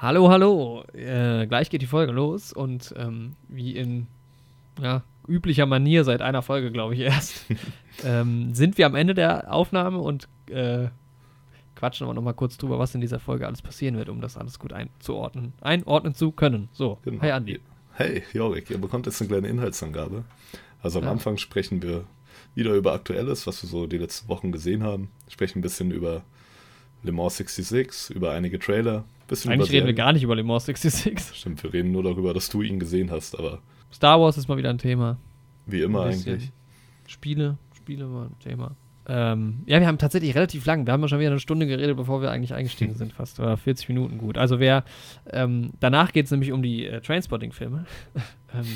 Hallo, hallo. Äh, gleich geht die Folge los und ähm, wie in ja, üblicher Manier seit einer Folge, glaube ich, erst, ähm, sind wir am Ende der Aufnahme und äh, quatschen aber nochmal kurz drüber, was in dieser Folge alles passieren wird, um das alles gut einzuordnen, einordnen zu können. So, Genau. hi Andi. Hey, Jorik, ihr bekommt jetzt eine kleine Inhaltsangabe. Also am Ja. Anfang sprechen wir wieder über Aktuelles, was wir so die letzten Wochen gesehen haben. Sprechen ein bisschen über Le Mans 66, über einige Trailer. Bisschen Eigentlich reden wir gar nicht über Le Mans 66. Stimmt, wir reden nur darüber, dass du ihn gesehen hast, aber Star Wars ist mal wieder ein Thema. wie immer eigentlich. Spiele, Spiele war ein Thema. Ähm, ja, wir haben tatsächlich relativ lang. Wir haben ja schon wieder eine Stunde geredet, bevor wir eigentlich eingestiegen sind, fast. Oder 40 Minuten gut. Also wer, ähm, danach geht es nämlich um die äh, Trainspotting-Filme. ähm,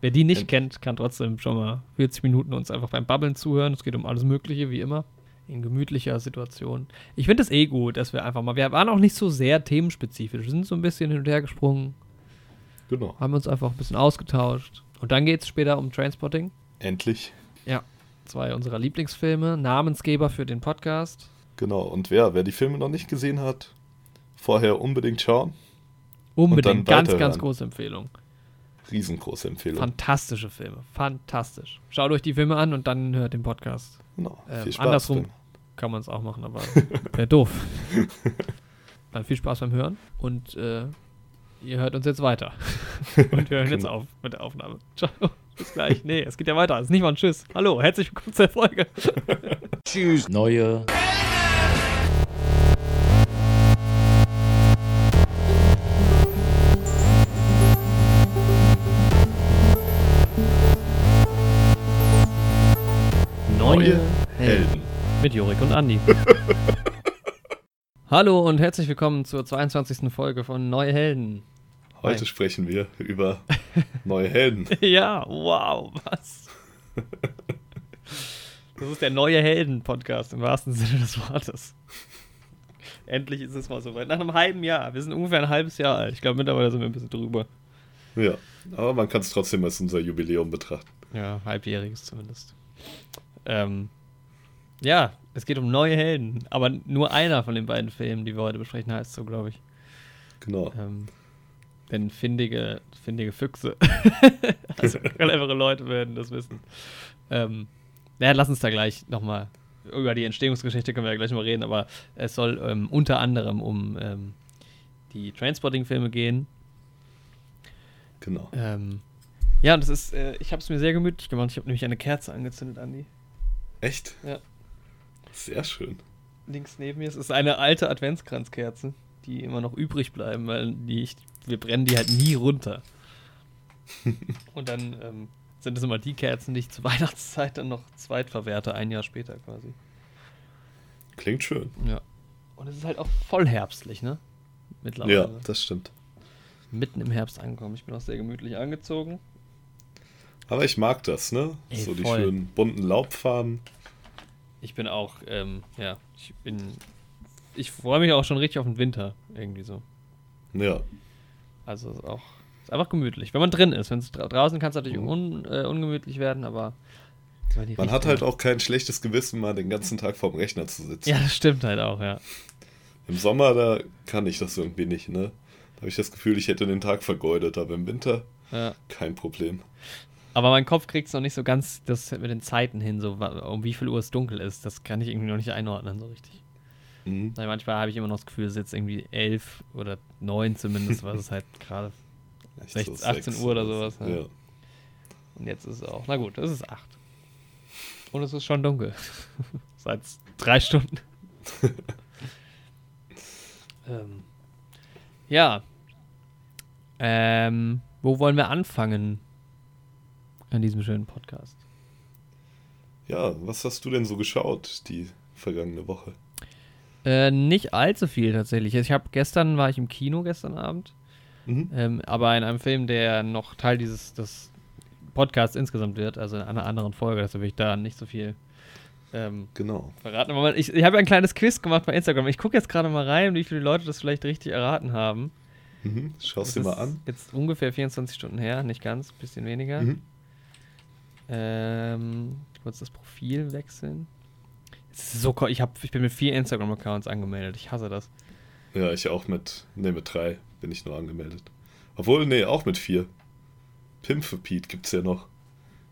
wer die nicht kennt, kann trotzdem schon mal 40 Minuten uns einfach beim Babbeln zuhören. Es geht um alles Mögliche, wie immer. In gemütlicher Situation. Ich finde es eh gut, dass wir einfach mal, wir waren auch nicht so sehr themenspezifisch. Wir sind so ein bisschen hin und her gesprungen, Genau. haben uns einfach ein bisschen ausgetauscht. Und dann geht es später um Trainspotting Endlich. zwei unserer Lieblingsfilme, Namensgeber für den Podcast. Genau. Und wer, wer die Filme noch nicht gesehen hat, vorher unbedingt schauen. Unbedingt, ganz, ganz große Empfehlung. Riesengroße Empfehlung. Fantastische Filme, fantastisch. Schaut euch die Filme an und dann hört den Podcast. genau. Ähm, Viel Spaß. andersrum beim- kann man es auch machen, aber wäre doof. Dann viel Spaß beim Hören und äh, ihr hört uns jetzt weiter. und wir hören jetzt Genau. auf mit der Aufnahme. Ciao. Bis gleich. Nee, es geht ja weiter. Es ist nicht mal ein Tschüss. Hallo, herzlich willkommen zur Folge. Neue Neue Helden. Mit Jorik und Andi. Hallo und herzlich willkommen zur 22. Folge von Neue Helden. Heute Hi. sprechen wir über neue Helden. Ja, wow, was? Das ist der neue Helden-Podcast im wahrsten Sinne des Wortes. Endlich ist es mal soweit. Nach einem halben Jahr. Wir sind ungefähr ein halbes Jahr alt. Ich glaube, mittlerweile sind wir ein bisschen drüber. Ja. Aber man kann es trotzdem als unser Jubiläum betrachten. Ja, halbjähriges zumindest. Ähm, ja, es geht um neue Helden. Aber nur einer von den beiden Filmen, die wir heute besprechen, heißt so, glaube ich. Genau. Ähm, denn findige, findige Füchse, also clevere Leute werden das wissen. Ähm, ja, lass uns da gleich nochmal, über die Entstehungsgeschichte können wir ja gleich mal reden, aber es soll ähm, unter anderem um ähm, die Trainspotting-Filme gehen. Genau. Ähm, ja, und das ist, äh, ich habe es mir sehr gemütlich gemacht. Ich habe nämlich eine Kerze angezündet, Andi. Echt? Ja. Sehr schön. Links neben mir. Ist eine alte Adventskranzkerze, die immer noch übrig bleiben, weil die ich, wir brennen die halt nie runter. Und dann ähm, sind es immer die Kerzen, die ich zur Weihnachtszeit dann noch zweitverwerte, ein Jahr später quasi. Klingt schön. Ja. Und es ist halt auch voll herbstlich, ne? Mittlerweile. Ja, das stimmt. Mitten im Herbst angekommen. Ich bin auch sehr gemütlich angezogen. Aber ich mag das, ne? Ey, so die voll. schönen bunten Laubfarben. Ich bin auch, ähm, ja, ich bin. Ich freue mich auch schon richtig auf den Winter, irgendwie so. Ja. Also ist auch ist einfach gemütlich. Wenn man drin ist, wenn es dra draußen kann es natürlich Mhm. un, äh, ungemütlich werden, aber Man hat Richtung- halt auch kein schlechtes Gewissen, mal den ganzen Tag vorm Rechner zu sitzen. Ja, das stimmt halt auch, ja. Im Sommer, da kann ich das irgendwie nicht, ne? Da habe ich das Gefühl, ich hätte den Tag vergeudet, aber im Winter ja. kein Problem. Aber mein Kopf kriegt es noch nicht so ganz das mit den Zeiten hin, so um wie viel Uhr es dunkel ist. Das kann ich irgendwie noch nicht einordnen, so richtig. Mhm. Manchmal habe ich immer noch das Gefühl, es ist jetzt irgendwie elf oder neun zumindest, was es halt gerade. Echt 16, 18 Uhr oder sowas, ja. Ja. Und jetzt ist es auch. Na gut, es ist acht. Und es ist schon dunkel. Seit drei Stunden. ähm, ja. Ähm, wo wollen wir anfangen? An diesem schönen Podcast. ja, was hast du denn so geschaut die vergangene Woche? Äh, nicht allzu viel tatsächlich. Ich habe gestern war ich im Kino gestern Abend, Mhm. ähm, aber in einem Film, der noch Teil dieses des Podcasts insgesamt wird, also in einer anderen Folge, deshalb will ich da nicht so viel ähm, Genau. verraten. Aber ich, ich habe ein kleines Quiz gemacht bei Instagram. Ich gucke jetzt gerade mal rein, wie viele Leute das vielleicht richtig erraten haben. Mhm. Schaust Das dir mal an. Jetzt ungefähr 24 Stunden her, nicht ganz, bisschen weniger. Mhm. Ähm, kurz das Profil wechseln. So, ich, hab, ich bin mit vier Instagram-Accounts angemeldet. Ich hasse das. Ja, ich auch mit, ne, mit drei bin ich nur angemeldet. Obwohl, nee, auch mit vier. Pimp für Pete gibt's ja noch.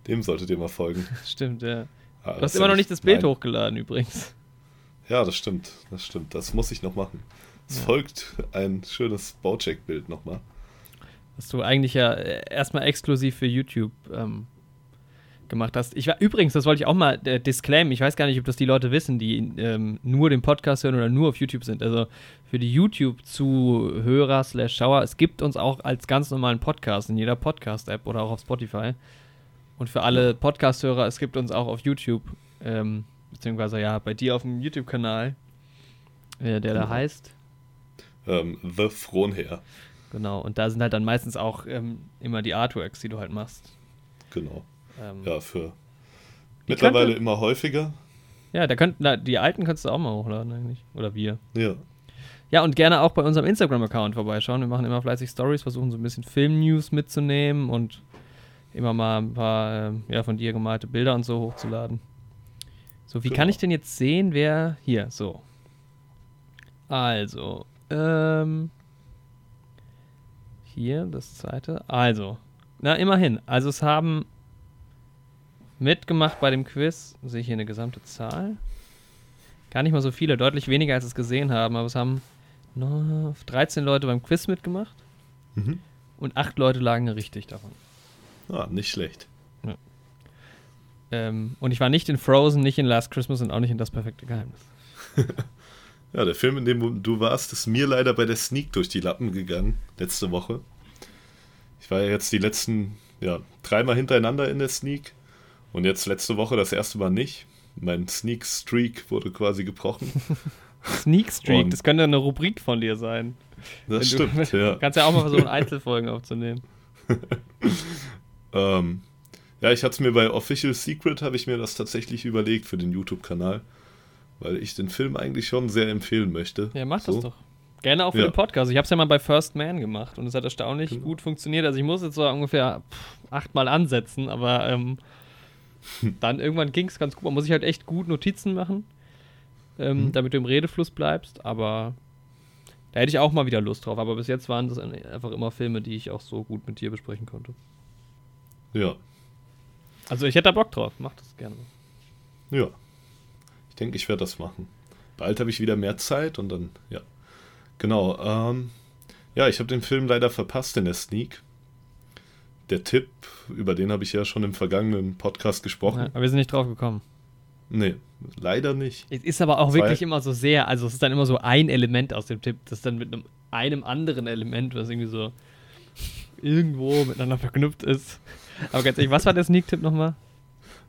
Dem solltet ihr mal folgen. Stimmt, ja. Ah, Du hast immer noch nicht das Bild mein- hochgeladen übrigens. Ja, das stimmt. Das stimmt. Das muss ich noch machen. Es Ja. folgt ein schönes Baucheck-Bild nochmal. Was du eigentlich ja äh, erstmal exklusiv für YouTube ähm, gemacht hast. Ich war übrigens, das wollte ich auch mal äh, disclaimen. Ich weiß gar nicht, ob das die Leute wissen, die ähm, nur den Podcast hören oder nur auf YouTube sind. Also für die YouTube-Zuhörer slash Schauer, es gibt uns auch als ganz normalen Podcast in jeder Podcast-App oder auch auf Spotify. Und für alle Podcast-Hörer, es gibt uns auch auf YouTube, ähm, beziehungsweise ja, bei dir auf dem YouTube-Kanal, äh, der da Genau. heißt. Ähm, The Fronherr. Genau, und da sind halt dann meistens auch ähm, immer die Artworks, die du halt machst. Genau. Ähm, Ja, für mittlerweile könnte- immer häufiger. Ja, da könnten, die alten könntest du auch mal hochladen eigentlich. Oder wir. Ja. Ja, und gerne auch bei unserem Instagram-Account vorbeischauen. Wir machen immer fleißig Stories, versuchen so ein bisschen Film-News mitzunehmen und immer mal ein paar ähm, ja, von dir gemalte Bilder und so hochzuladen. So, wie kann Genau. ich denn jetzt sehen, wer. Hier, so. Also, ähm. Hier, das zweite. Also, na, immerhin. Also, es haben mitgemacht bei dem Quiz. Sehe ich hier eine gesamte Zahl? Gar nicht mal so viele, deutlich weniger als es gesehen haben, aber es haben noch 13 Leute beim Quiz mitgemacht Mhm. und 8 Leute lagen richtig davon. Ah, nicht schlecht. Ähm, und ich war nicht in Frozen, nicht in Last Christmas und auch nicht in Das perfekte Geheimnis. Ja, der Film, in dem du warst, ist mir leider bei der Sneak durch die Lappen gegangen, letzte Woche. Ich war ja jetzt die letzten, ja, dreimal hintereinander in der Sneak und jetzt letzte Woche das erste Mal nicht. Mein Sneak-Streak wurde quasi gebrochen. Sneak Streak, Und- das könnte eine Rubrik von dir sein. Das Wenn stimmt, du, ja. Kannst ja auch mal versuchen, Einzelfolgen aufzunehmen. Ähm, ja, ich hatte es mir bei Official Secret, habe ich mir das tatsächlich überlegt für den YouTube-Kanal, weil ich den Film eigentlich schon sehr empfehlen möchte. Ja, mach So. das doch. Gerne auch für Ja. den Podcast. Ich habe es ja mal bei First Man gemacht und es hat erstaunlich Genau. gut funktioniert. Also ich muss jetzt so ungefähr pff, achtmal ansetzen, aber ähm, dann irgendwann ging es ganz gut. Man muss sich halt echt gut Notizen machen, ähm, Mhm. damit du im Redefluss bleibst. Aber da hätte ich auch mal wieder Lust drauf. Aber bis jetzt waren das einfach immer Filme, die ich auch so gut mit dir besprechen konnte. Ja, Also ich hätte da Bock drauf. Mach das gerne. ja. Ich denke, ich werde das machen. Bald habe ich wieder mehr Zeit und dann, ja. Genau. Ähm, ja, ich habe den Film leider verpasst in der Sneak. Der Tipp, über den habe ich ja schon im vergangenen Podcast gesprochen. Ja, aber wir sind nicht drauf gekommen. Nee, leider nicht. Es ist aber auch Zwei- wirklich immer so sehr, also es ist dann immer so ein Element aus dem Tipp, das dann mit einem, einem anderen Element, was irgendwie so irgendwo miteinander verknüpft ist. Aber ganz ehrlich, was war der Sneak-Tipp nochmal?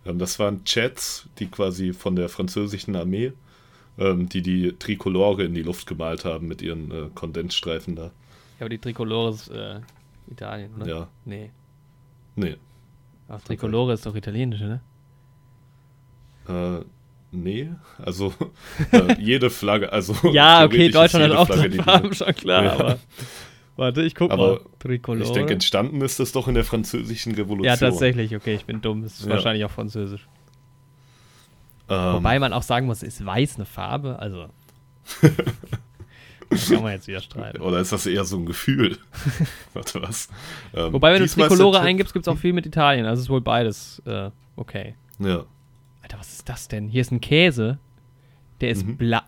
Ähm, das waren Jets, die quasi von der französischen Armee, ähm, die die Trikolore in die Luft gemalt haben mit ihren äh, Kondensstreifen da. Ja, aber die Tricolore ist äh, Italien, oder? Ja, Nee. Nee. Ach, Tricolore ist doch italienisch, ne? Äh, nee, also äh, jede Flagge, also Ja, okay, Deutschland hat auch Flagge, Farben, schon klar, Ja. aber. Warte, ich guck Aber mal. Tricolore. Ich denke, entstanden ist das doch in der französischen Revolution. ja, tatsächlich, okay, ich bin dumm. Es ist Ja. wahrscheinlich auch französisch. Ähm, Wobei man auch sagen muss, ist weiß eine Farbe? Also. kann man jetzt wieder streiten. Oder ist das eher so ein Gefühl? Warte, was? Ähm, Wobei, wenn du Tricolore eingibst, gibt es auch viel mit Italien. Also ist wohl beides äh, okay. Ja, Alter, was ist das denn? Hier ist ein Käse. Der ist Mhm. blau.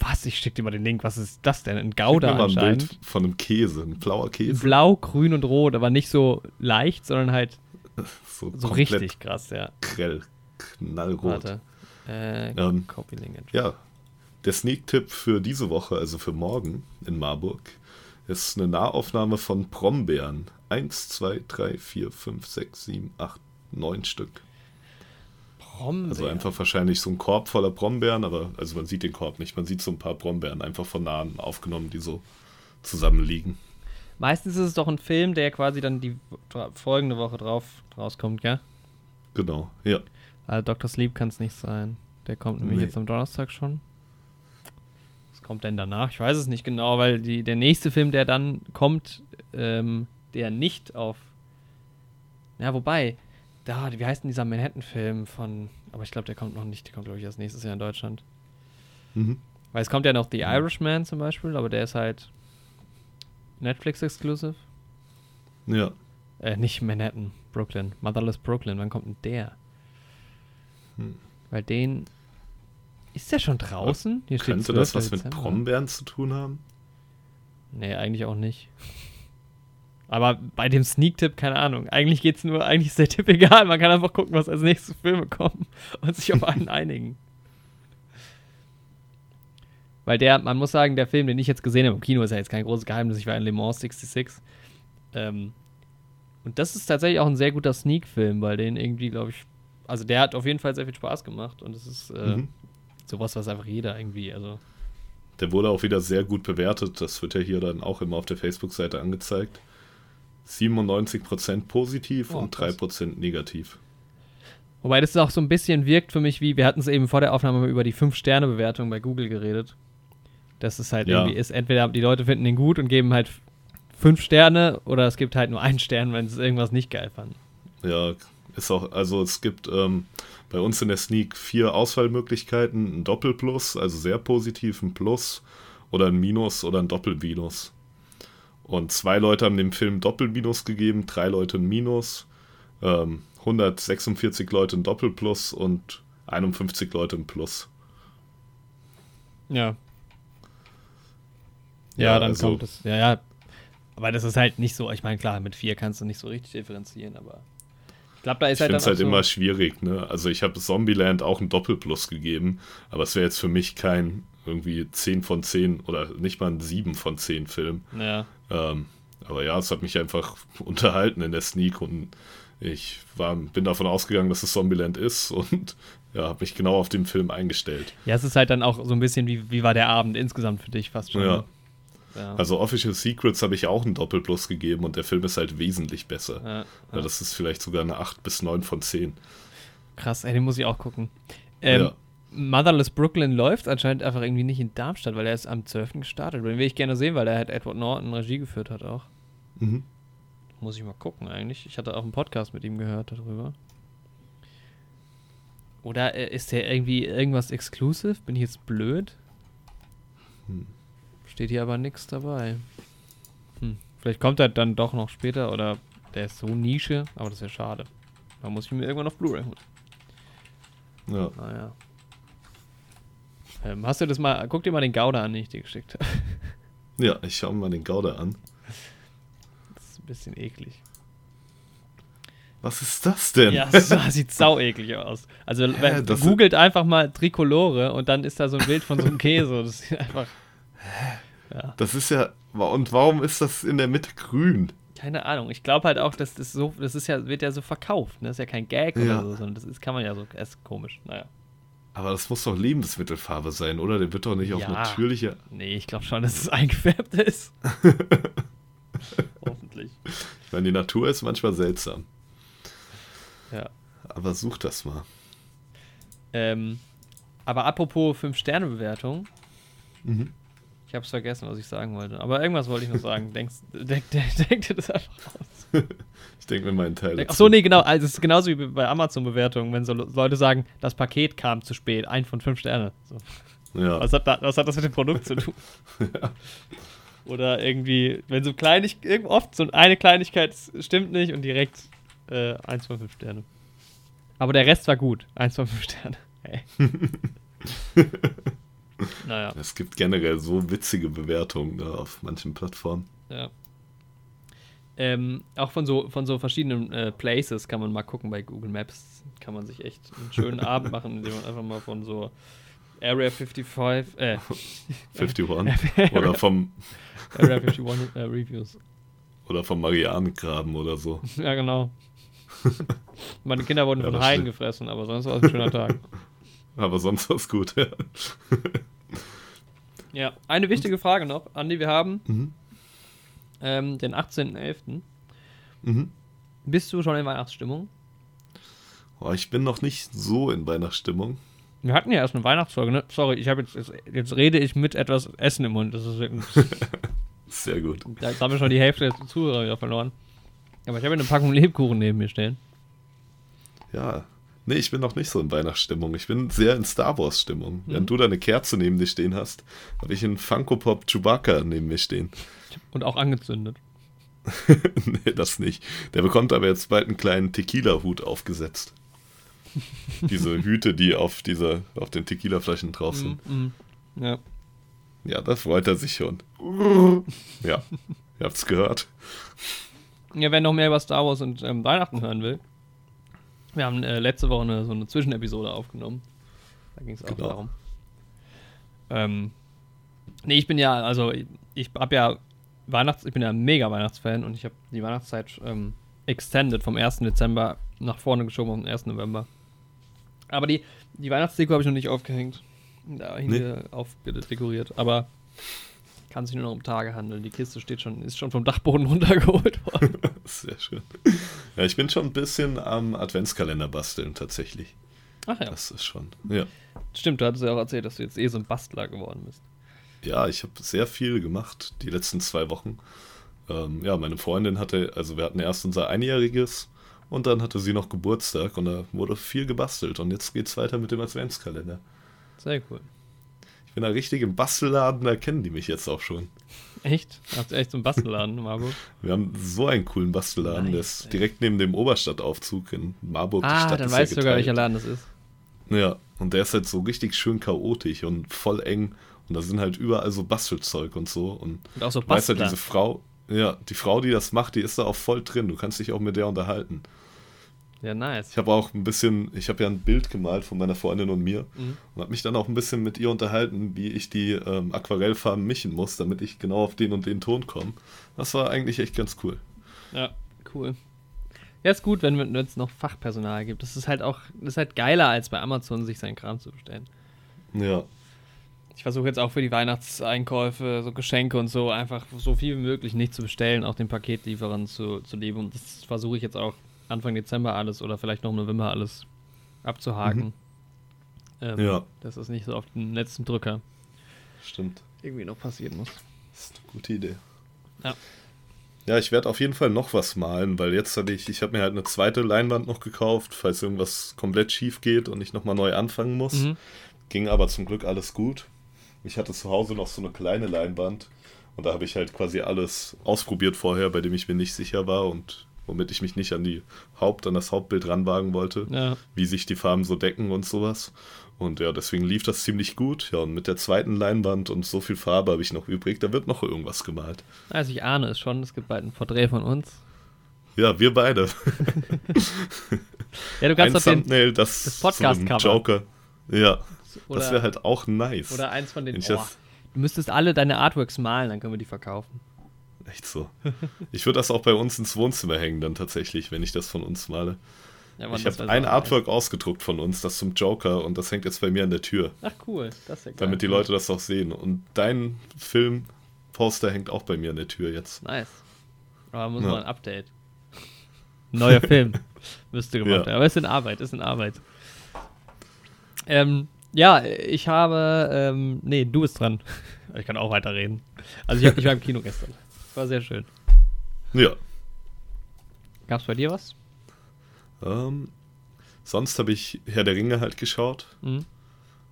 Was? Ich schick dir mal den Link. Was ist das denn? Ein Gouda mir mal ein anscheinend. Bild von einem Käse, ein blauer Käse. Blau, grün und rot, aber nicht so leicht, sondern halt so so richtig krass, ja. grell, knallrot. Warte. Äh, Ähm, Copy Link. Ja, der Sneak-Tipp für diese Woche, also für morgen in Marburg, ist eine Nahaufnahme von Brombeeren. Eins, zwei, drei, vier, fünf, sechs, sieben, acht, neun Stück. Brombeer. Also einfach wahrscheinlich so ein Korb voller Brombeeren, aber also man sieht den Korb nicht, man sieht so ein paar Brombeeren einfach von nahen aufgenommen, die so zusammenliegen. Meistens ist es doch ein Film, der quasi dann die folgende Woche drauf rauskommt, gell? Genau, ja. Also Dr. Sleep kann es nicht sein. Der kommt nämlich Nee. jetzt am Donnerstag schon. Kommt denn danach? Ich weiß es nicht genau, weil die, der nächste Film, der dann kommt, ähm, der nicht auf. Ja, wobei, da, wie heißt denn dieser Manhattan-Film von. Aber ich glaube, der kommt noch nicht. Der kommt, glaube ich, erst nächstes Jahr in Deutschland. Mhm. Weil es kommt ja noch The Irishman zum Beispiel, aber der ist halt Netflix-exclusive. Ja. Äh, nicht Manhattan, Brooklyn. Motherless Brooklyn. Wann kommt denn der? Hm. Weil den. Ist der schon draußen? Hier steht Könnte das 12. was mit Dezember. Brombeeren zu tun haben? Nee, eigentlich auch nicht. Aber bei dem Sneak-Tipp, keine Ahnung. Eigentlich geht's nur, eigentlich ist der Tipp egal. Man kann einfach gucken, was als nächstes Filme kommen und sich auf einen einigen. Weil der, man muss sagen, der Film, den ich jetzt gesehen habe im Kino, ist ja jetzt kein großes Geheimnis. Ich war in Le Mans 66. Ähm, und das ist tatsächlich auch ein sehr guter Sneak-Film, weil den irgendwie, glaube ich, also der hat auf jeden Fall sehr viel Spaß gemacht und es ist äh, Mhm. Sowas, was einfach jeder irgendwie, also Der wurde auch wieder sehr gut bewertet. Das wird ja hier dann auch immer auf der Facebook-Seite angezeigt. 97% positiv Oh, und krass. 3% negativ. Wobei das auch so ein bisschen wirkt für mich wie, wir hatten es eben vor der Aufnahme über die 5-Sterne-Bewertung bei Google geredet. Das ist halt Ja. irgendwie ist, entweder die Leute finden den gut und geben halt 5 Sterne oder es gibt halt nur einen Stern, wenn sie irgendwas nicht geil fanden. Ja, ist auch, also es gibt ähm, bei uns in der Sneak vier Auswahlmöglichkeiten: ein Doppelplus, also sehr positiv, ein Plus oder ein Minus oder ein Doppelminus. Und zwei Leute haben dem Film Doppelminus gegeben, drei Leute ein Minus, ähm, 146 Leute ein Doppelplus und 51 Leute ein Plus. Ja. Ja, Ja, dann also- kommt es. Ja, ja. Aber das ist halt nicht so, ich meine, klar, mit 4 kannst du nicht so richtig differenzieren, aber glaube, da ist Ich halt finde dann es halt so, immer schwierig, ne? Also ich habe Zombieland auch ein Doppelplus gegeben, aber es wäre jetzt für mich kein irgendwie 10 von 10 oder nicht mal ein 7 von 10 Film. Ja. Ähm, aber ja, es hat mich einfach unterhalten in der Sneak und ich war, bin davon ausgegangen, dass es Zombieland ist und ja, habe mich genau auf den Film eingestellt. Ja, es ist halt dann auch so ein bisschen, wie, wie war der Abend insgesamt für dich fast schon. Ja. ne? Ja. Also Official Secrets habe ich auch einen Doppelplus gegeben und der Film ist halt wesentlich besser. ja. Ja, das ist vielleicht sogar eine 8 bis 9 von 10. Krass, ey, den muss ich auch gucken. Ähm. Motherless Brooklyn läuft anscheinend einfach irgendwie nicht in Darmstadt, weil er ist am 12. gestartet. Den will ich gerne sehen, weil er halt Edward Norton Regie geführt hat auch. Mhm. Muss ich mal gucken eigentlich. Ich hatte auch einen Podcast mit ihm gehört darüber. Oder äh, ist der irgendwie irgendwas exclusive? Bin ich jetzt blöd? Hm. Steht hier aber nichts dabei. Hm. Vielleicht kommt er dann doch noch später oder der ist so Nische, aber das ist ja schade. Da muss ich mir irgendwann auf Blu-ray holen. Ja. Naja. Ähm, hast du das mal, guck dir mal den Gouda an, den ich dir geschickt habe. ja, ich schaue mir mal den Gouda an. Das ist ein bisschen eklig. Was ist das denn? Ja, das sieht sau eklig aus. Also, wenn, das- googelt einfach mal Trikolore und dann ist da so ein Bild von so einem Käse. Das sieht einfach. Ja, Das ist ja. Und warum ist das in der Mitte grün? keine Ahnung. Ich glaube halt auch, dass das so, das ist ja, wird ja so verkauft. Ne? Das ist ja kein Gag Ja. oder so, sondern das ist, kann man ja so, das ist komisch. Naja. Aber das muss doch Lebensmittelfarbe sein, oder? Der wird doch nicht auf Ja. natürliche. Nee, ich glaube schon, dass es eingefärbt ist. Hoffentlich. Ich meine, die Natur ist manchmal seltsam. Ja. Aber such das mal. Ähm, aber apropos 5-Sterne-Bewertung. Mhm. Ich habe es vergessen, was ich sagen wollte. Aber irgendwas wollte ich noch sagen. Denkst, denk, denk, denk dir das einfach aus. Ich denke mir meinen Teil. Ach dazu. so, nee, genau. Also es ist genauso wie bei Amazon-Bewertungen, wenn so Le- Leute sagen, das Paket kam zu spät, ein von fünf Sterne. So. Ja. Was, hat da, was hat das mit dem Produkt zu tun? Oder irgendwie, wenn so kleinig, oft so eine Kleinigkeit stimmt nicht und direkt äh, eins von fünf Sterne. Aber der Rest war gut. Eins von fünf Sterne. Hey. naja. Es gibt generell so witzige Bewertungen da auf manchen Plattformen. Ja. Ähm, auch von so, von so verschiedenen äh, Places kann man mal gucken bei Google Maps. Kann man sich echt einen schönen Abend machen, indem man einfach mal von so Area 55, äh, 51. oder vom Area 51 äh, Reviews. oder vom Marianengraben oder so. Ja, genau. Meine Kinder wurden Ja, von Haien gefressen, aber sonst war es ein schöner Tag. Aber sonst war's gut, ja. Ja, eine wichtige Frage noch, Andi. Wir haben Mhm. ähm, den 18.11. Mhm. Bist du schon in Weihnachtsstimmung? Oh, ich bin noch nicht so in Weihnachtsstimmung. Wir hatten ja erst eine Weihnachtsfolge, ne? Sorry, ich habe jetzt, jetzt, jetzt rede ich mit etwas Essen im Mund. Das ist Sehr gut. Da jetzt haben wir schon die Hälfte der Zuhörer wieder verloren. Aber ich habe eine Packung Lebkuchen neben mir stehen. Ja, Nee, ich bin noch nicht so in Weihnachtsstimmung. Ich bin sehr in Star Wars-Stimmung. Mhm. Während du da eine Kerze neben dir stehen hast, habe ich einen Funko Pop Chewbacca neben mir stehen. Und auch angezündet. nee, das nicht. Der bekommt aber jetzt bald einen kleinen Tequila-Hut aufgesetzt. Diese Hüte, die auf, dieser, auf den Tequila-Flaschen drauf sind. Mm, mm. Ja. Ja, da freut er sich schon. Ja, ihr habt's gehört. Ja, wer noch mehr über Star Wars und ähm, Weihnachten hören will, wir haben äh, letzte Woche eine, so eine Zwischenepisode aufgenommen. Da ging es auch Genau. darum. Ähm, nee, ich bin ja, also ich, ich habe ja Weihnachts, ich bin ja mega Weihnachtsfan und ich habe die Weihnachtszeit ähm, extended vom 1. Dezember nach vorne geschoben auf den 1. November. Aber die, die Weihnachtsdeko habe ich noch nicht aufgehängt. Da Nee. nee. aufdekoriert. Aber kann sich nur noch um Tage handeln. Die Kiste steht schon, ist schon vom Dachboden runtergeholt worden. Sehr schön. Ja, ich bin schon ein bisschen am Adventskalender basteln, tatsächlich. Ach ja. Das ist schon. Ja, Stimmt, du hattest ja auch erzählt, dass du jetzt eh so ein Bastler geworden bist. ja ich habe sehr viel gemacht die letzten zwei Wochen. Ähm, ja, meine Freundin hatte, also wir hatten erst unser Einjähriges und dann hatte sie noch Geburtstag und da wurde viel gebastelt und jetzt geht's weiter mit dem Adventskalender. Sehr cool. Ich bin da richtig im Bastelladen, da kennen die mich jetzt auch schon. Echt? Habt ihr echt so einen Bastelladen in Marburg? Wir haben so einen coolen Bastelladen, der Nice, ist ey. direkt neben dem Oberstadtaufzug in Marburg. Die Ah, Stadt dann weißt du sogar, welcher. Laden das ist. Ja, und der ist halt so richtig schön chaotisch und voll eng. Und da sind halt überall so Bastelzeug und so. Und Und auch so du weißt halt, Bastler. diese Frau, ja, die Frau, die das macht, die ist da auch voll drin. Du kannst dich auch mit der unterhalten. Ja, nice. Ich habe auch ein bisschen, ich habe ja ein Bild gemalt von meiner Freundin und mir Mhm. und habe mich dann auch ein bisschen mit ihr unterhalten, wie ich die ähm, Aquarellfarben mischen muss, damit ich genau auf den und den Ton komme. Das war eigentlich echt ganz cool. Ja, cool. Ja, ist gut, wenn es noch Fachpersonal gibt. Das ist halt auch, das ist halt geiler, als bei Amazon sich seinen Kram zu bestellen. Ja, Ich versuche jetzt auch für die Weihnachtseinkäufe, so Geschenke und so, einfach so viel wie möglich nicht zu bestellen, auch den Paketlieferern zu, zu lieben. Und das versuche ich jetzt auch Anfang Dezember alles oder vielleicht noch im November alles abzuhaken. Ähm, Ja. Dass es nicht so auf den letzten Drücker stimmt. irgendwie noch passieren muss. Das ist eine gute Idee. Ja. Ja, ich werde auf jeden Fall noch was malen, weil jetzt hatte ich, ich habe mir halt eine zweite Leinwand noch gekauft, falls irgendwas komplett schief geht und ich nochmal neu anfangen muss. Mhm. Ging aber zum Glück alles gut. Ich hatte zu Hause noch so eine kleine Leinwand und da habe ich halt quasi alles ausprobiert vorher, bei dem ich mir nicht sicher war und womit ich mich nicht an die Haupt, an das Hauptbild ranwagen wollte, Ja. wie sich die Farben so decken und sowas. Und ja, deswegen lief das ziemlich gut. Ja, und mit der zweiten Leinwand und so viel Farbe habe ich noch übrig, da wird noch irgendwas gemalt. Also ich ahne es schon, es gibt bald ein Porträt von uns. Ja, wir beide. Ja, du Ein kannst doch den, Thumbnail, das, das ein Podcast-Cover. Joker. Ja, oder, das wäre halt auch nice. oder eins von den, oh, das- du müsstest alle deine Artworks malen, dann können wir die verkaufen. Echt so. Ich würde das auch bei uns ins Wohnzimmer hängen, dann tatsächlich, wenn ich das von uns male. Ja, Mann, ich habe ein Artwork ausgedruckt von uns, das zum Joker, und das hängt jetzt bei mir an der Tür, Ach cool, das ist ja geil. damit die Leute das auch sehen. Und dein Filmposter hängt auch bei mir an der Tür jetzt. Nice. Aber muss Ja. mal ein Update. Neuer Film. Müsste gemacht Ja. werden. Aber ist in Arbeit, ist in Arbeit. Ähm, ja, ich habe, ähm, nee, du bist dran. Ich kann auch weiterreden. Also ich, hab, ich war im Kino gestern. War sehr schön. Ja. Gab's bei dir was? Ähm, sonst habe ich Herr der Ringe halt geschaut. Mhm.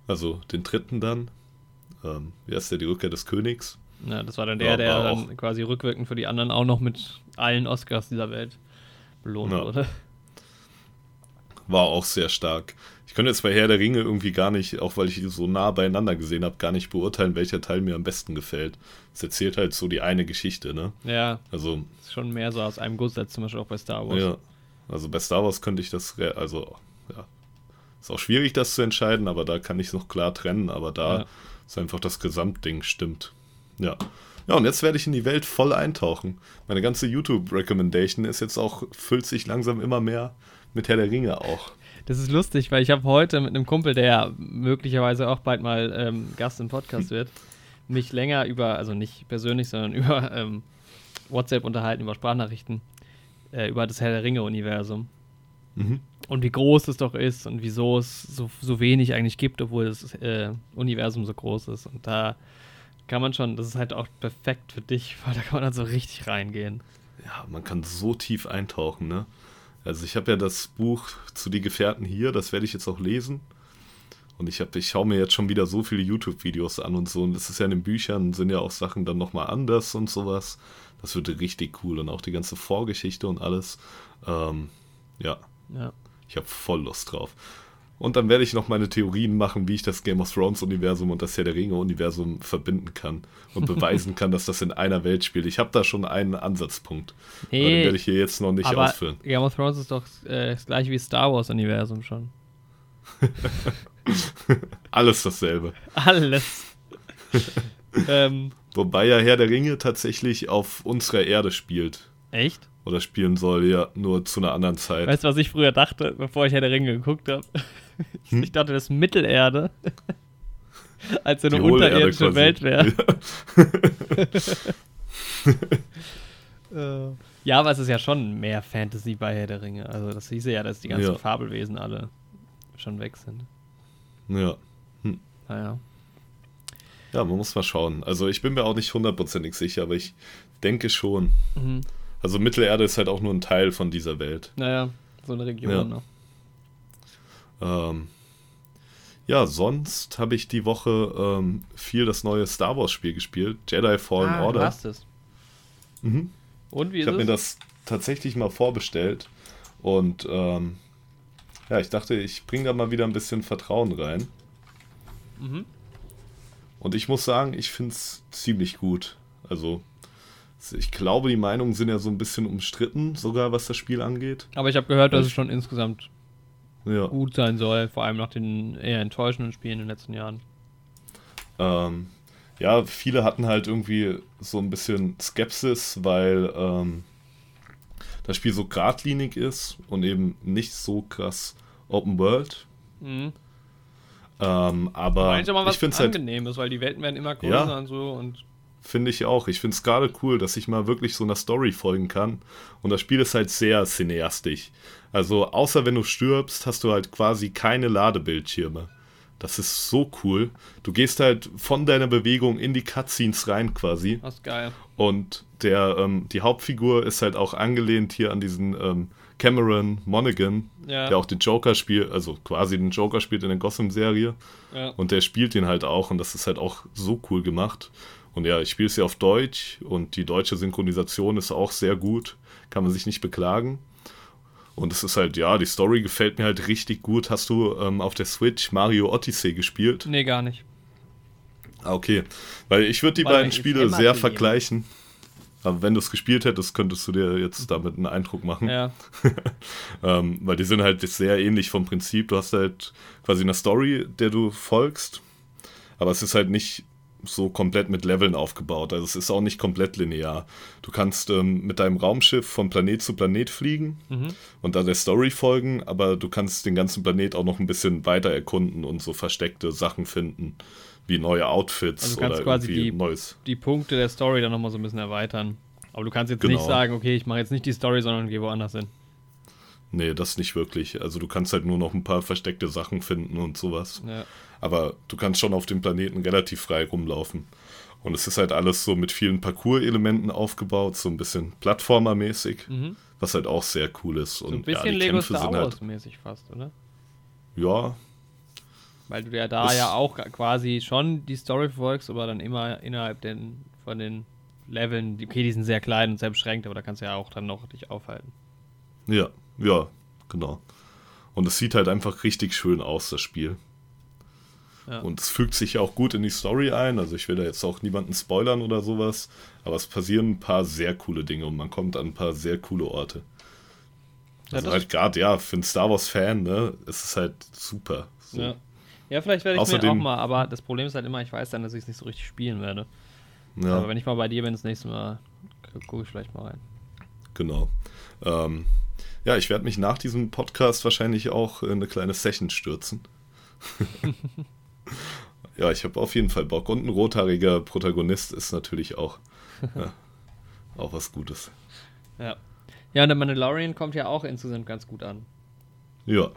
Also den dritten dann. Ähm, wie heißt der, die Rückkehr des Königs? Ja, das war dann Ja, der, der war dann quasi rückwirkend für die anderen auch noch mit allen Oscars dieser Welt belohnt Ja. wurde. War auch sehr stark. Ich könnte jetzt bei Herr der Ringe irgendwie gar nicht, auch weil ich die so nah beieinander gesehen habe, gar nicht beurteilen, welcher Teil mir am besten gefällt. Es erzählt halt so die eine Geschichte, ne? Ja, Also, ist schon mehr so aus einem Guss, als zum Beispiel auch bei Star Wars. ja. Also bei Star Wars könnte ich das, also, ja. Ist auch schwierig, das zu entscheiden, aber da kann ich es noch klar trennen, aber da Ja. ist einfach das Gesamtding stimmt. Ja. Ja, und jetzt werde ich in die Welt voll eintauchen. Meine ganze YouTube-Recommendation ist jetzt auch, füllt sich langsam immer mehr mit Herr der Ringe auch. Das ist lustig, weil ich habe heute mit einem Kumpel, der ja möglicherweise auch bald mal ähm, Gast im Podcast wird, mich länger über, also nicht persönlich, sondern über ähm, WhatsApp unterhalten, über Sprachnachrichten, äh, über das Herr der Ringe-Universum. Mhm. Und wie groß es doch ist und wieso es so, so wenig eigentlich gibt, obwohl das äh, Universum so groß ist. Und da kann man schon, das ist halt auch perfekt für dich, weil da kann man dann so richtig reingehen. Ja, man kann so tief eintauchen, ne? Also ich habe ja das Buch zu Die Gefährten hier, das werde ich jetzt auch lesen. Und ich, hab, ich schaue mir jetzt schon wieder so viele YouTube-Videos an und so. Und das ist ja in den Büchern, sind ja auch Sachen dann nochmal anders und sowas. Das wird richtig cool. Und auch die ganze Vorgeschichte und alles. Ähm, ja. Ja. Ich habe voll Lust drauf. Und dann werde ich noch meine Theorien machen, wie ich das Game of Thrones Universum und das Herr der Ringe Universum verbinden kann und beweisen kann, dass das in einer Welt spielt. Ich habe da schon einen Ansatzpunkt. Nee, aber den werde ich hier jetzt noch nicht aber ausführen. Game of Thrones ist doch äh, das gleiche wie Star Wars Universum schon. Alles dasselbe. Alles. ähm, Wobei ja Herr der Ringe tatsächlich auf unserer Erde spielt. echt? Oder spielen soll, ja, nur zu einer anderen Zeit. Weißt du, was ich früher dachte, bevor ich Herr der Ringe geguckt habe? Hm? Ich dachte, das ist Mittelerde. Als so eine unterirdische quasi. Welt wäre. Äh, ja, aber es ist ja schon mehr Fantasy bei Herr der Ringe. Also das hieße ja, dass die ganzen Ja. Fabelwesen alle schon weg sind. Ja. Naja. ja, man muss mal schauen. Also ich bin mir auch nicht hundertprozentig sicher, aber ich denke schon. Mhm. Also Mittelerde ist halt auch nur ein Teil von dieser Welt. Naja, so eine Region. Ja. Ne? Ähm, ja, sonst habe ich die Woche ähm, viel das neue Star Wars Spiel gespielt, Jedi Fallen Ah, du Order. hast es. Mhm. Und wie Ich ist habe mir das tatsächlich mal vorbestellt und ähm, ja, ich dachte, ich bringe da mal wieder ein bisschen Vertrauen rein. Mhm. Und ich muss sagen, ich finde es ziemlich gut. Also, ich glaube, die Meinungen sind ja so ein bisschen umstritten, sogar was das Spiel angeht. Aber ich habe gehört, dass Ich- es schon insgesamt Ja. gut sein soll, vor allem nach den eher enttäuschenden Spielen in den letzten Jahren. Ähm, ja, viele hatten halt irgendwie so ein bisschen Skepsis, weil ähm, das Spiel so geradlinig ist und eben nicht so krass Open World. Mhm. Ähm, aber ich was finde es halt, Angenehmes, weil die Welten werden immer größer Ja. und so und finde ich auch. Ich finde es gerade cool, dass ich mal wirklich so einer Story folgen kann. Und das Spiel ist halt sehr cineastisch. Also, außer wenn du stirbst, hast du halt quasi keine Ladebildschirme. Das ist so cool. Du gehst halt von deiner Bewegung in die Cutscenes rein quasi. das ist geil. Und der, ähm, die Hauptfigur ist halt auch angelehnt hier an diesen ähm, Cameron Monaghan, Ja. der auch den Joker spielt, also quasi den Joker spielt in der Gotham-Serie. Ja. Und der spielt ihn halt auch und das ist halt auch so cool gemacht. Und ja, ich spiele es ja auf Deutsch und die deutsche Synchronisation ist auch sehr gut. Kann man sich nicht beklagen. Und es ist halt, ja, die Story gefällt mir halt richtig gut. Hast du ähm, auf der Switch Mario Odyssey gespielt? Nee, gar nicht. Ah, okay. Weil ich würde die Warte, beiden Spiele sehr vergleichen. Aber wenn du es gespielt hättest, könntest du dir jetzt damit einen Eindruck machen. Ja. Ähm, weil die sind halt sehr ähnlich vom Prinzip. Du hast halt quasi eine Story, der du folgst, aber es ist halt nicht so komplett mit Leveln aufgebaut. Also es ist auch nicht komplett linear. Du kannst ähm, mit deinem Raumschiff von Planet zu Planet fliegen Mhm. und da der Story folgen, aber du kannst den ganzen Planet auch noch ein bisschen weiter erkunden und so versteckte Sachen finden, wie neue Outfits Also du kannst oder quasi irgendwie die- Neues. Die Punkte der Story dann nochmal so ein bisschen erweitern. Aber du kannst jetzt Genau. nicht sagen, okay, ich mache jetzt nicht die Story, sondern gehe woanders hin. Nee, das nicht wirklich. Also du kannst halt nur noch ein paar versteckte Sachen finden und sowas. Ja. Aber du kannst schon auf dem Planeten relativ frei rumlaufen. Und es ist halt alles so mit vielen Parcours-Elementen aufgebaut, so ein bisschen Plattformer-mäßig, Mhm. was halt auch sehr cool ist. Und So ein bisschen ja, die Lego Kämpfe Star sind halt, fast, oder? ja, Weil du ja da ja auch quasi schon die Story verfolgst, aber dann immer innerhalb den, von den Leveln, okay, die sind sehr klein und sehr beschränkt, aber da kannst du ja auch dann noch dich aufhalten. ja, ja, genau. Und es sieht halt einfach richtig schön aus, das Spiel. Ja. Und es fügt sich ja auch gut in die Story ein. Also ich will da jetzt auch niemanden spoilern oder sowas. Aber es passieren ein paar sehr coole Dinge und man kommt an ein paar sehr coole Orte. Ja, Also halt gerade, ja, für einen Star Wars-Fan, ne, ist es halt super. So. Ja. ja, vielleicht werde ich mir Außerdem- auch mal, aber das Problem ist halt immer, ich weiß dann, dass ich es nicht so richtig spielen werde. Ja. Aber wenn ich mal bei dir bin, das nächste Mal, gucke ich vielleicht mal rein. Genau. Ähm, ja, ich werde mich nach diesem Podcast wahrscheinlich auch in eine kleine Session stürzen. ja, ich habe auf jeden Fall Bock. Und ein rothaariger Protagonist ist natürlich auch, ja, auch was Gutes. Ja. Ja, und der Mandalorian kommt ja auch insgesamt ganz gut an. Ja,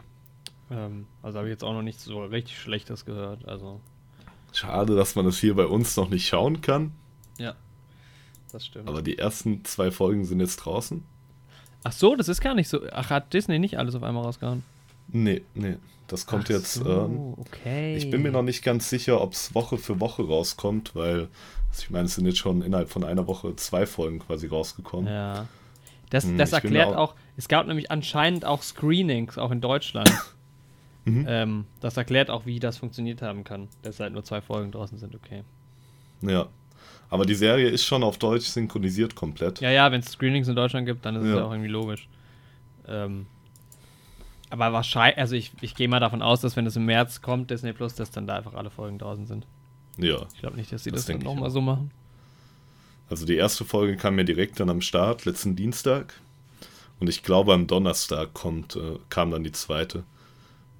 Ähm, also habe ich jetzt auch noch nichts so richtig Schlechtes gehört. Also, schade, dass man das hier bei uns noch nicht schauen kann. ja. Das stimmt. Aber die ersten zwei Folgen sind jetzt draußen. Ach so, das ist gar nicht so. Ach, hat Disney nicht alles auf einmal rausgehauen? Nee, nee. Das kommt Ach jetzt. so, Ähm, okay. ich bin mir noch nicht ganz sicher, ob es Woche für Woche rauskommt, weil also ich meine, es sind jetzt schon innerhalb von einer Woche zwei Folgen quasi rausgekommen. Ja. Das, Hm, das erklärt auch- auch, es gab nämlich anscheinend auch Screenings, auch in Deutschland. Mhm. ähm, das erklärt auch, wie das funktioniert haben kann, dass halt nur zwei Folgen draußen sind, okay. Ja. Aber die Serie ist schon auf Deutsch synchronisiert komplett. Ja, ja, wenn es Screenings in Deutschland gibt, dann ist es Ja. ja auch irgendwie logisch. Ähm, aber wahrscheinlich, also ich, ich gehe mal davon aus, dass wenn es im März kommt, Disney Plus, dass dann da einfach alle Folgen draußen sind. Ja. Ich glaube nicht, dass sie Das das, dann nochmal so machen. Also die erste Folge kam mir direkt dann am Start, letzten Dienstag. Und ich glaube, am Donnerstag kommt, äh, kam dann die zweite.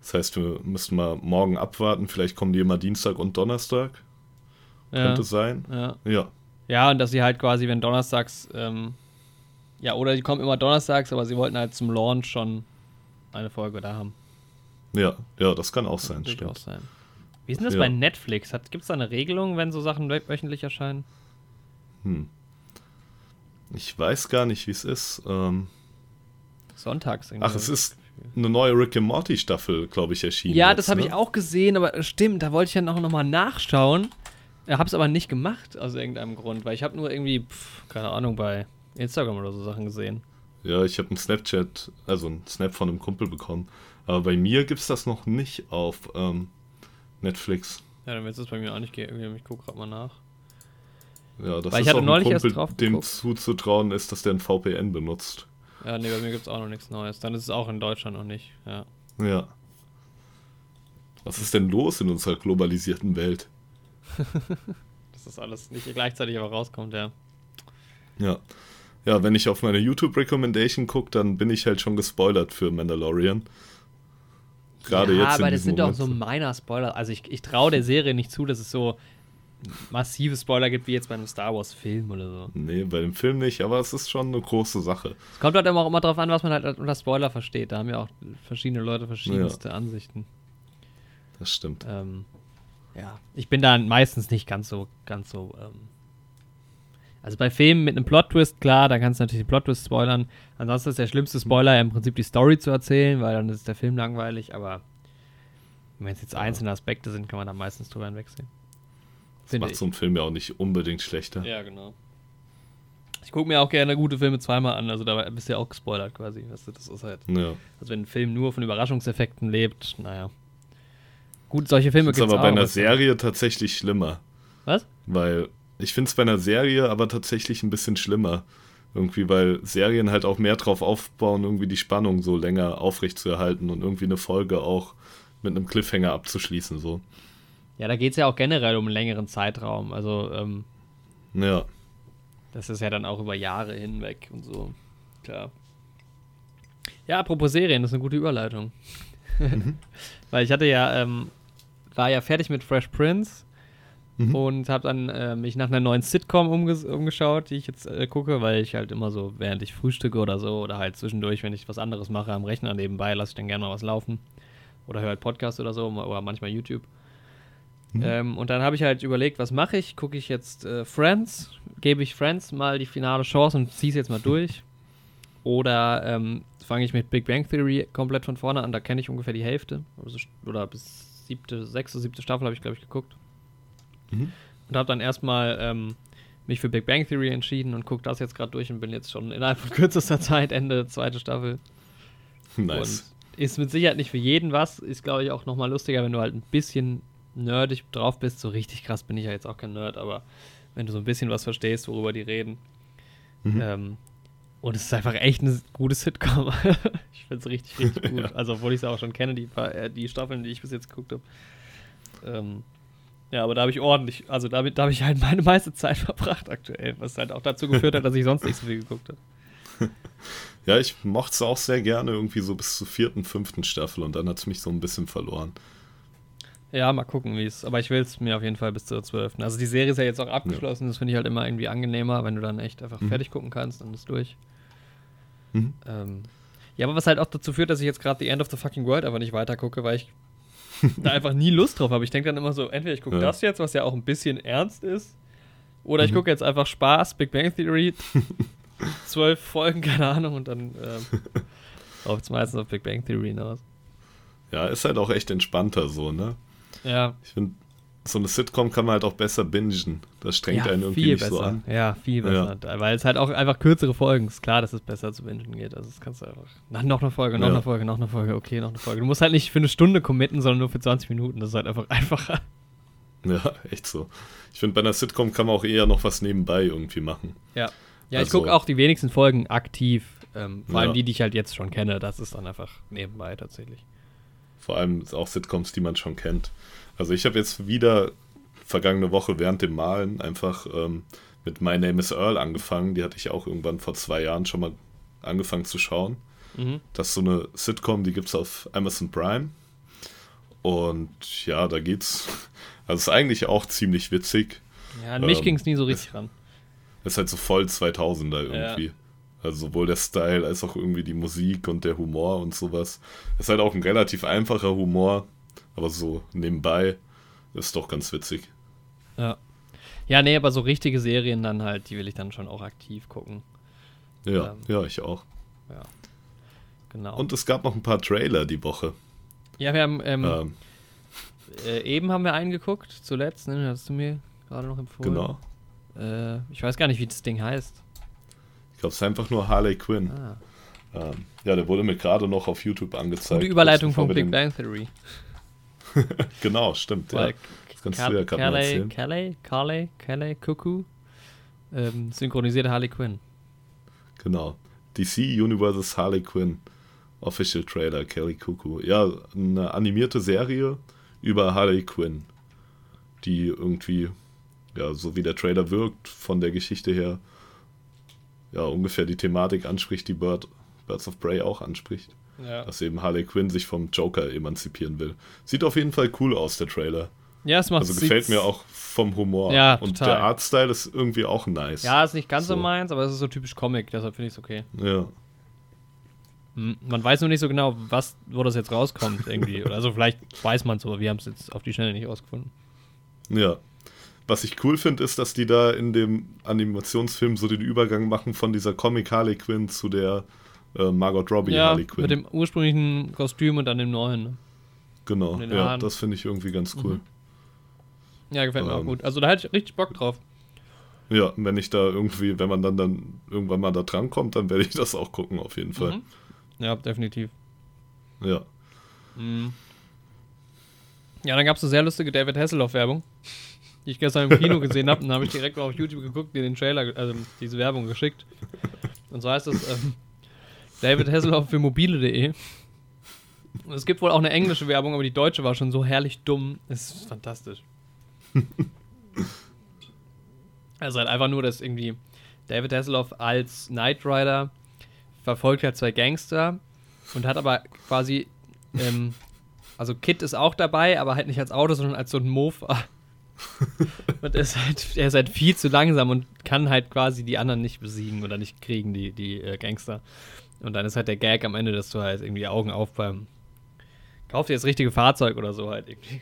Das heißt, wir müssen mal morgen abwarten. Vielleicht kommen die immer Dienstag und Donnerstag. Ja, Könnte sein. ja. Ja. ja, und dass sie halt quasi, wenn donnerstags, ähm, ja, oder die kommen immer donnerstags, aber sie wollten halt zum Launch schon eine Folge da haben. Ja, ja, das kann auch sein, Durchaus stimmt. sein. Wie ist denn das Ja. bei Netflix? Gibt es da eine Regelung, wenn so Sachen wö- wöchentlich erscheinen? Hm. Ich weiß gar nicht, wie es ist. Ähm, Sonntags irgendwie. ach, es ist eine neue Rick and Morty Staffel, glaube ich, erschienen. Ja, jetzt, das habe ne? ich auch gesehen, aber äh, stimmt, da wollte ich dann auch nochmal nachschauen. Habe es aber nicht gemacht, aus irgendeinem Grund, weil ich habe nur irgendwie, pf, keine Ahnung, bei Instagram oder so Sachen gesehen. Ja, ich habe einen Snapchat, also einen Snap von einem Kumpel bekommen. Aber bei mir gibt es das noch nicht auf ähm, Netflix. Ja, dann wird es bei mir auch nicht gehen. Ich gucke gerade mal nach. Ja, das Weil ich ist hatte auch neulich erst Kumpel, drauf dem zuzutrauen ist, dass der ein VPN benutzt. Ja, nee, bei mir gibt es auch noch nichts Neues. Dann ist es auch in Deutschland noch nicht. Ja. Ja. Was ist denn los in unserer globalisierten Welt? Dass das alles nicht gleichzeitig aber rauskommt, ja. Ja. Ja, wenn ich auf meine YouTube-Recommendation gucke, dann bin ich halt schon gespoilert für Mandalorian. Gerade ja, jetzt aber das sind doch so meiner Spoiler. Also ich, ich traue der Serie nicht zu, dass es so massive Spoiler gibt, wie jetzt bei einem Star Wars-Film oder so. Nee, bei dem Film nicht, aber es ist schon eine große Sache. Es kommt halt immer auch immer drauf an, was man halt unter Spoiler versteht. Da haben ja auch verschiedene Leute verschiedenste Ansichten. Das stimmt. Ähm, ja, ich bin da meistens nicht ganz so, ganz so. Ähm, also bei Filmen mit einem Plot-Twist, klar, da kannst du natürlich den Plot-Twist spoilern. Ansonsten ist der schlimmste Spoiler ja im Prinzip die Story zu erzählen, weil dann ist der Film langweilig, aber wenn es jetzt einzelne Aspekte sind, kann man da meistens drüber hinwegsehen. Das macht ich. so einen Film ja auch nicht unbedingt schlechter. Ja, genau. Ich gucke mir auch gerne gute Filme zweimal an, also da bist du ja auch gespoilert quasi. Weißt du, das ist halt. Ja. Also wenn ein Film nur von Überraschungseffekten lebt, naja. Gut, solche Filme gibt es aber bei einer Serie tatsächlich schlimmer. Was? Weil ich finde es bei einer Serie aber tatsächlich ein bisschen schlimmer. Irgendwie, weil Serien halt auch mehr drauf aufbauen, irgendwie die Spannung so länger aufrecht zu erhalten und irgendwie eine Folge auch mit einem Cliffhanger abzuschließen. So. Ja, da geht es ja auch generell um einen längeren Zeitraum. Also, ähm, Ja. das ist ja dann auch über Jahre hinweg und so. Klar. Ja, apropos Serien, das ist eine gute Überleitung. Weil ich hatte ja, ähm, war ja fertig mit Fresh Prince Mhm. und habe dann äh, mich nach einer neuen Sitcom umges umgeschaut, die ich jetzt äh, gucke, weil ich halt immer so, während ich frühstücke oder so, oder halt zwischendurch, wenn ich was anderes mache am Rechner nebenbei, lasse ich dann gerne mal was laufen. Oder höre halt Podcast oder so, oder manchmal YouTube. Mhm. Ähm, und dann habe ich halt überlegt, was mache ich? Gucke ich jetzt äh, Friends? Gebe ich Friends mal die finale Chance und ziehe es jetzt mal durch? Oder ähm, fange ich mit Big Bang Theory komplett von vorne an? Da kenne ich ungefähr die Hälfte. Also, oder bis siebte, sechste, siebte Staffel habe ich, glaube ich, geguckt. Mhm. Und habe dann erstmal ähm, mich für Big Bang Theory entschieden und gucke das jetzt gerade durch und bin jetzt schon innerhalb von kürzester Zeit Ende zweite Staffel. Nice. Und ist mit Sicherheit nicht für jeden was. Ist, glaube ich, auch nochmal lustiger, wenn du halt ein bisschen nerdig drauf bist. So richtig krass bin ich ja jetzt auch kein Nerd, aber wenn du so ein bisschen was verstehst, worüber die reden. Mhm. Ähm, und es ist einfach echt eine gute Sitcom. ich finde es richtig, richtig gut. Ja. Also, obwohl ich es auch schon kenne, die, paar, äh, die Staffeln, die ich bis jetzt geguckt habe. Ähm, ja, aber da habe ich ordentlich, also damit da habe ich halt meine meiste Zeit verbracht aktuell, was halt auch dazu geführt hat, dass ich sonst nicht so viel geguckt habe. Ja, ich mochte es auch sehr gerne, irgendwie so bis zur vierten, fünften Staffel und dann hat es mich so ein bisschen verloren. Ja, mal gucken, wie es. Aber ich will es mir auf jeden Fall bis zur 12. Also die Serie ist ja jetzt auch abgeschlossen. Das finde ich halt immer irgendwie angenehmer, wenn du dann echt einfach Mhm. fertig gucken kannst und ist durch. Mhm. Ähm, ja, aber was halt auch dazu führt, dass ich jetzt gerade The End of the Fucking World einfach nicht weiter gucke, weil ich da einfach nie Lust drauf habe. Ich denke dann immer so, entweder ich gucke Ja. das jetzt, was ja auch ein bisschen ernst ist, oder ich Mhm. gucke jetzt einfach Spaß, Big Bang Theory. zwölf Folgen, keine Ahnung, und dann ähm, läuft es meistens auf Big Bang Theory hinaus. Ja, ist halt auch echt entspannter so, ne? Ja, Ich finde, so eine Sitcom kann man halt auch besser bingen. Das strengt ja einen irgendwie viel nicht besser. so an. Ja, viel besser. Weil es halt auch einfach kürzere Folgen ist. Klar, dass es besser zu bingen geht. Also das kannst du einfach. Na, noch eine Folge, noch Ja. eine Folge, noch eine Folge, okay, noch eine Folge. Du musst halt nicht für eine Stunde committen, sondern nur für 20 Minuten. Das ist halt einfach einfacher. Ja, echt so. Ich finde, bei einer Sitcom kann man auch eher noch was nebenbei irgendwie machen. Ja. Ja, ich Also- gucke auch die wenigsten Folgen aktiv. Ähm, vor allem Ja. die, die ich halt jetzt schon kenne. Das ist dann einfach nebenbei tatsächlich. Vor allem auch Sitcoms, die man schon kennt. Also ich habe jetzt wieder vergangene Woche während dem Malen einfach ähm, mit My Name is Earl angefangen. Die hatte ich auch irgendwann vor zwei Jahren schon mal angefangen zu schauen. Mhm. Das ist so eine Sitcom, die gibt es auf Amazon Prime. Und ja, da geht's. Also ist eigentlich auch ziemlich witzig. Ja, an mich Ähm, ging es nie so richtig ran. Ist halt so voll 2000er irgendwie. Also sowohl der Style als auch irgendwie die Musik und der Humor und sowas. Ist halt auch ein relativ einfacher Humor, aber so nebenbei ist doch ganz witzig. Ja. Ja, nee, aber so richtige Serien dann halt, die will ich dann schon auch aktiv gucken. Ja, Ähm. ja, ich auch. Ja. Genau. Und es gab noch ein paar Trailer die Woche. ja, wir haben ähm, Ähm, äh, eben haben wir einen geguckt, zuletzt, ne? Hast du mir gerade noch empfohlen. genau. Äh, ich weiß gar nicht, wie das Ding heißt. Ich glaube, es ist einfach nur Harley Quinn. Ah. Ähm, ja, der wurde mir gerade noch auf YouTube angezeigt. Gute Überleitung von Big Bang Theory. Genau, stimmt. Ja. Weil Das kannst du ja gerade mal erzählen. Calais, Calais, Calais, Cuckoo ähm, synchronisierte Harley Quinn. Genau. DC Universes Harley Quinn Official Trailer, Kelly Cuckoo. Ja, eine animierte Serie über Harley Quinn, die irgendwie, ja, so wie der Trailer wirkt, von der Geschichte her, ja, ungefähr die Thematik anspricht, die Bird, Birds of Prey auch anspricht. Ja. Dass eben Harley Quinn sich vom Joker emanzipieren will. Sieht auf jeden Fall cool aus, der Trailer. Ja, es macht Also gefällt mir auch vom Humor. Ja, Und total. der Artstyle ist irgendwie auch nice. Ja, ist nicht ganz so, So. meins, aber es ist so typisch Comic, deshalb finde ich es okay. Ja. Hm, Man weiß nur nicht so genau, was, wo das jetzt rauskommt irgendwie. Oder also vielleicht weiß man es, aber wir haben es jetzt auf die Schnelle nicht rausgefunden. Ja. Was ich cool finde, ist, dass die da in dem Animationsfilm so den Übergang machen von dieser Comic Harley Quinn zu der äh, Margot Robbie ja, Harley Quinn. mit dem ursprünglichen Kostüm und dann dem neuen. Ne? genau, ja, Haaren. das finde ich irgendwie ganz cool. Mhm. Ja, gefällt mir auch Ähm. gut. Also da hätte ich richtig Bock drauf. Ja, wenn ich da irgendwie, wenn man dann, dann irgendwann mal da dran kommt, dann werde ich das auch gucken, auf jeden Fall. Mhm. Ja, definitiv. Ja. Mhm. Ja, dann gab es eine sehr lustige David Hasselhoff-Werbung, die ich gestern im Kino gesehen habe. Und dann habe ich direkt mal auf YouTube geguckt, dir den Trailer, also diese Werbung geschickt. Und so heißt es ähm, David Hasselhoff für mobile.de. Es gibt wohl auch eine englische Werbung, aber die deutsche war schon so herrlich dumm. Es ist fantastisch. also halt einfach nur, dass irgendwie David Hasselhoff als Knight Rider verfolgt hat zwei Gangster und hat aber quasi, ähm, also Kid ist auch dabei, aber halt nicht als Auto, sondern als so ein Mofa. und er ist, halt, er ist halt viel zu langsam und kann halt quasi die anderen nicht besiegen oder nicht kriegen, die, die äh, Gangster. Und dann ist halt der Gag am Ende, dass du halt irgendwie Augen auf beim Kauf dir das richtige Fahrzeug oder so halt irgendwie.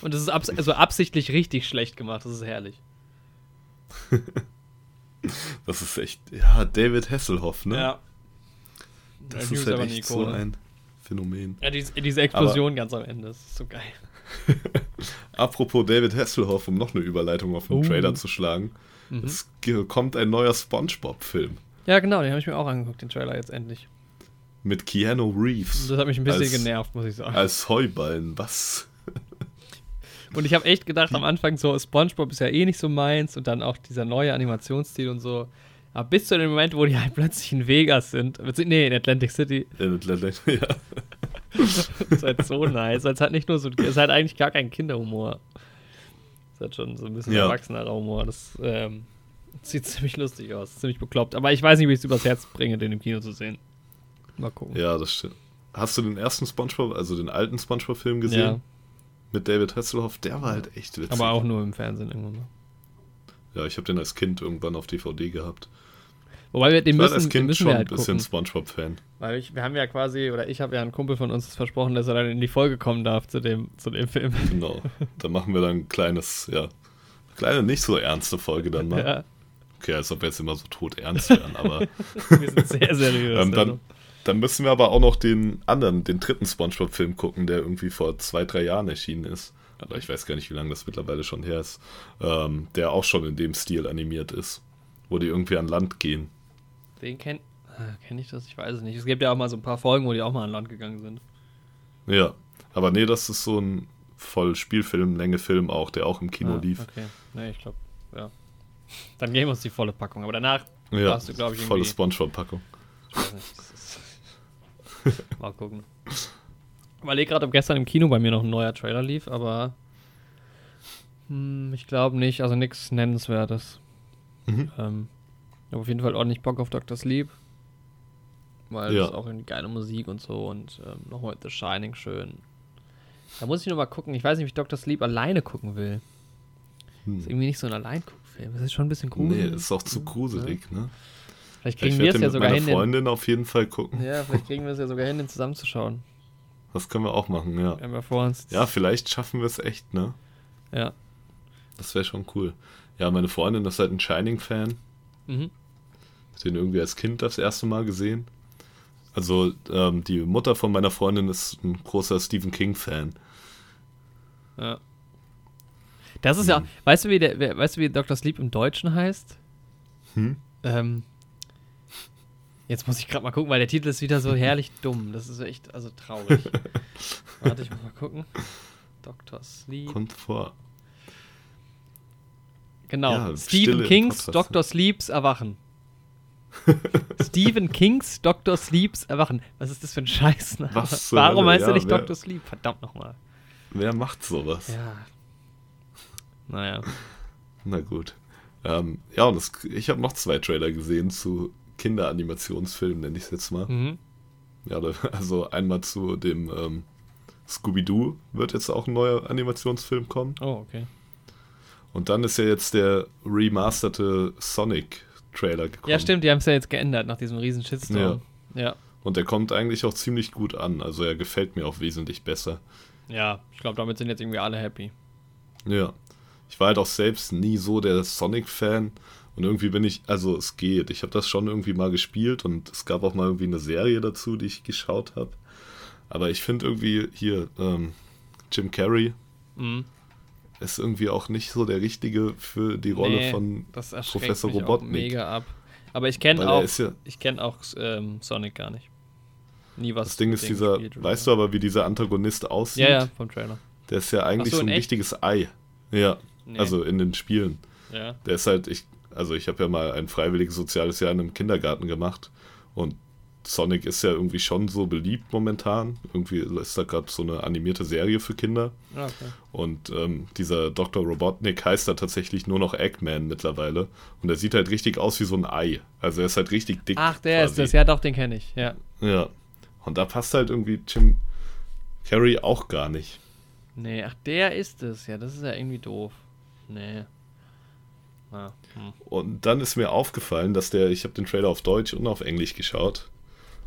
Und es ist abs also absichtlich richtig schlecht gemacht, das ist herrlich. Das ist echt, ja, David Hasselhoff, ne? Ja. Das ist halt aber echt so ein Phänomen. Ja, diese, diese Explosion ganz am Ende, das ist so geil. Apropos David Hasselhoff, um noch eine Überleitung auf den Oh. Trailer zu schlagen. Mhm. Es kommt ein neuer Spongebob-Film Ja, genau, den habe ich mir auch angeguckt, den Trailer jetzt endlich. mit Keanu Reeves Das hat mich ein bisschen Als- genervt, muss ich sagen. als Heuballen. Was? Und ich habe echt gedacht am Anfang so, SpongeBob ist ja eh nicht so meins und dann auch dieser neue Animationsstil und so. Aber bis zu dem Moment, wo die halt plötzlich in Vegas sind, nee, in Atlantic City, Äh, ja. ist halt so nice. Es hat nicht nur so, es ist halt eigentlich gar kein Kinderhumor. Es hat schon so ein bisschen Ja. erwachsener Humor. Das ähm, sieht ziemlich lustig aus, ziemlich bekloppt. Aber ich weiß nicht, wie ich es übers Herz bringe, den im Kino zu sehen. Mal gucken. ja, das stimmt. Hast du den ersten Spongebob, also den alten Spongebob-Film gesehen? Ja, Mit David Hasselhoff? Der war halt echt witzig. aber auch nur im Fernsehen irgendwann mal. Ja, ich habe den als Kind irgendwann auf DVD gehabt. Wobei wir den Ich war müssen, als den Kind müssen schon wir ein halt bisschen gucken. Spongebob-Fan. Weil ich, wir haben ja quasi, oder ich habe ja einen Kumpel von uns versprochen, dass er dann in die Folge kommen darf zu dem, zu dem Film. Genau. da machen wir dann ein kleines, ja, kleine, nicht so ernste Folge dann mal. Ja. Okay, als ob wir jetzt immer so tot ernst wären, aber. Wir sind sehr seriös. ähm, dann, also. dann müssen wir aber auch noch den anderen, den dritten Spongebob-Film gucken, der irgendwie vor zwei, drei Jahren erschienen ist. Aber ich weiß gar nicht, wie lange das mittlerweile schon her ist. Ähm, der auch schon in dem Stil animiert ist. Wo die irgendwie an Land gehen. Den kenn, ah, kenn ich das? Ich weiß es nicht. Es gibt ja auch mal so ein paar Folgen, wo die auch mal an Land gegangen sind. Ja. Aber nee, das ist so ein voll Spielfilm, Film auch, der auch im Kino ah, lief. Okay. Nee, ich glaube, ja. Dann geben wir uns die volle Packung. Aber danach Ja, warst du, glaube ich, volle irgendwie. Spongebob-Packung. Ich weiß nicht. Das ist mal gucken. Ich überlege gerade, ob gestern im Kino bei mir noch ein neuer Trailer lief, aber hm, ich glaube nicht. Also nichts Nennenswertes. Mhm. Ähm, ich habe auf jeden Fall ordentlich Bock auf Dr. Sleep. Weil Ja. das ist auch irgendwie geile Musik und so und ähm, nochmal The Shining schön. Da muss ich noch mal gucken. Ich weiß nicht, ob ich Dr. Sleep alleine gucken will. Hm. Ist irgendwie nicht so ein Alleinguckfilm. Das ist schon ein bisschen Nee, gruselig. ist auch zu gruselig, ne? Vielleicht Ich kriegen wir werde es ja mit sogar meiner hin, Freundin auf jeden Fall gucken. ja, vielleicht kriegen wir es ja sogar hin, den zusammenzuschauen. Das können wir auch machen, ja. Wir haben ja vor uns. Ja, vielleicht schaffen wir es echt, ne? Ja. Das wäre schon cool. Ja, meine Freundin ist halt ein Shining-Fan. Mhm. Hat den irgendwie als Kind das erste Mal gesehen. Also, ähm, die Mutter von meiner Freundin ist ein großer Stephen King-Fan. Ja. Das ist ja, weißt du, wie der, weißt du, wie Dr. Sleep im Deutschen heißt? Hm? Ähm, jetzt muss ich gerade mal gucken, weil der Titel ist wieder so herrlich dumm. Das ist echt, also traurig. Warte, ich muss mal gucken. Dr. Sleep. Kommt vor. Genau. Ja, Stephen Kings Podcast. Dr. Sleeps Erwachen. Stephen Kings Dr. Sleeps Erwachen. Was ist das für ein Scheißname? Was Warum heißt er Ja, nicht wer- Dr. Sleep? Verdammt nochmal. Wer macht sowas? Ja. Naja. Na gut. Ähm, ja, und es, ich habe noch zwei Trailer gesehen zu Kinderanimationsfilmen, nenne ich es jetzt mal. Mhm. Ja, also einmal zu dem ähm, Scooby-Doo wird jetzt auch ein neuer Animationsfilm kommen. Oh, okay. Und dann ist ja jetzt der remasterte Sonic-Trailer gekommen. Ja, stimmt, die haben es ja jetzt geändert nach diesem riesen Shitstorm. Ja. Und der kommt eigentlich auch ziemlich gut an. Also er gefällt mir auch wesentlich besser. Ja, ich glaube, damit sind jetzt irgendwie alle happy. Ja. Ich war halt auch selbst nie so der Sonic-Fan. Und irgendwie bin ich, also es geht. Ich habe das schon irgendwie mal gespielt und es gab auch mal irgendwie eine Serie dazu, die ich geschaut habe. Aber ich finde irgendwie hier, ähm, Jim Carrey Mhm. ist irgendwie auch nicht so der Richtige für die Rolle Nee, von Professor mich Robotnik. mega ab. Aber ich kenne auch, ja, ich kenne auch ähm, Sonic gar nicht. Nie was. das Ding ist dieser, weißt du aber, wie dieser Antagonist aussieht? Ja, ja, vom Trailer. Der ist ja eigentlich so, so in ein echt? richtiges Ei. Ja, Nee. also in den Spielen. Ja. Der ist halt, ich, also ich habe ja mal ein freiwilliges soziales Jahr in einem Kindergarten gemacht und Sonic ist ja irgendwie schon so beliebt momentan. Irgendwie ist da gerade so eine animierte Serie für Kinder. Ah, okay. Und ähm, dieser Dr. Robotnik heißt da tatsächlich nur noch Eggman mittlerweile. Und er sieht halt richtig aus wie so ein Ei. Also er ist halt richtig dick. Ach, der ist quasi. das. Ja, doch, den kenne ich. Ja. Ja. Und da passt halt irgendwie Jim Carrey auch gar nicht. Nee, ach, der ist es. Ja, das ist ja irgendwie doof. Nee. Ah, hm. Und dann ist mir aufgefallen, dass der, ich habe den Trailer auf Deutsch und auf Englisch geschaut,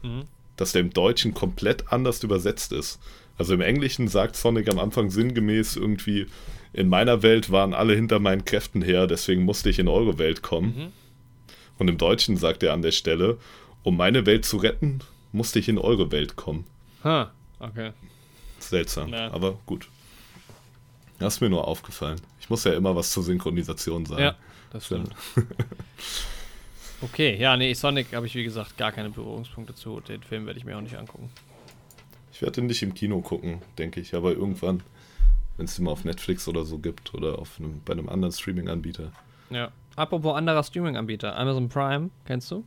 Mhm. dass der im Deutschen komplett anders übersetzt ist. Also im Englischen sagt Sonic am Anfang sinngemäß irgendwie, in meiner Welt waren alle hinter meinen Kräften her, deswegen musste ich in eure Welt kommen. Mhm. Und im Deutschen sagt er an der Stelle, um meine Welt zu retten, musste ich in eure Welt kommen. Ha, okay. Seltsam, Ja. aber gut. Das ist mir nur aufgefallen. Ich muss ja immer was zur Synchronisation sagen. Ja, das stimmt. Okay, ja, nee, Sonic habe ich wie gesagt gar keine Berührungspunkte zu. Den Film werde ich mir auch nicht angucken. Ich werde ihn nicht im Kino gucken, denke ich, aber irgendwann, wenn es ihn mal auf Netflix oder so gibt oder auf einem, bei einem anderen Streaming-Anbieter. Ja. Apropos anderer Streaming-Anbieter, Amazon Prime, kennst du?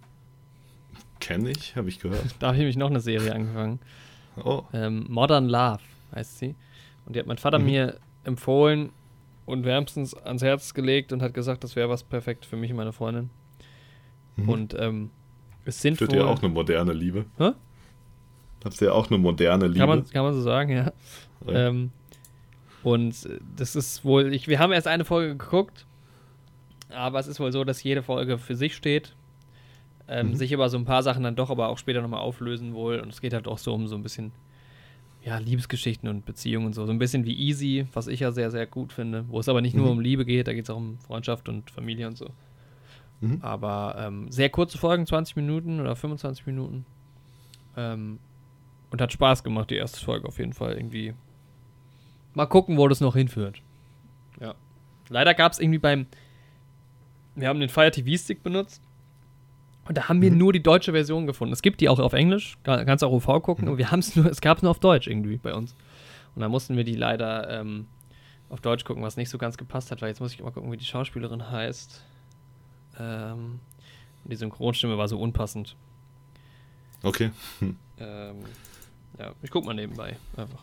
Kenne ich, habe ich gehört. Da habe ich nämlich noch eine Serie angefangen. Oh, Ähm, Modern Love heißt sie. Und die hat mein Vater Mhm. mir empfohlen und wärmstens ans Herz gelegt und hat gesagt, das wäre was perfekt für mich und meine Freundin. Mhm. Und ähm, es sind wohl, ihr auch eine moderne Liebe? Hä? Habt ihr auch eine moderne Liebe? kann man, kann man so sagen, ja. Ja. Ähm, und das ist wohl, ich, wir haben erst eine Folge geguckt, aber es ist wohl so, dass jede Folge für sich steht. Ähm, Mhm. Sich aber so ein paar Sachen dann doch aber auch später nochmal auflösen wohl. Und es geht halt auch so um so ein bisschen, ja, Liebesgeschichten und Beziehungen und so. So ein bisschen wie Easy, was ich ja sehr, sehr gut finde. Wo es aber nicht nur Mhm. um Liebe geht, da geht es auch um Freundschaft und Familie und so. Mhm. Aber ähm, sehr kurze Folgen, 20 Minuten oder 25 Minuten. Ähm, und hat Spaß gemacht, die erste Folge auf jeden Fall irgendwie. Mal gucken, wo das noch hinführt. Ja. Leider gab es irgendwie beim. Wir haben den Fire TV-Stick benutzt. Und da haben wir Mhm. nur die deutsche Version gefunden. Es gibt die auch auf Englisch, ka- kannst auch OV gucken, Mhm. aber wir haben es nur, es gab es nur auf Deutsch irgendwie bei uns. Und da mussten wir die leider ähm, auf Deutsch gucken, was nicht so ganz gepasst hat, weil jetzt muss ich mal gucken, wie die Schauspielerin heißt. Ähm, die Synchronstimme war so unpassend. Okay. Hm. Ähm, ja, ich guck mal nebenbei einfach.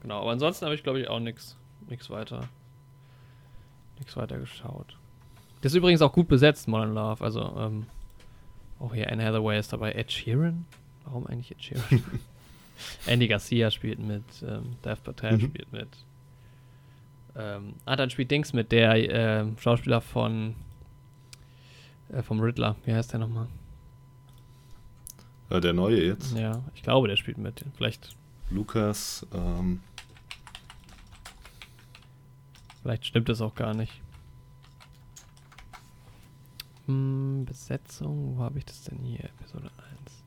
Genau, aber ansonsten habe ich glaube ich auch nichts nix weiter nichts weiter geschaut. Das ist übrigens auch gut besetzt, Modern Love. Also, ähm, auch hier Anne Hathaway ist dabei. Ed Sheeran? Warum eigentlich Ed Sheeran? Andy Garcia spielt mit, ähm, Dev Patel Mhm. spielt mit. Ähm, ah, dann spielt Dings mit, der ähm, Schauspieler von äh, vom Riddler. Wie heißt der nochmal? Ja, der neue jetzt. Ja, ich glaube, der spielt mit. Vielleicht, Lukas, ähm, vielleicht stimmt das auch gar nicht. Hm, Besetzung, wo habe ich das denn hier? Episode 1.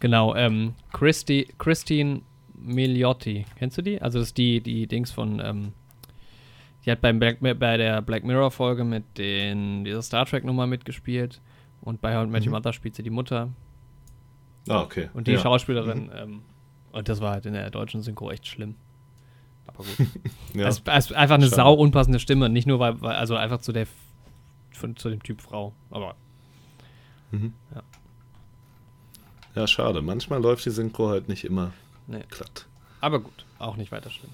Genau, ähm, Christi, Christine Miliotti. Kennst du die? Also das ist die, die Dings von, ähm, die hat beim Black, bei der Black Mirror Folge mit den, dieser Star Trek Nummer mitgespielt. Und bei How Mhm. Mother spielt sie die Mutter. ah, okay. Und die ja. Schauspielerin, ähm, und das war halt in der deutschen Synchro echt schlimm. Aber gut. Ja. Es ist einfach eine Schade. sau unpassende Stimme. Nicht nur, weil, weil also einfach zu der, von, zu dem Typ Frau. Aber Mhm. Ja. ja, schade. Manchmal läuft die Synchro halt nicht immer Nee. glatt. Aber gut, auch nicht weiter schlimm.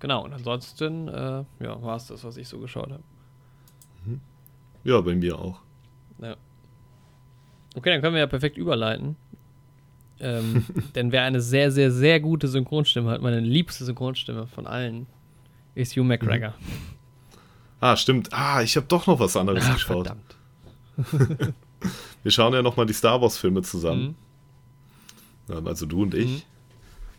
Genau, und ansonsten, äh, ja, war es das, was ich so geschaut habe. Ja, bei mir auch. Ja. Okay, dann können wir ja perfekt überleiten. Ähm, denn wer eine sehr, sehr, sehr gute Synchronstimme hat, meine liebste Synchronstimme von allen, ist Hugh McGregor. Ah, stimmt. Ah, ich habe doch noch was anderes Ach, geschaut. verdammt. Wir schauen ja nochmal die Star Wars-Filme zusammen. Mhm. Ähm, Also du und ich. Mhm.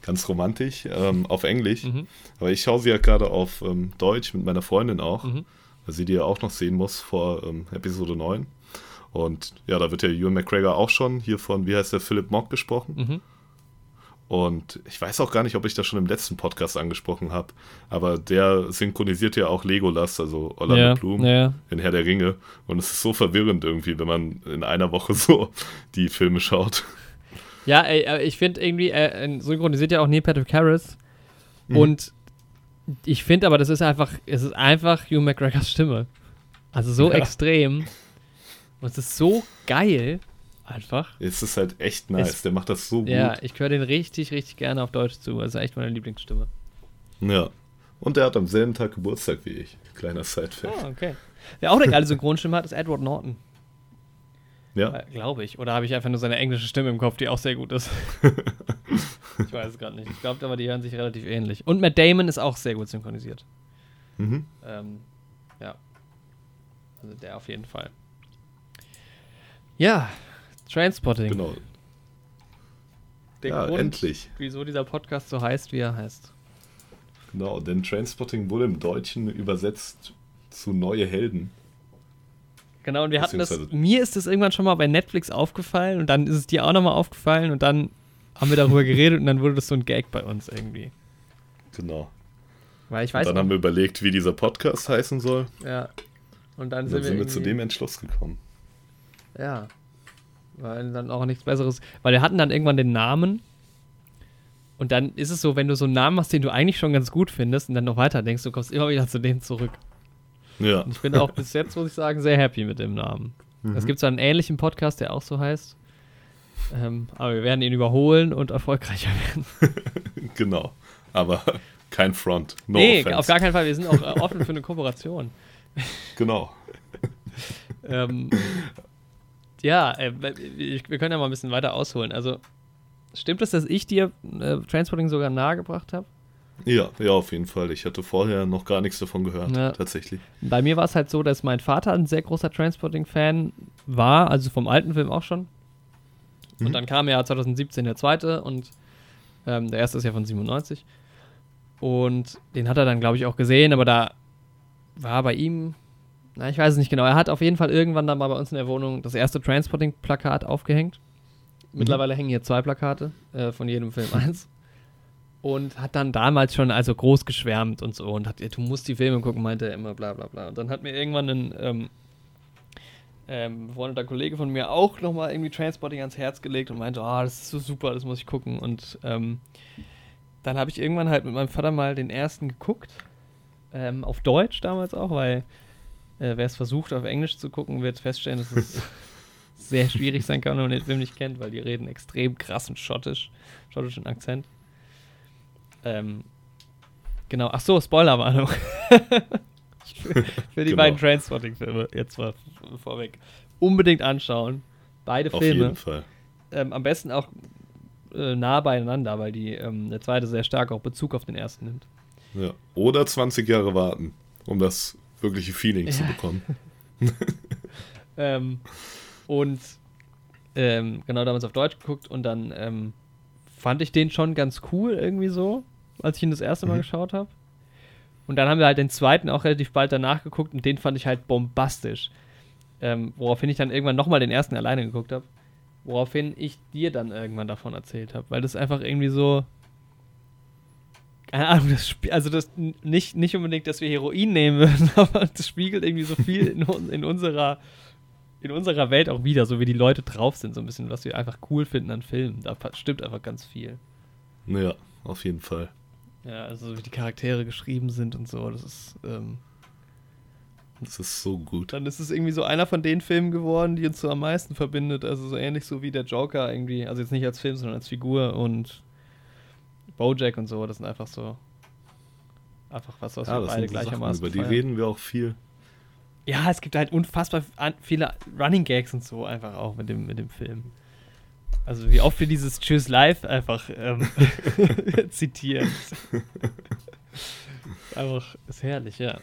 Ganz romantisch, ähm, auf Englisch. Mhm. Aber ich schaue sie ja gerade auf ähm, Deutsch mit meiner Freundin auch, Mhm. weil sie die ja auch noch sehen muss vor ähm, Episode 9. Und ja, da wird ja Ewan McGregor auch schon hier von, wie heißt der, Philip Mock gesprochen. Mhm. Und ich weiß auch gar nicht, ob ich das schon im letzten Podcast angesprochen habe, aber der synchronisiert ja auch Legolas, also Orlando Ja, Bloom ja. in Herr der Ringe. Und es ist so verwirrend irgendwie, wenn man in einer Woche so die Filme schaut. Ja, ey, äh, ich finde irgendwie, äh, synchronisiert ja auch Neil Patrick Harris. Mhm. Und ich finde aber, das ist einfach, es ist einfach Hugh McGregors Stimme. Also so Ja. extrem. Und es ist so geil. Einfach. Es ist halt echt nice, Es- der macht das so gut. Ja, ich höre den richtig, richtig gerne auf Deutsch zu. Also echt meine Lieblingsstimme. Ja. Und der hat am selben Tag Geburtstag wie ich. Kleiner Side-Fact. Ah, okay. Wer auch eine geile Synchronstimme hat, ist Edward Norton. Ja. Äh, Glaube ich. Oder habe ich einfach nur seine englische Stimme im Kopf, die auch sehr gut ist? ich weiß es gerade nicht. Ich glaube aber, die hören sich relativ ähnlich. Und Matt Damon ist auch sehr gut synchronisiert. Mhm. Ähm, ja. Also der auf jeden Fall. Ja, Trainspotting. Genau. Der ja, Grund, endlich. wieso dieser Podcast so heißt, wie er heißt. Genau, denn Trainspotting wurde im Deutschen übersetzt zu Neue Helden. Genau, und wir hatten das. Mir ist das irgendwann schon mal bei Netflix aufgefallen und dann ist es dir auch nochmal aufgefallen und dann haben wir darüber geredet und dann wurde das so ein Gag bei uns irgendwie. Genau. Weil ich Und weiß dann noch, haben wir überlegt, wie dieser Podcast heißen soll. ja. Und dann Und sind dann sind wir wir, zu dem Entschluss gekommen. Ja. Weil dann auch nichts Besseres. Weil wir hatten dann irgendwann den Namen. Und dann ist es so, wenn du so einen Namen hast, den du eigentlich schon ganz gut findest und dann noch weiter denkst, du kommst immer wieder zu dem zurück. Ja. Und ich bin auch bis jetzt, muss ich sagen, sehr happy mit dem Namen. Mhm. Es gibt so einen ähnlichen Podcast, der auch so heißt. Ähm, aber wir werden ihn überholen und erfolgreicher werden. Genau. Aber kein Front. No nee, offense. auf gar keinen Fall. Wir sind auch offen für eine Kooperation. Genau. ähm, ja, äh, wir können ja mal ein bisschen weiter ausholen. Also, stimmt es, dass ich dir äh, Transporting sogar nahegebracht habe? Ja, ja, auf jeden Fall. Ich hatte vorher noch gar nichts davon gehört, Ja. tatsächlich. Bei mir war es halt so, dass mein Vater ein sehr großer Transporting-Fan war, also vom alten Film auch schon. Mhm. Und dann kam ja 2017 der zweite und ähm, der erste ist ja von 97. Und den hat er dann, glaube ich, auch gesehen, aber da war bei ihm, na, ich weiß es nicht genau. Er hat auf jeden Fall irgendwann dann mal bei uns in der Wohnung das erste Transporting-Plakat aufgehängt. Mittlerweile hängen hier zwei Plakate, äh, von jedem Film eins. Und hat dann damals schon also groß geschwärmt und so und hat, du musst die Filme gucken, meinte er immer, bla bla bla. Und dann hat mir irgendwann ein ähm, ähm, befreundeter Kollege von mir auch nochmal irgendwie Transporting ans Herz gelegt und meinte, oh, das ist so super, das muss ich gucken. Und ähm, dann habe ich irgendwann halt mit meinem Vater mal den ersten geguckt. Ähm, auf Deutsch damals auch, weil äh, wer es versucht, auf Englisch zu gucken, wird feststellen, dass es sehr schwierig sein kann, wenn man den Film nicht kennt, weil die reden extrem krassen Schottisch, schottischen Akzent. Ähm, genau, ach so, Spoilerwarnung. Für die Genau. beiden Transporting-Filme, jetzt mal vorweg. Unbedingt anschauen. Beide Auf Filme. jeden Fall. Ähm, am besten auch äh, nah beieinander, weil die, ähm, der zweite sehr stark auch Bezug auf den ersten nimmt. Ja. Oder 20 Jahre warten, um das wirkliche Feeling zu Ja. bekommen. Ähm, und ähm, genau damals auf Deutsch geguckt und dann ähm, fand ich den schon ganz cool irgendwie so, als ich ihn das erste Mal Mhm. geschaut habe. Und dann haben wir halt den zweiten auch relativ bald danach geguckt und den fand ich halt bombastisch. Ähm, woraufhin ich dann irgendwann nochmal den ersten alleine geguckt habe. Woraufhin ich dir dann irgendwann davon erzählt habe, weil das einfach irgendwie so. Keine Ahnung, das Sp- also das nicht, nicht unbedingt, dass wir Heroin nehmen würden, aber das spiegelt irgendwie so viel in, in unserer in unserer Welt auch wieder, so wie die Leute drauf sind, so ein bisschen, was wir einfach cool finden an Filmen. Da stimmt einfach ganz viel. Ja, auf jeden Fall. Ja, also wie die Charaktere geschrieben sind und so, das ist, ähm, Das ist so gut. dann ist es irgendwie so einer von den Filmen geworden, die uns so am meisten verbindet. Also so ähnlich so wie der Joker irgendwie, also jetzt nicht als Film, sondern als Figur und Bojack und so, das sind einfach so einfach was, was Ja, wir beide so Sachen, gleichermaßen über die reden wir auch viel. Ja, es gibt halt unfassbar viele Running Gags und so einfach auch mit dem, mit dem Film. Also wie oft wir dieses Tschüss Live einfach ähm, zitieren. einfach ist herrlich, ja.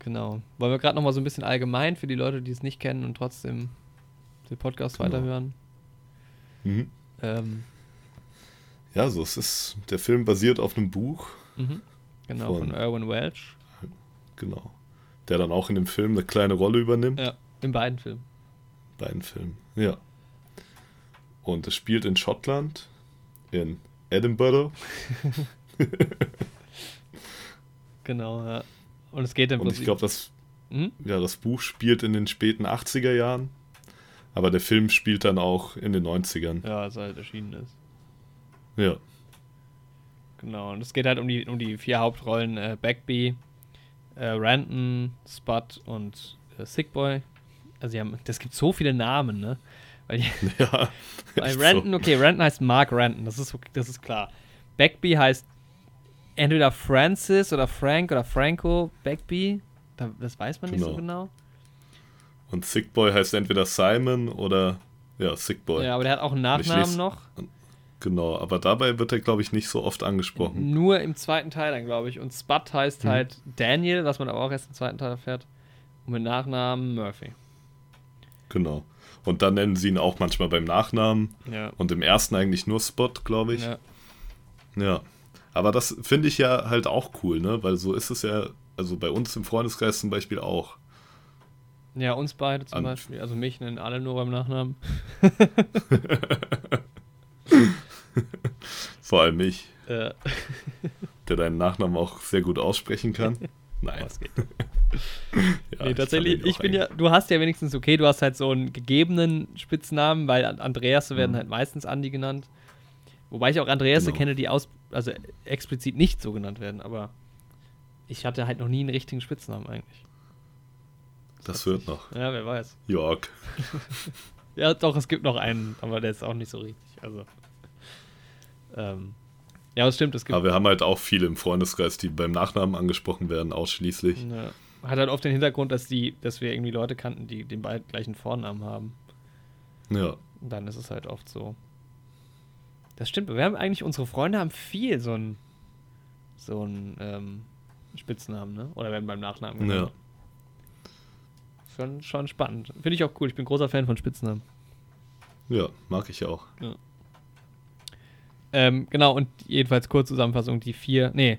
Genau. Wollen wir gerade noch mal so ein bisschen allgemein für die Leute, die es nicht kennen und trotzdem den Podcast Genau. weiterhören. Mhm. Ähm, Ja, so es ist, der Film basiert auf einem Buch, mhm. Genau, von, Von- Irwin Welch. genau, der dann auch in dem Film eine kleine Rolle übernimmt. Ja, in beiden Filmen. Beiden Filmen, ja. Und es spielt in Schottland, in Edinburgh. Genau, ja. Und es geht im Und ich glaube, das, Hm? ja, das Buch spielt in den späten 80er Jahren, aber der Film spielt dann auch in den 90ern. Ja, als er halt erschienen ist. Ja, Genau, und es geht halt um die, um die vier Hauptrollen: äh, Backby, äh, Ranton, Spud und äh, Sickboy. Also, sie haben, das gibt so viele Namen, ne? Weil die, ja. bei Ranton, so. okay, Ranton heißt Mark Ranton, das ist, das ist klar. Backby heißt entweder Francis oder Frank oder Franco Backby. Da, das weiß man nicht so genau. Und Sick Boy heißt entweder Simon oder ja, Sick Boy. Ja, aber der hat auch einen Nachnamen noch. Genau, aber dabei wird er, glaube ich, nicht so oft angesprochen. Nur im zweiten Teil dann, glaube ich. Und Spud heißt Mhm. halt Daniel, was man aber auch erst im zweiten Teil erfährt. Und mit Nachnamen Murphy. Genau. Und dann nennen sie ihn auch manchmal beim Nachnamen. Ja. Und im ersten eigentlich nur Spot, glaube ich. ja. Ja. Aber das finde ich ja halt auch cool, ne? Weil so ist es ja, also bei uns im Freundeskreis zum Beispiel auch. Ja, uns beide zum An- Beispiel. Also mich nennen alle nur beim Nachnamen. Vor allem ich, Äh, der deinen Nachnamen auch sehr gut aussprechen kann. Nein. was geht. Ja, nee, ich tatsächlich, ich auch bin ja, du hast ja wenigstens, okay, du hast halt so einen gegebenen Spitznamen, weil An- Andreas werden Mhm. halt meistens Andi genannt. Wobei ich auch Andreas Genau. kenne, die aus, also explizit nicht so genannt werden, aber ich hatte halt noch nie einen richtigen Spitznamen eigentlich. Das hat wird sich- noch. Ja, wer weiß. Jörg. Ja, doch, es gibt noch einen, aber der ist auch nicht so richtig. Also. Ähm, ja, das stimmt, es gibt. Aber wir haben halt auch viele im Freundeskreis, die beim Nachnamen angesprochen werden, ausschließlich. Ja. Hat halt oft den Hintergrund, dass die, dass wir irgendwie Leute kannten, die den beiden gleichen Vornamen haben. Ja. Und dann ist es halt oft so. Das stimmt, wir haben eigentlich, unsere Freunde haben viel so einen so einen ähm, Spitznamen, ne? Oder werden beim Nachnamen Ja. genannt. Schon, schon spannend. Finde ich auch cool. Ich bin großer Fan von Spitznamen. Ja, mag ich auch. Ähm, genau, und jedenfalls kurz Zusammenfassung, die vier, nee,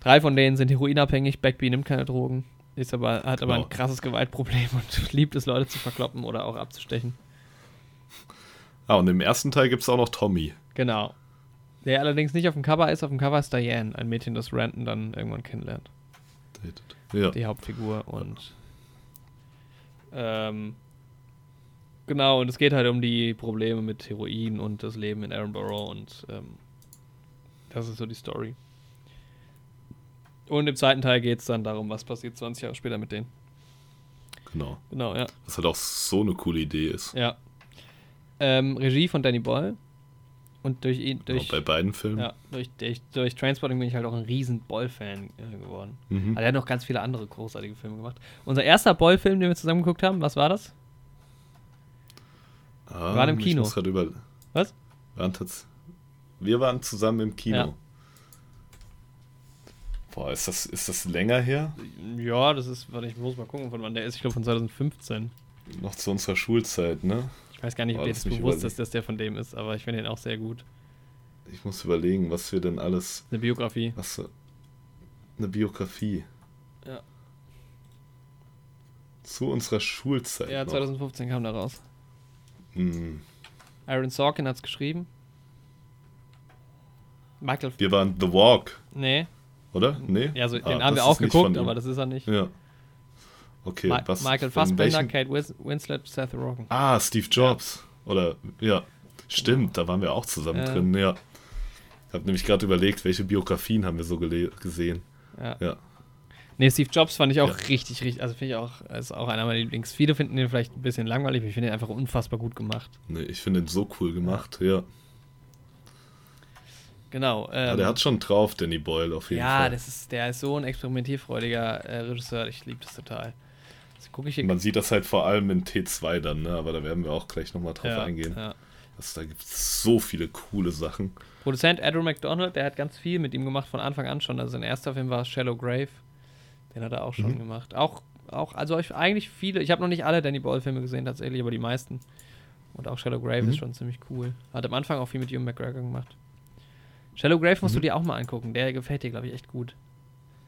drei von denen sind heroinabhängig, Backby nimmt keine Drogen, ist aber, hat aber Genau. ein krasses Gewaltproblem und liebt es, Leute zu verkloppen oder auch abzustechen. Ah, und im ersten Teil gibt es auch noch Tommy. Genau. Der allerdings nicht auf dem Cover ist, auf dem Cover ist Diane, ein Mädchen, das Ranton dann irgendwann kennenlernt. Ja. die Hauptfigur und ähm, genau, und es geht halt um die Probleme mit Heroin und das Leben in Edinburgh und ähm, das ist so die Story. Und im zweiten Teil geht es dann darum, was passiert 20 Jahre später mit denen. Genau. Genau, ja. Was halt auch so eine coole Idee ist. Ja. Ähm, Regie von Danny Boyle. Und durch ihn, Auch durch, bei beiden Filmen. ja, durch, durch, durch Trainspotting bin ich halt auch ein riesen Boyle-Fan äh, geworden. Mhm. Aber er hat noch ganz viele andere großartige Filme gemacht. Unser erster Boyle-Film, den wir zusammen geguckt haben, was war das? Ah, waren im Kino. über Was? waren wir waren zusammen im Kino. Ja. Boah, ist das, ist das länger her? Ja, das ist, warte, ich muss mal gucken, von wann der ist. Ich glaube von 2015. Noch zu unserer Schulzeit, ne? Ich weiß gar nicht, ob dir mich bewusst überlegen. ist, dass der von dem ist, aber ich finde ihn auch sehr gut. Ich muss überlegen, was wir denn alles. Eine Biografie. Was eine Biografie. Ja. Zu unserer Schulzeit. Ja, noch. 2015 kam der raus. Hm. Aaron Sorkin hat es geschrieben. Michael. Wir waren The Walk, Nee. oder? Nee? Ja, also, Ah, den haben wir auch geguckt, aber das ist er nicht. Ja. Okay, Ma was? Michael Fassbender, Kate Wins Winslet, Seth Rogen. Ah, Steve Jobs. Oder, ja. Stimmt, da waren wir auch zusammen Ja. drin, ja. Ich habe nämlich gerade überlegt, welche Biografien haben wir so gesehen. Ja. Ja. Nee, Steve Jobs fand ich auch Ja. richtig, richtig, also finde ich auch, ist auch einer meiner Lieblings. Viele finden den vielleicht ein bisschen langweilig, aber ich finde ihn einfach unfassbar gut gemacht. Nee, ich finde den so cool gemacht, ja. Genau. Ähm, ja. Der hat schon drauf, Danny Boyle, auf jeden ja, Fall. das ist, der ist so ein experimentierfreudiger äh, Regisseur, ich liebe das total. Jetzt gucke ich hier. Man sieht das halt vor allem in T2 dann, ne? aber da werden wir auch gleich nochmal drauf ja, eingehen. Ja. Das, da gibt es so viele coole Sachen. Produzent Andrew McDonald, der hat ganz viel mit ihm gemacht von Anfang an schon. Also sein erster Film war Shallow Grave. Den hat er auch schon Mhm. gemacht. Auch, auch, also ich- eigentlich viele. Ich habe noch nicht alle Danny Boyle-Filme gesehen tatsächlich, aber die meisten. Und auch Shallow Grave Mhm. ist schon ziemlich cool. Hat am Anfang auch viel mit Ewan McGregor gemacht. Shallow Grave musst du Mhm. dir auch mal angucken. Der gefällt dir, glaube ich, echt gut.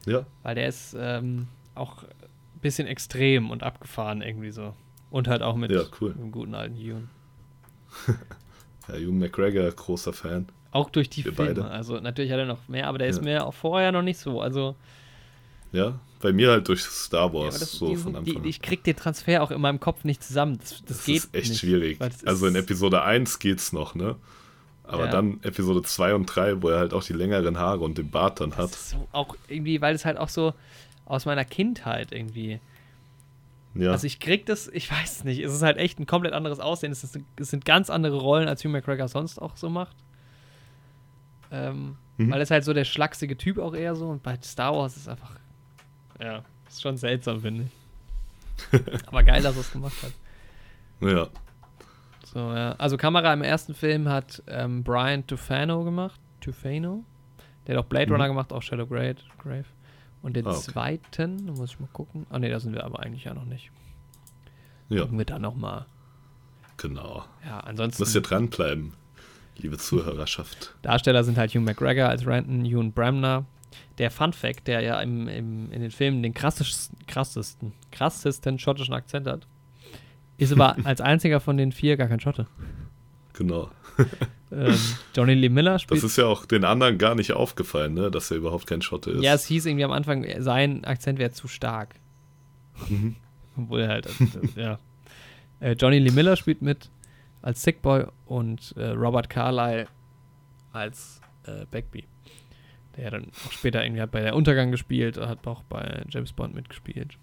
Ja, Weil der ist ähm, auch ein bisschen extrem und abgefahren irgendwie so. Und halt auch mit Ja, cool. einem guten alten Ewan. ja Ewan McGregor, großer Fan. Auch durch die Wir Filme. beide. Also natürlich hat er noch mehr, aber der ist Ja. mir auch vorher noch nicht so. Also Ja, bei mir halt durch Star Ja, Wars, das, so diesen, von Anfang die, an. ich krieg den Transfer auch in meinem Kopf nicht zusammen. Das, das, Das geht ist echt nicht, schwierig. das Also in Episode 1 geht's noch, ne? Aber Ja. dann Episode 2 und 3, wo er halt auch die längeren Haare und den Bart dann das hat. ist so auch irgendwie, weil es halt auch so aus meiner Kindheit irgendwie. Ja, Also ich krieg das, ich weiß nicht, es ist halt echt ein komplett anderes Aussehen. Es, ist, es sind ganz andere Rollen, als Hugh McGregor sonst auch so macht. Ähm, Mhm. Weil es halt so der schlachsige Typ auch eher so und bei Star Wars ist einfach, ja, ist schon seltsam, finde ich. Aber geil, dass er es gemacht hat. ja. So, ja. Also Kamera im ersten Film hat ähm, Brian Tufano gemacht. Tufano. Der hat auch Blade Mhm. Runner gemacht, auch Shadow Grave. Und den Ah, okay. zweiten, da muss ich mal gucken. Ah ne, da sind wir aber eigentlich ja noch nicht. Ja, Gucken wir da nochmal. genau. Ja, ansonsten. Müsst ihr dranbleiben, liebe Zuhörerschaft. Darsteller sind halt Hugh McGregor als Renton, Ewan Bramner. Der Fun Fact, der ja im, im, in den Filmen den krassesten, krassesten, krassesten schottischen Akzent hat, ist aber als einziger von den vier gar kein Schotte. Genau. Ähm, Johnny Lee Miller spielt. Das ist ja auch den anderen gar nicht aufgefallen, ne? dass er überhaupt kein Schotte ist. Ja, es hieß irgendwie am Anfang, sein Akzent wäre zu stark. Mhm. Obwohl er halt, also, das, ja. Äh, Johnny Lee Miller spielt mit als Sickboy und äh, Robert Carlyle als äh, Beckby. Der dann auch später irgendwie hat bei der Untergang gespielt, hat auch bei James Bond mitgespielt.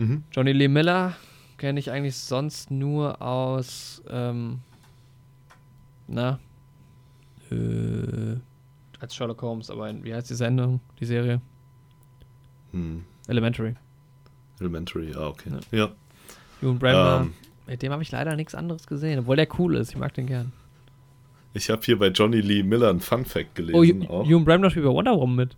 Mhm. Johnny Lee Miller kenne ich eigentlich sonst nur aus, ähm, na, äh, als Sherlock Holmes, aber in, wie heißt die Sendung, die Serie? Hm. Elementary. Elementary, ah, okay. Ja. Ja. Ewan Brammer, Ähm, mit dem habe ich leider nichts anderes gesehen, obwohl der cool ist, ich mag den gern. Ich habe hier bei Johnny Lee Miller einen Fun Fact gelesen. Oh. Ewan Brammer spielt bei Wonder Woman mit.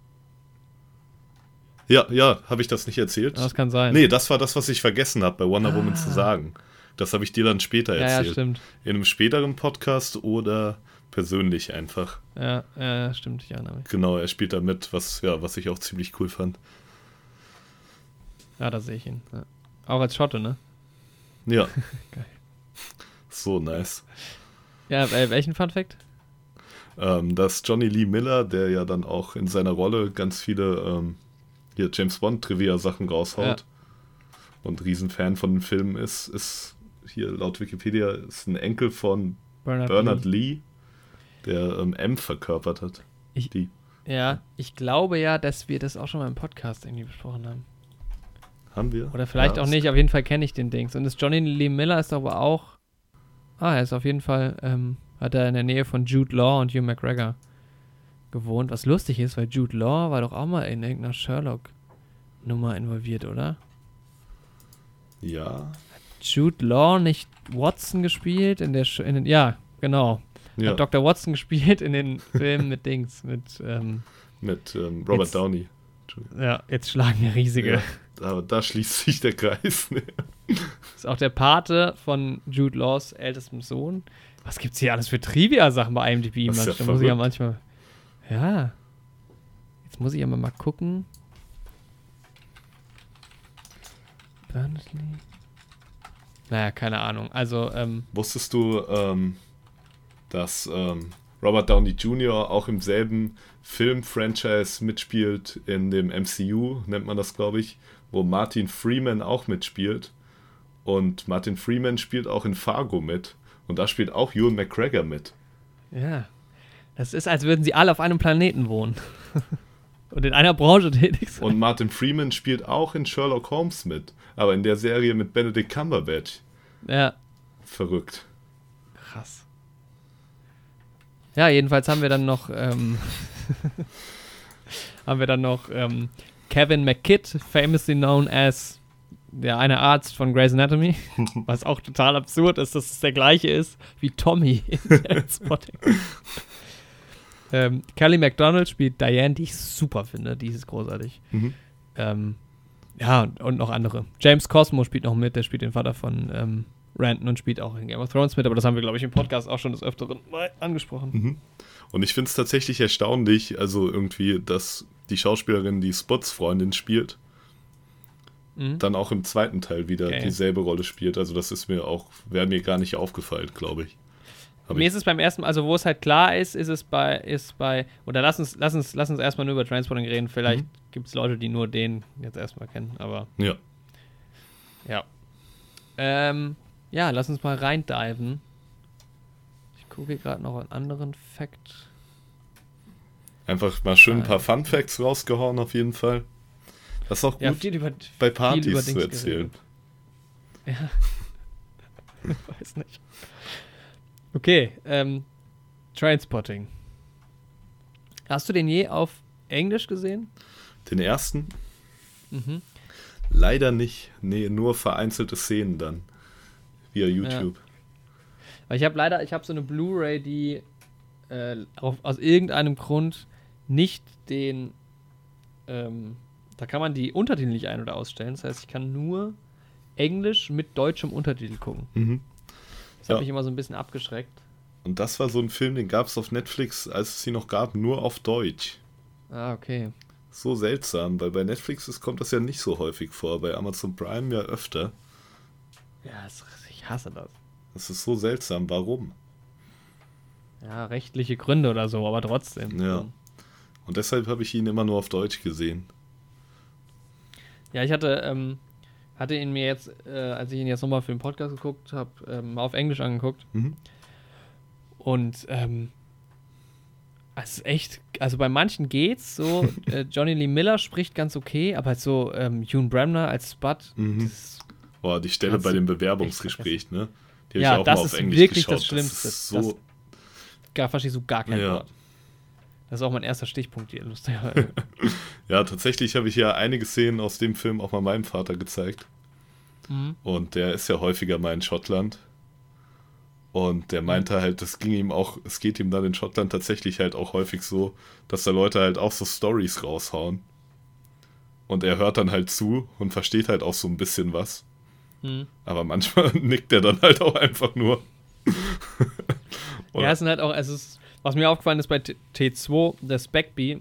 Ja, ja, habe ich das nicht erzählt? Das kann sein. Nee, das war das, was ich vergessen habe, bei Wonder Woman zu Ah. sagen. Das habe ich dir dann später ja, ja, erzählt. stimmt. In einem späteren Podcast oder persönlich einfach. Ja, ja, stimmt, ich erinnere mich. Genau, er spielt da mit, was, ja, was ich auch ziemlich cool fand. Ja, da sehe ich ihn. Ja. Auch als Schotte, ne? Ja. Geil. So nice. Ja, äh, welchen Fun Fact? Ähm, dass Johnny Lee Miller, der ja dann auch in seiner Rolle ganz viele ähm, hier James Bond Trivia Sachen raushaut Ja. und Riesenfan von den Filmen ist, ist hier laut Wikipedia ist ein Enkel von Bernard, Bernard Lee. Lee, der ähm, M verkörpert hat. Ich- Die. Ja, ich glaube ja, dass wir das auch schon mal im Podcast irgendwie besprochen haben. Haben wir? Oder vielleicht Ja, auch nicht, auf jeden Fall kenne ich den Dings. Und das Johnny Lee Miller ist aber auch. Ah, er ist auf jeden Fall, ähm, hat er in der Nähe von Jude Law und Hugh McGregor gewohnt. Was lustig ist, weil Jude Law war doch auch mal in irgendeiner Sherlock-Nummer involviert, oder? Ja. Jude Law nicht Watson gespielt in der, Sch in den, ja, genau. Ja, Hat Dr. Watson gespielt in den Filmen mit Dings, mit, ähm, mit ähm, Robert Jetzt- Downey. ja, jetzt schlagen wir riesige. Ja, aber da schließt sich der Kreis. Ist auch der Pate von Jude Laws ältestem Sohn. Was gibt's hier alles für Trivia-Sachen bei IMDb? Das ist ja Manchmal muss ich ja manchmal. Ja. Jetzt muss ich aber mal gucken. Bernard Lee. Naja, keine Ahnung. Also, ähm, Wusstest du, ähm, dass ähm, Robert Downey Jr. auch im selben Film-Franchise mitspielt in dem MCU, nennt man das, glaube ich, wo Martin Freeman auch mitspielt. Und Martin Freeman spielt auch in Fargo mit. Und da spielt auch Ewan McGregor mit. ja. Das ist, als würden sie alle auf einem Planeten wohnen. Und in einer Branche tätig sein. Und Martin Freeman spielt auch in Sherlock Holmes mit. Aber in der Serie mit Benedict Cumberbatch. Ja. Verrückt. Krass. Ja, jedenfalls haben wir dann noch, ähm, haben wir dann noch ähm, Kevin McKidd, famously known as der eine Arzt von Grey's Anatomy, was auch total absurd ist, dass es der gleiche ist wie Tommy in Trainspotting. ähm, Kelly MacDonald spielt Diane, die ich super finde, die ist großartig. Mhm. Ähm, ja, und, und noch andere. James Cosmo spielt noch mit, der spielt den Vater von ähm, Ranton und spielt auch in Game of Thrones mit, aber das haben wir, glaube ich, im Podcast auch schon des Öfteren mal angesprochen. Mhm. Und ich finde es tatsächlich erstaunlich, also irgendwie, dass die Schauspielerin, die Spots Freundin spielt, Mhm. dann auch im zweiten Teil wieder Okay. dieselbe Rolle spielt. Also das ist mir auch, wäre mir gar nicht aufgefallen, glaube ich. Aber Mir ich, ist es beim ersten Mal, also wo es halt klar ist, ist es bei, ist bei, oder lass uns, lass uns, lass uns erstmal nur über Transporting reden. Vielleicht Mhm. gibt es Leute, die nur den jetzt erstmal kennen, aber ja, ja. Ähm, ja, lass uns mal reindiven. Ich gucke gerade noch einen anderen Fact. einfach mal schön ein paar Ah. Fun Facts rausgehauen auf jeden Fall. Das ist auch gut Ja, viel über, bei Partys zu erzählen. Ja. Weiß nicht. Okay, ähm, Trainspotting. Hast du den je auf Englisch gesehen? Den ersten Mhm. leider nicht. Nee, nur vereinzelte Szenen dann. Via YouTube. Weil ich habe leider, ich habe so eine Blu-ray, die äh, auf, aus irgendeinem Grund nicht den, ähm, da kann man die Untertitel nicht ein- oder ausstellen. Das heißt, ich kann nur Englisch mit deutschem Untertitel gucken. Mhm. Das Ja. hat mich immer so ein bisschen abgeschreckt. Und das war so ein Film, den gab es auf Netflix, als es sie noch gab, nur auf Deutsch. Ah, okay. So seltsam, weil bei Netflix ist, kommt das ja nicht so häufig vor, bei Amazon Prime ja öfter. Ja, das, ich hasse das. Das ist so seltsam, warum? Ja, rechtliche Gründe oder so, aber trotzdem. Ja. Und deshalb habe ich ihn immer nur auf Deutsch gesehen. Ja, ich hatte, ähm, hatte ihn mir jetzt, äh, als ich ihn jetzt nochmal für den Podcast geguckt habe, ähm, auf Englisch angeguckt. Mhm. Und ähm, es ist echt, also bei manchen geht's so. äh, Johnny Lee Miller spricht ganz okay, aber so ähm, Ewan Bremner als Spud, Mhm. das, Boah, die Stelle bei dem Bewerbungsgespräch, ne? Die Ja, ich auch das mal auf ist Englisch wirklich geschaut. das Schlimmste. Das ist so, gar verstehst du gar kein Ja. Wort. Das ist auch mein erster Stichpunkt hier, lustigerweise. ja, tatsächlich habe ich ja einige Szenen aus dem Film auch mal meinem Vater gezeigt. mhm. Und der ist ja häufiger mal in Schottland. Und der meinte halt, das ging ihm auch, es geht ihm dann in Schottland tatsächlich halt auch häufig so, dass da Leute halt auch so Stories raushauen. Und er hört dann halt zu und versteht halt auch so ein bisschen was. Mhm. Aber manchmal nickt er dann halt auch einfach nur. Ja, es sind halt auch, also es ist, Was mir aufgefallen ist bei T- T2, dass Beckby,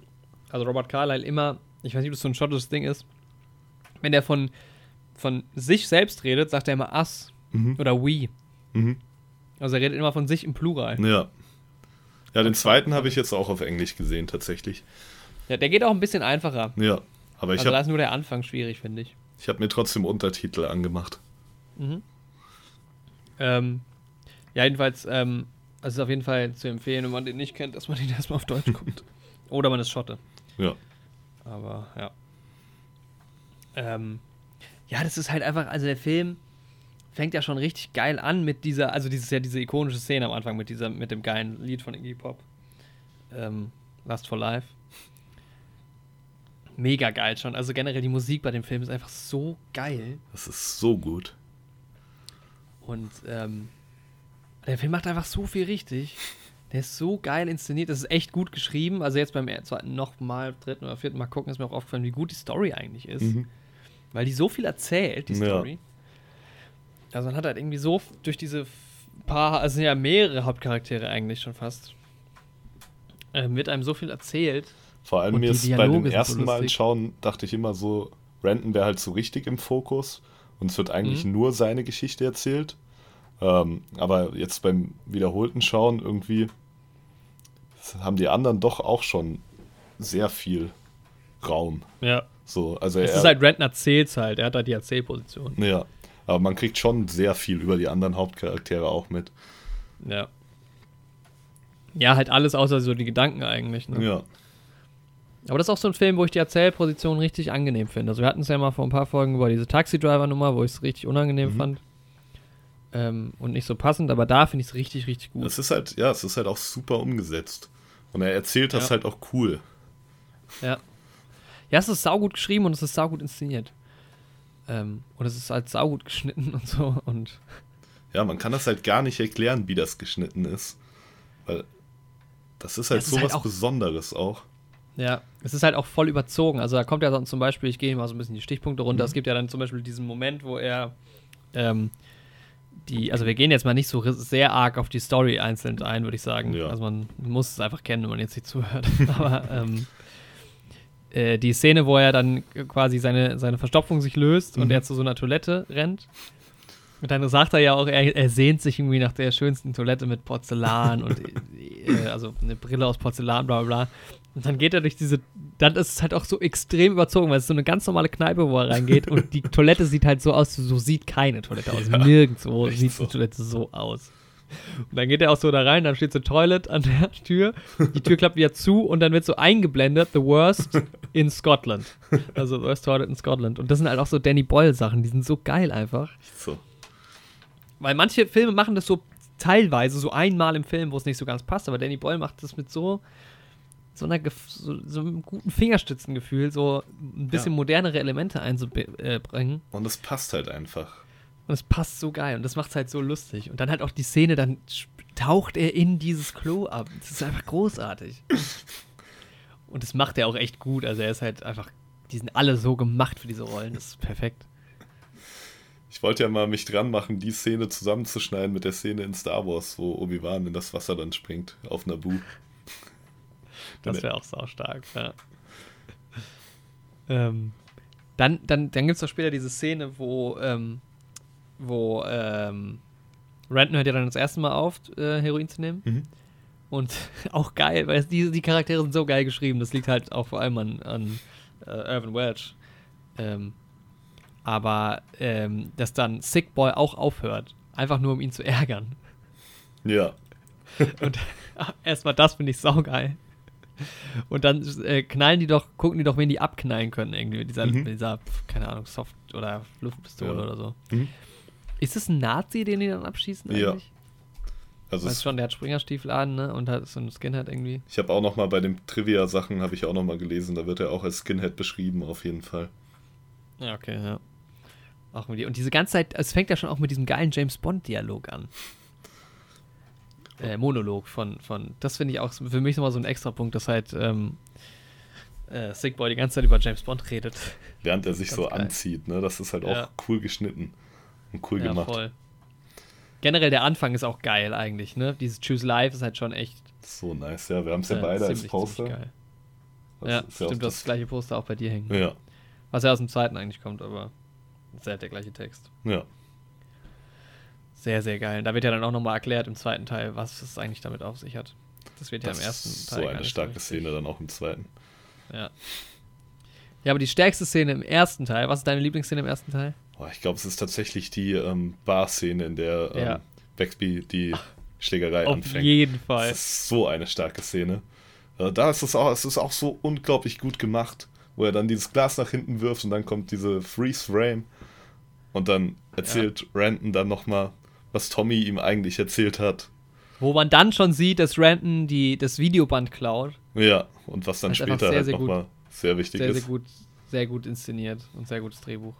also Robert Carlyle, immer, ich weiß nicht, ob das so ein schottisches Ding ist, wenn er von, von sich selbst redet, sagt er immer us Mhm. oder we. Mhm. Also er redet immer von sich im Plural. Ja. Ja, den zweiten habe ich jetzt auch auf Englisch gesehen, tatsächlich. Ja, der geht auch ein bisschen einfacher. Ja. Aber ich also da habe ist nur der Anfang schwierig, finde ich. ich hab mir trotzdem Untertitel angemacht. Ähm, ja, jedenfalls, ähm, es ist auf jeden Fall zu empfehlen, wenn man den nicht kennt, dass man den erstmal auf Deutsch guckt. Oder man ist Schotte. Ja. Aber ja. Ähm, ja, das ist halt einfach, also der Film fängt ja schon richtig geil an mit dieser, also dieses ja diese ikonische Szene am Anfang mit dieser, mit dem geilen Lied von Iggy Pop. Ähm, Last for Life. Mega geil schon. Also generell die Musik bei dem Film ist einfach so geil. Das ist so gut. Und ähm, der Film macht einfach so viel richtig. Der ist so geil inszeniert. Das ist echt gut geschrieben. Also jetzt beim zweiten nochmal, dritten oder vierten Mal gucken, ist mir auch aufgefallen, wie gut die Story eigentlich ist. Mhm. Weil die so viel erzählt, die Ja. Story. Also man hat halt irgendwie so durch diese paar, also ja mehrere Hauptcharaktere eigentlich schon fast, ähm, wird einem so viel erzählt. Vor allem mir ist bei so ersten Malen lustig. schauen, dachte ich immer so, Renton wäre halt so richtig im Fokus und es wird eigentlich Mhm. nur seine Geschichte erzählt. Ähm, aber jetzt beim wiederholten Schauen irgendwie haben die anderen doch auch schon sehr viel Raum. Ja. So, also Es er, ist halt Rentner erzählt's halt, er hat halt die Erzählposition. ja, aber man kriegt schon sehr viel über die anderen Hauptcharaktere auch mit. Ja. Ja, halt alles außer so die Gedanken eigentlich. Ne? Ja, Aber das ist auch so ein Film, wo ich die Erzählposition richtig angenehm finde. Also wir hatten es ja mal vor ein paar Folgen über diese Taxi-Driver-Nummer, wo ich es richtig unangenehm Mhm. fand. Ähm, und nicht so passend, aber da finde ich es richtig, richtig gut. es ist halt, ja, es ist halt auch super umgesetzt. Und er erzählt das Ja. halt auch cool. Ja. Ja, es ist saugut geschrieben und es ist saugut inszeniert. Ähm, und es ist halt saugut geschnitten und so. Und Ja, man kann das halt gar nicht erklären, wie das geschnitten ist. Weil das ist halt Das ist so halt auch- Besonderes auch. ja, es ist halt auch voll überzogen. Also da kommt ja dann zum Beispiel, ich gehe mal so ein bisschen die Stichpunkte runter. Es gibt ja dann zum Beispiel diesen Moment, wo er ähm, die, also wir gehen jetzt mal nicht so sehr arg auf die Story einzeln ein, würde ich sagen. Ja. Also man muss es einfach kennen, wenn man jetzt nicht zuhört. Aber ähm, äh, die Szene, wo er dann quasi seine, seine Verstopfung sich löst und Mhm. er zu so einer Toilette rennt. Und dann sagt er ja auch, er, er sehnt sich irgendwie nach der schönsten Toilette mit Porzellan und äh, also eine Brille aus Porzellan, bla bla bla. Und dann geht er durch diese, dann ist es halt auch so extrem überzogen, weil es ist so eine ganz normale Kneipe, wo er reingeht und die Toilette sieht halt so aus, so sieht keine Toilette aus. Ja, Nirgendwo sieht so. die Toilette so aus. Und dann geht er auch so da rein, dann steht so Toilet an der Tür, die Tür klappt wieder zu und dann wird so eingeblendet, the worst in Scotland. Also the worst toilet in Scotland. Und das sind halt auch so Danny Boyle Sachen, die sind so geil einfach. So. Weil manche Filme machen das so teilweise, so einmal im Film, wo es nicht so ganz passt, aber Danny Boyle macht das mit so, so, einer, so, so einem guten Fingerstützengefühl, so ein bisschen Ja. modernere Elemente einzubringen. Und es passt halt einfach. Und es passt so geil und das macht es halt so lustig. Und dann halt auch die Szene, dann taucht er in dieses Klo ab. Das ist einfach großartig. Und das macht er auch echt gut. Also er ist halt einfach, die sind alle so gemacht für diese Rollen. Das ist perfekt. Ich wollte ja mal mich dran machen, die Szene zusammenzuschneiden mit der Szene in Star Wars, wo Obi-Wan in das Wasser dann springt, auf Naboo. Das wäre auch saustark, ja. ähm, dann dann, dann gibt es doch später diese Szene, wo, ähm, wo ähm, Renton hört ja dann das erste Mal auf, äh, Heroin zu nehmen. Mhm. Und auch geil, weil die, die Charaktere sind so geil geschrieben. Das liegt halt auch vor allem an, an äh, Irvin Welch. Ähm, aber ähm, dass dann Sick Boy auch aufhört, einfach nur um ihn zu ärgern. Ja. Und erstmal das finde ich saugeil. Und dann äh, knallen die doch, gucken die doch, wen die abknallen können, irgendwie mit dieser, Mhm. mit dieser keine Ahnung, Soft- oder Luftpistole Ja. oder so. Mhm. Ist es ein Nazi, den die dann abschießen Ja. eigentlich? Also Weißt schon, der hat Springerstiefel an, ne? Und hat so ein Skinhead irgendwie. ich habe auch noch mal bei den Trivia-Sachen, habe ich auch noch mal gelesen, da wird er auch als Skinhead beschrieben, auf jeden Fall. Ja, okay, ja. Auch mit die, und diese ganze Zeit, es fängt ja schon auch mit diesem geilen James Bond-Dialog an. Äh, Monolog von, von, das finde ich auch für mich nochmal so ein extra Punkt, dass halt ähm, äh, Sick Boy die ganze Zeit über James Bond redet. Während er sich so geil. anzieht, ne? Das ist halt Ja. auch cool geschnitten und cool gemacht. Generell der Anfang ist auch geil eigentlich, ne? Dieses Choose Life ist halt schon echt So nice, ja. Wir haben es ja, Äh, beide als ziemlich, Poster. ziemlich geil. Das ja, stimmt, du hast das gleiche Poster auch bei dir hängen. Ja, Was ja aus dem zweiten eigentlich kommt, aber ist halt der gleiche Text. ja. Sehr, sehr geil. Da wird ja dann auch nochmal erklärt im zweiten Teil, was es eigentlich damit auf sich hat. Das wird ja Das im ersten Teil. so eine starke richtig. Szene dann auch im zweiten. Ja. Ja, aber die stärkste Szene im ersten Teil, was ist deine Lieblingsszene im ersten Teil? Boah, ich glaube, es ist tatsächlich die ähm, Bar-Szene, in der ähm, Ja. Baxby die Schlägerei Auf anfängt. jeden Fall. Das ist so eine starke Szene. Äh, Da ist es auch, es ist auch so unglaublich gut gemacht, wo er dann dieses Glas nach hinten wirft und dann kommt diese Freeze Frame und dann erzählt Randon dann nochmal, was Tommy ihm eigentlich erzählt hat. Wo man dann schon sieht, dass Ranton die, das Videoband klaut. Ja, und was dann später sehr, halt sehr nochmal sehr wichtig Sehr, ist. sehr gut, sehr gut inszeniert und sehr gutes Drehbuch.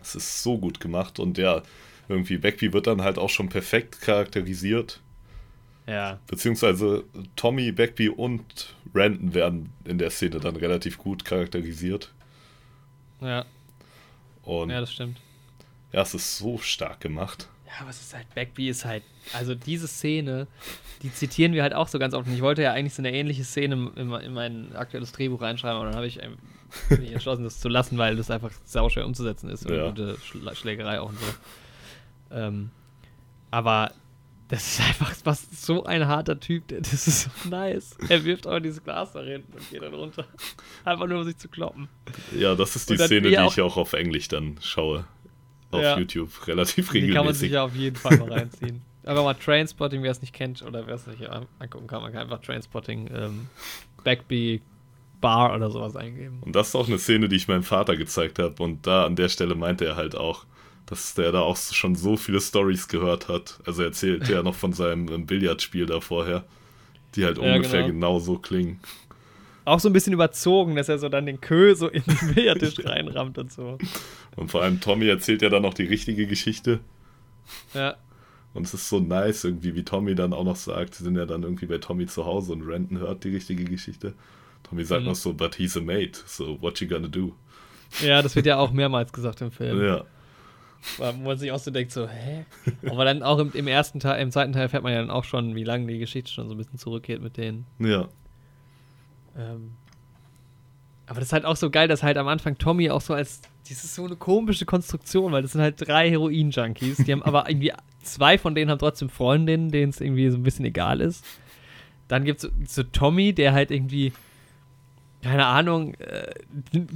Es ist so gut gemacht und ja, irgendwie Beckby wird dann halt auch schon perfekt charakterisiert. Ja. Beziehungsweise Tommy, Beckby und Randon werden in der Szene dann relativ gut charakterisiert. Ja, Und ja, ja, das stimmt. Es ist so stark gemacht. Ja, was ist halt, Backby ist halt, also diese Szene, die zitieren wir halt auch so ganz oft. Und ich wollte ja eigentlich so eine ähnliche Szene in, in mein aktuelles Drehbuch reinschreiben, aber dann habe ich ähm, mich entschlossen, das zu lassen, weil das einfach sauschwer umzusetzen ist. Und Ja. eine gute Schla- Schlägerei auch und so. Ähm, aber das ist einfach was, so ein harter Typ, der, das ist so nice. Er wirft auch dieses Glas da hinten und geht dann runter. Einfach nur, um sich zu kloppen. Ja, das ist die Und Szene, die ich auch auf Englisch dann schaue. Auf Ja. YouTube relativ Die kann man regelmäßig. sich ja auf jeden Fall mal reinziehen. Aber mal Trainspotting, wer es nicht kennt oder wer es nicht angucken kann, man kann einfach Trainspotting ähm, Backby Bar oder sowas eingeben. Und das ist auch eine Szene, die ich meinem Vater gezeigt habe. Und da an der Stelle meinte er halt auch, dass der da auch schon so viele Stories gehört hat. Also er erzählte ja noch von seinem ähm, Billardspiel da vorher, die halt Ja, ungefähr genau. genau so klingen. Auch so ein bisschen überzogen, dass er so dann den Kö so in den Billardtisch reinrammt und so. Und vor allem Tommy erzählt ja dann noch die richtige Geschichte. Ja, Und es ist so nice irgendwie, wie Tommy dann auch noch sagt, sie sind ja dann irgendwie bei Tommy zu Hause und Renton hört die richtige Geschichte. Tommy sagt Mhm. noch so, but he's a mate, so what you gonna do? ja, das wird ja auch mehrmals gesagt im Film. Ja, Wo man sich auch so denkt, so, hä? Aber dann auch im, im ersten Teil, im zweiten Teil erfährt man ja dann auch schon, wie lange die Geschichte schon so ein bisschen zurückgeht mit denen. ja, Ähm, aber das ist halt auch so geil, dass halt am Anfang Tommy auch so als. Das ist so eine komische Konstruktion, weil das sind halt drei Heroin-Junkies. Die haben aber irgendwie. Zwei von denen haben trotzdem Freundinnen, denen es irgendwie so ein bisschen egal ist. Dann gibt es so, so Tommy, der halt irgendwie. Keine Ahnung, äh,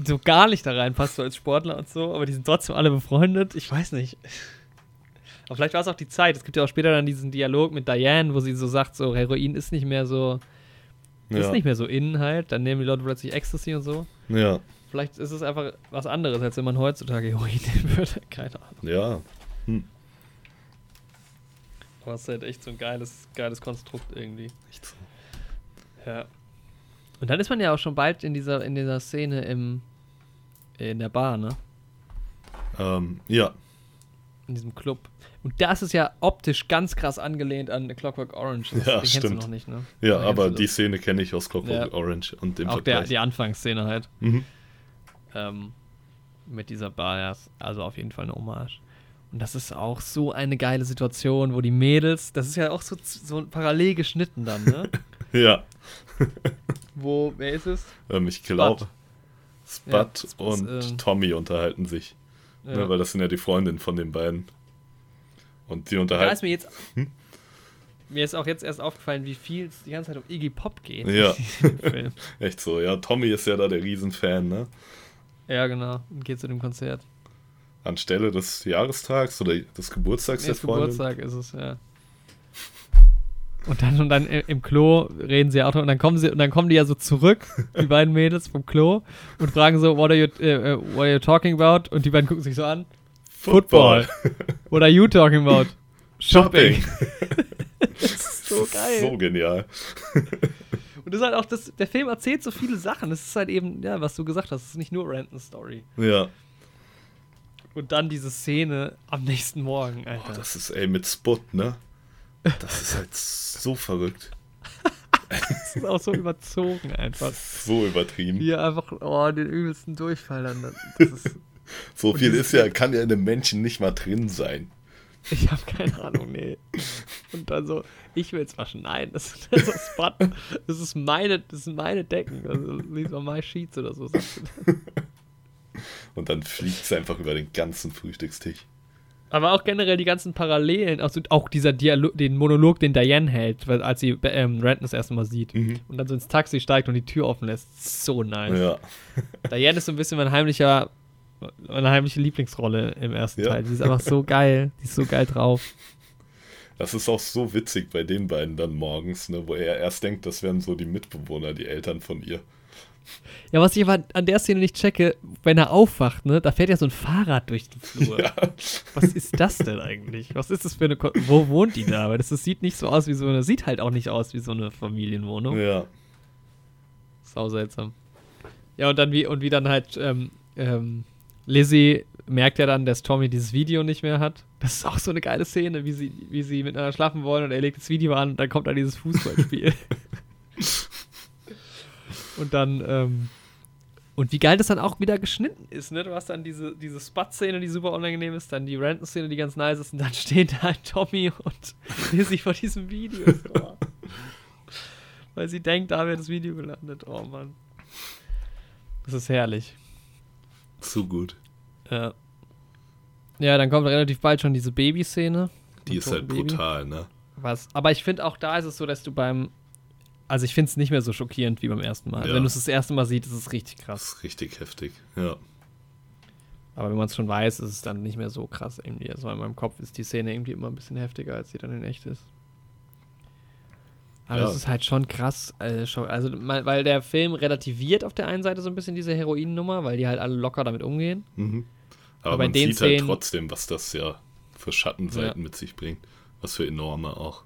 so gar nicht da reinpasst, so als Sportler und so, aber die sind trotzdem alle befreundet. Ich weiß nicht. Aber vielleicht war es auch die Zeit. Es gibt ja auch später dann diesen Dialog mit Diane, wo sie so sagt, so Heroin ist nicht mehr so, ja. ist nicht mehr so innen halt. Dann nehmen die Leute plötzlich Ecstasy und so. ja, Vielleicht ist es einfach was anderes, als wenn man heutzutage Heroin nehmen würde. Keine Ahnung. ja. Hm. Aber es ist halt echt so ein geiles, geiles Konstrukt irgendwie. Echt so. Ja. Und dann ist man ja auch schon bald in dieser, in dieser Szene im, in der Bar, ne? Ähm, ja, In diesem Club. Und das ist ja optisch ganz krass angelehnt an Clockwork Orange. Das, Ja, den kennst du stimmt. noch nicht, ne? ja, Oder aber die? Szene kenne ich aus Clockwork Ja. Orange und dem Auch der, die Anfangsszene halt. Mhm. ähm, mit dieser Bar, ja, also auf jeden Fall eine Hommage. Und das ist auch so eine geile Situation, wo die Mädels, das ist ja auch so, so parallel geschnitten dann, ne? Ja, wo, wer ist es? ähm, ich glaube, Spud Ja, und ähm, Tommy unterhalten sich. Ja. Ne, weil das sind ja die Freundinnen von den beiden. Und die da ist unterhalten. mir jetzt, Hm? mir ist auch jetzt erst aufgefallen, wie viel es die ganze Zeit um Iggy Pop geht. Ja. Echt so, ja. Tommy ist ja da der Riesenfan, ne? ja, genau. Und geht zu dem Konzert. Anstelle des Jahrestags oder des Geburtstags der Erst Freundin. Geburtstag ist es, ja. Und dann, und dann im Klo reden sie auch und dann kommen sie und dann kommen die ja so zurück, die beiden Mädels vom Klo und fragen so, what are you, äh, äh, what are you talking about? Und die beiden gucken sich so an. Football. What are you talking about? Shopping. das ist so geil. So genial. Und das ist halt auch, das, der Film erzählt so viele Sachen. Das ist halt eben, ja, was du gesagt hast, es ist nicht nur Random Story. Ja. Und dann diese Szene am nächsten Morgen, Alter. Oh, das ist, ey, mit Sput, ne? Das ist halt so verrückt. das ist auch so überzogen einfach. So übertrieben. Wie er einfach, oh, den übelsten Durchfall dann. Das ist, So viel ist ja, kann ja in einem Menschen nicht mal drin sein. Ich habe keine Ahnung, nee. Und dann so, ich will's waschen. Nein, das, das ist Spot. Das ist meine, das sind meine Decken. Also, these are my sheets oder so. Und dann fliegt es einfach über den ganzen Frühstückstisch. Aber auch generell die ganzen Parallelen, also auch dieser Dialog, den Monolog, den Diane hält, weil, als sie ähm, Renton das erste Mal sieht Mhm. und dann so ins Taxi steigt und die Tür offen lässt. So nice. Ja. Diane ist so ein bisschen mein heimlicher, meine heimliche Lieblingsrolle im ersten Ja. Teil. Die ist einfach so geil. Die ist so geil drauf. Das ist auch so witzig bei den beiden dann morgens, ne, wo er erst denkt, das wären so die Mitbewohner, die Eltern von ihr. Ja, was ich aber an der Szene nicht checke, wenn er aufwacht, ne, da fährt ja so ein Fahrrad durch den Flur. Ja. Was ist das denn eigentlich? Was ist das für eine. Ko Wo wohnt die da? Weil das, das sieht nicht so aus wie so eine. Sieht halt auch nicht aus wie so eine Familienwohnung. ja. Sau seltsam. Ja, und dann wie, und wie dann halt, ähm, ähm, Lizzie merkt ja dann, dass Tommy dieses Video nicht mehr hat. Das ist auch so eine geile Szene, wie sie, wie sie miteinander schlafen wollen und er legt das Video an und dann kommt da dieses Fußballspiel. und dann, ähm, und wie geil das dann auch wieder geschnitten ist, ne? Du hast dann diese, diese Spot-Szene, die super unangenehm ist, dann die Ranton-Szene, die ganz nice ist, und dann stehen da halt Tommy und Lizzie vor diesem Video. Oh. Weil sie denkt, da wäre das Video gelandet. Oh Mann. Das ist herrlich. Zu gut. Ja. Ja, dann kommt relativ bald schon diese Babyszene. Die ist halt totem Baby. brutal, ne? Was? Aber ich finde auch da ist es so, dass du beim. Also ich finde es nicht mehr so schockierend wie beim ersten Mal. Ja. Wenn du es das erste Mal siehst, ist es richtig Das krass. ist richtig heftig. Ja. Aber wenn man es schon weiß, ist es dann nicht mehr so krass irgendwie. Also in meinem Kopf ist die Szene irgendwie immer ein bisschen heftiger, als sie dann in echt ist. Aber Ja. das ist halt schon krass. Also, schon- also mal- weil der Film relativiert auf der einen Seite so ein bisschen diese Heroinnummer, weil die halt alle locker damit umgehen. Mhm. Aber, Aber man den sieht halt Szenen- trotzdem, was das ja für Schattenseiten mit sich bringt. Was für enorme auch.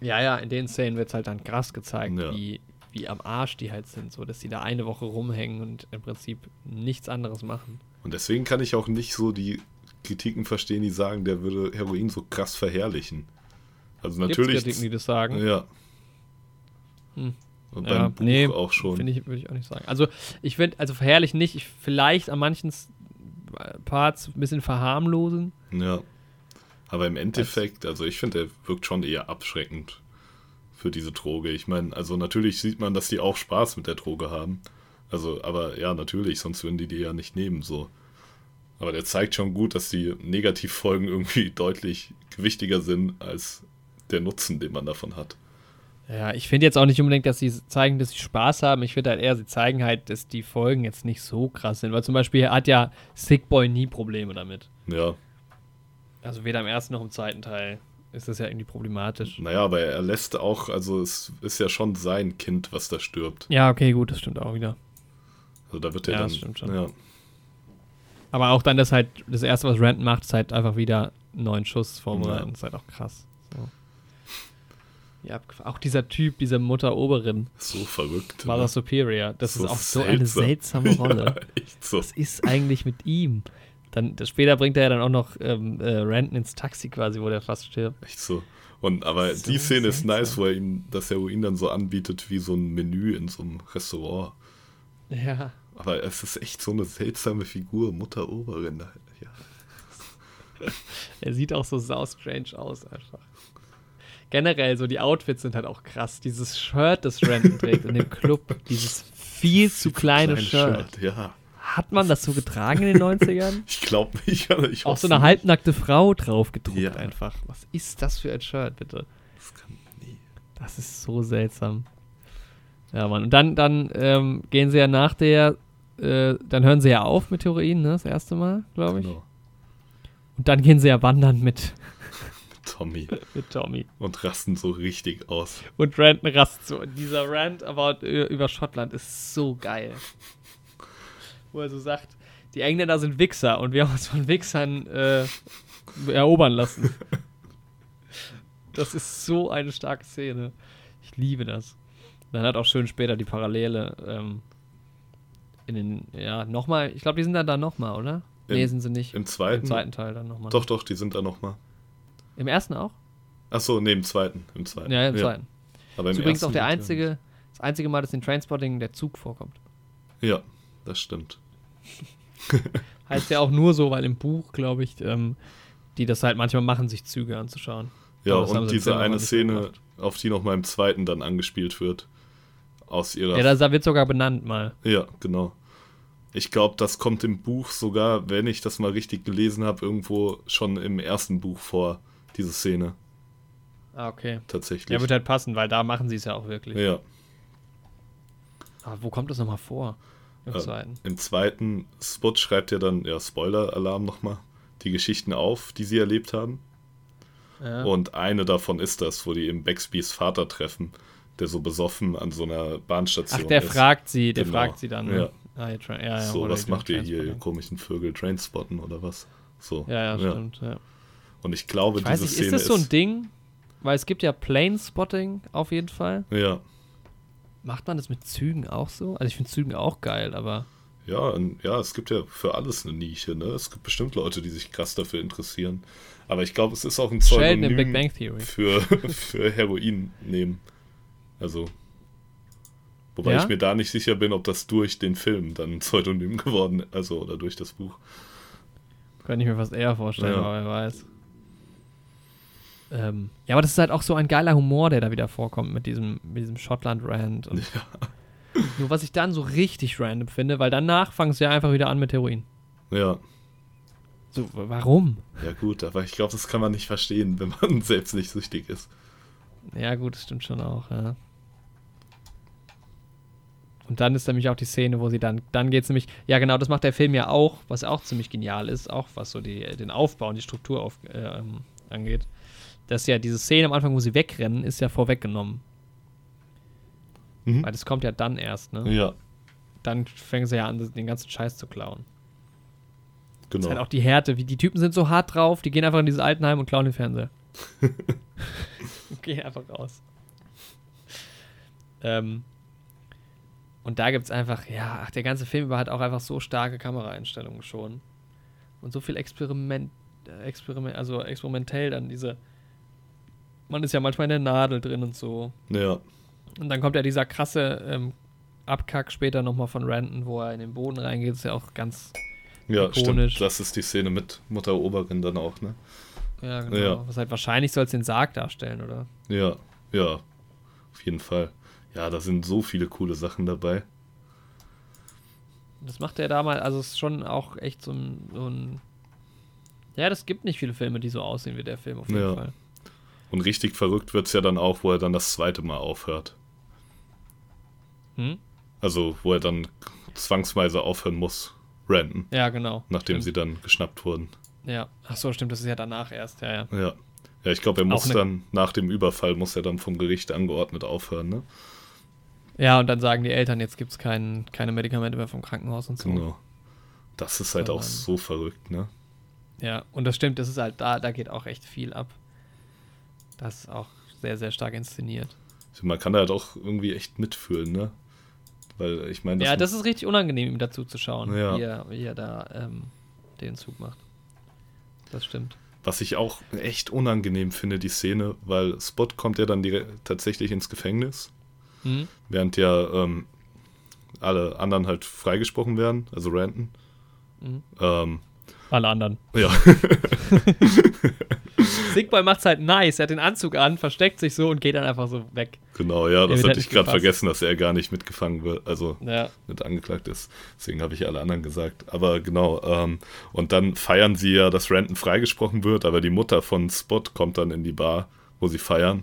Ja, ja, in den Szenen wird es halt dann krass gezeigt, Ja. wie, wie am Arsch die halt sind, so dass die da eine Woche rumhängen und im Prinzip nichts anderes machen. Und deswegen kann ich auch nicht so die Kritiken verstehen, die sagen, der würde Heroin so krass verherrlichen. Also Gibt's natürlich. Kritiken, die das sagen. Ja. Hm. Und Ja, beim Buch nee, auch schon. Finde ich, würde ich auch nicht sagen. Also, ich finde, also verherrlich nicht, ich vielleicht an manchen Parts ein bisschen verharmlosen. Ja. Aber im Endeffekt, also ich finde, er wirkt schon eher abschreckend für diese Droge. Ich meine, also natürlich sieht man, dass die auch Spaß mit der Droge haben. Also, aber ja, natürlich, sonst würden die die ja nicht nehmen, so. Aber der zeigt schon gut, dass die Negativfolgen irgendwie deutlich gewichtiger sind als der Nutzen, den man davon hat. Ja, ich finde jetzt auch nicht unbedingt, dass sie zeigen, dass sie Spaß haben. Ich finde halt eher, sie zeigen halt, dass die Folgen jetzt nicht so krass sind. Weil zum Beispiel hat ja Sick Boy nie Probleme damit. Ja, Also weder im ersten noch im zweiten Teil ist das ja irgendwie problematisch. naja, aber er lässt auch, also es ist ja schon sein Kind, was da stirbt. Ja, okay, gut, das stimmt auch wieder. Also da wird er Ja, dann. das stimmt schon. Ja, Aber auch dann das halt, das erste, was Renton macht, ist halt einfach wieder neuen Schuss vorbereiten. Ja. Das ist halt auch krass. Ja, auch dieser Typ, diese Mutter Oberin, so verrückt. Mother ne? Superior, das So ist auch so eine seltsam. seltsame Rolle. Ja, echt so. Was ist eigentlich mit ihm? Dann, später bringt er ja dann auch noch ähm, äh, Renton ins Taxi quasi, wo der fast stirbt. Echt so. Und aber So die Szene ist nice, seltsam. wo er ihm das Heroin dann so anbietet wie so ein Menü in so einem Restaurant. Ja. Aber es ist echt so eine seltsame Figur, Mutter Oberin. Ja. Er sieht auch so sau strange aus einfach. Generell, so die Outfits sind halt auch krass. Dieses Shirt, das Renton trägt in dem Club, dieses viel zu kleine Kleines Shirt. Ja. Hat man das so getragen in den 90ern? Ich glaube nicht, ich Auch so eine nicht. halbnackte Frau drauf gedruckt Ja. einfach. Was ist das für ein Shirt, bitte? Das kann nie. Das ist so seltsam. Ja, Mann. Und dann, dann ähm, gehen sie ja nach der, äh, dann hören sie ja auf mit Heroin, ne? Das erste Mal, glaube ich. Genau. Und dann gehen sie ja wandern mit, Tommy. mit Tommy. Und rasten so richtig aus. Und Renton rast so. Dieser Rant about, äh, über Schottland ist so geil. Wo er so sagt, die Engländer sind Wichser und wir haben uns von Wichsern äh, erobern lassen. Das ist so eine starke Szene. Ich liebe das. Dann hat auch schön später die Parallele ähm, in den, ja, nochmal, ich glaube, die sind dann da nochmal, oder? nee, Im- sind sie nicht. Im zweiten? Im zweiten Teil dann nochmal. Doch, doch, die sind da nochmal. Im ersten auch? Achso, nee, im zweiten. Im zweiten. Ja, im zweiten. Aber im Das ist übrigens auch der einzige, das einzige Mal, dass in Trainspotting der Zug vorkommt. Ja, das stimmt. Heißt ja auch nur so, weil im Buch, glaube ich, ähm, die das halt manchmal machen, sich Züge anzuschauen. Ja, und diese eine Szene, gemacht. auf die nochmal im zweiten dann angespielt wird. Aus ihrer. Ja, da wird sogar benannt mal. Ja, genau. Ich glaube, das kommt im Buch sogar, wenn ich das mal richtig gelesen habe, irgendwo schon im ersten Buch vor, diese Szene. Ah, okay. Tatsächlich. Ja, wird halt passen, weil da machen sie es ja auch wirklich. ja. Aber wo kommt das nochmal vor? Im Ja. zweiten. Im zweiten Spot schreibt er dann, ja, Spoiler-Alarm nochmal, die Geschichten auf, die sie erlebt haben. Ja. Und eine davon ist das, wo die eben Baxbys Vater treffen, der so besoffen an so einer Bahnstation Ach, der ist. fragt sie, der Genau. fragt sie dann. Ne? Ja. Ah, ja, ja, so, was macht ihr hier, ihr komischen Vögel, Trainspotten oder was? So. Ja, ja, stimmt. Ja. Und ich glaube, Ich weiß diese nicht, ist Szene das so ein Ding? Weil es gibt ja Plane-Spotting auf jeden Fall. Ja, Macht man das mit Zügen auch so? Also ich finde Zügen auch geil, aber ja, ja, es gibt ja für alles eine Nische, ne? Es gibt bestimmt Leute, die sich krass dafür interessieren. Aber ich glaube, es ist auch ein Pseudonym für, für Heroin nehmen. Also. Wobei Ja? ich mir da nicht sicher bin, ob das durch den Film dann ein Pseudonym geworden ist, also oder durch das Buch. Könnte ich mir fast eher vorstellen, Ja. aber wer weiß. Ähm, ja, aber das ist halt auch so ein geiler Humor, der da wieder vorkommt mit diesem, mit diesem Schottland-Rand. Und Nur was ich dann so richtig random finde, weil danach fangen sie ja einfach wieder an mit Heroin. Ja, So, warum? ja gut, aber ich glaube, das kann man nicht verstehen, wenn man selbst nicht süchtig ist. Ja, gut, das stimmt schon auch, ja. Und dann ist nämlich auch die Szene, wo sie dann, dann geht es nämlich, ja genau, das macht der Film ja auch, was auch ziemlich genial ist, auch was so die, den Aufbau und die Struktur auf, äh, ähm, Dass ja diese Szene am Anfang, wo sie wegrennen, ist ja vorweggenommen. Mhm. Weil das kommt ja dann erst, ne? Ja, Dann fängen sie ja an, den ganzen Scheiß zu klauen. Das ist genau. halt auch die Härte, wie die Typen sind so hart drauf, die gehen einfach in dieses Altenheim und klauen den Fernseher. gehen einfach raus. Ähm, und da gibt es einfach, ja, ach, der ganze Film über hat auch einfach so starke Kameraeinstellungen schon. Und so viel Experiment, äh, Experiment, also experimentell dann diese. Man ist ja manchmal in der Nadel drin und so. Ja, Und dann kommt ja dieser krasse ähm, Abkack später nochmal von Randon, wo er in den Boden reingeht. ist ja auch ganz ja, Ikonisch. stimmt. Das ist die Szene mit Mutter Oberin dann auch, ne? Ja, genau. Ja. Was halt wahrscheinlich soll es den Sarg darstellen, oder? Ja, ja, auf jeden Fall. Ja, da sind so viele coole Sachen dabei. Das macht er damals, also es ist schon auch echt so ein, so ein. Ja, das gibt nicht viele Filme, die so aussehen wie der Film auf jeden Ja. Fall. Und richtig verrückt wird es ja dann auch, wo er dann das zweite Mal aufhört. Hm? Also, wo er dann zwangsweise aufhören muss, renten, Ja, genau. nachdem stimmt. sie dann geschnappt wurden. Ja, ach so, stimmt, das ist ja danach erst, ja, ja. Ja. Ja, ich glaube, er muss dann, nach dem Überfall, muss er dann vom Gericht angeordnet aufhören, ne? Ja, und dann sagen die Eltern, jetzt gibt es kein, keine Medikamente mehr vom Krankenhaus und so. Genau. Das ist halt Und auch so verrückt, ne? Ja, und das stimmt, das ist halt da, da geht auch echt viel ab. Das ist auch sehr, sehr stark inszeniert. Man kann da halt auch irgendwie echt mitfühlen, ne? Weil ich meine, ja, das ist richtig unangenehm, ihm dazu zu schauen, Ja. wie, er, wie er da ähm, den Zug macht. Das stimmt. Was ich auch echt unangenehm finde, die Szene, weil Spot kommt ja dann direkt tatsächlich ins Gefängnis, Mhm. während ja ähm, alle anderen halt freigesprochen werden, also Ranton. Mhm. Ähm, Alle anderen. ja, Sickboy macht's halt nice. Er hat den Anzug an, versteckt sich so und geht dann einfach so weg. genau, ja, das hatte halt ich gerade vergessen, dass er gar nicht mitgefangen wird, also Ja. mit angeklagt ist. Deswegen habe ich alle anderen gesagt. Aber genau, ähm, und dann feiern sie ja, dass Ranton freigesprochen wird, aber die Mutter von Spot kommt dann in die Bar, wo sie feiern.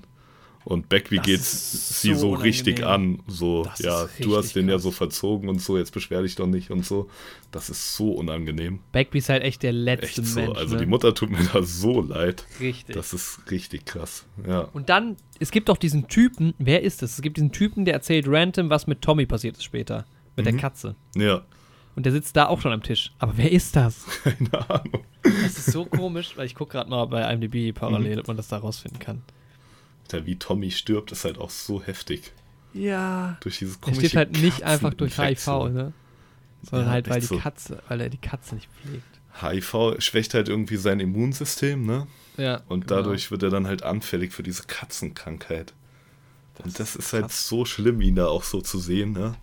Und Becky Das geht sie so so richtig an, so, Das ja, du hast den ja krass. so verzogen und so, jetzt beschwer dich doch nicht und so. Das ist so unangenehm. Bagby ist halt echt der letzte Echt so. Mensch. also ne? die Mutter tut mir da so leid. Richtig. Das ist richtig krass. Ja. und dann, es gibt doch diesen Typen, wer ist das? Es gibt diesen Typen, der erzählt random, was mit Tommy passiert ist später. Mit Mhm. der Katze. Ja, Und der sitzt da auch schon am Tisch. Aber wer ist das? keine Ahnung. Das ist so komisch, weil ich gucke gerade mal bei IMDb parallel, ob man das da rausfinden kann. Ja, wie Tommy stirbt, ist halt auch so heftig. Ja. Durch dieses Er komische stirbt halt nicht einfach durch HIV, ne? Sondern Ja, halt, weil die so. Katze, weil er die Katze nicht pflegt. HIV schwächt halt irgendwie sein Immunsystem, ne? Ja. Und genau. dadurch wird er dann halt anfällig für diese Katzenkrankheit. Und das ist halt krass. so schlimm, ihn da auch so zu sehen, ne?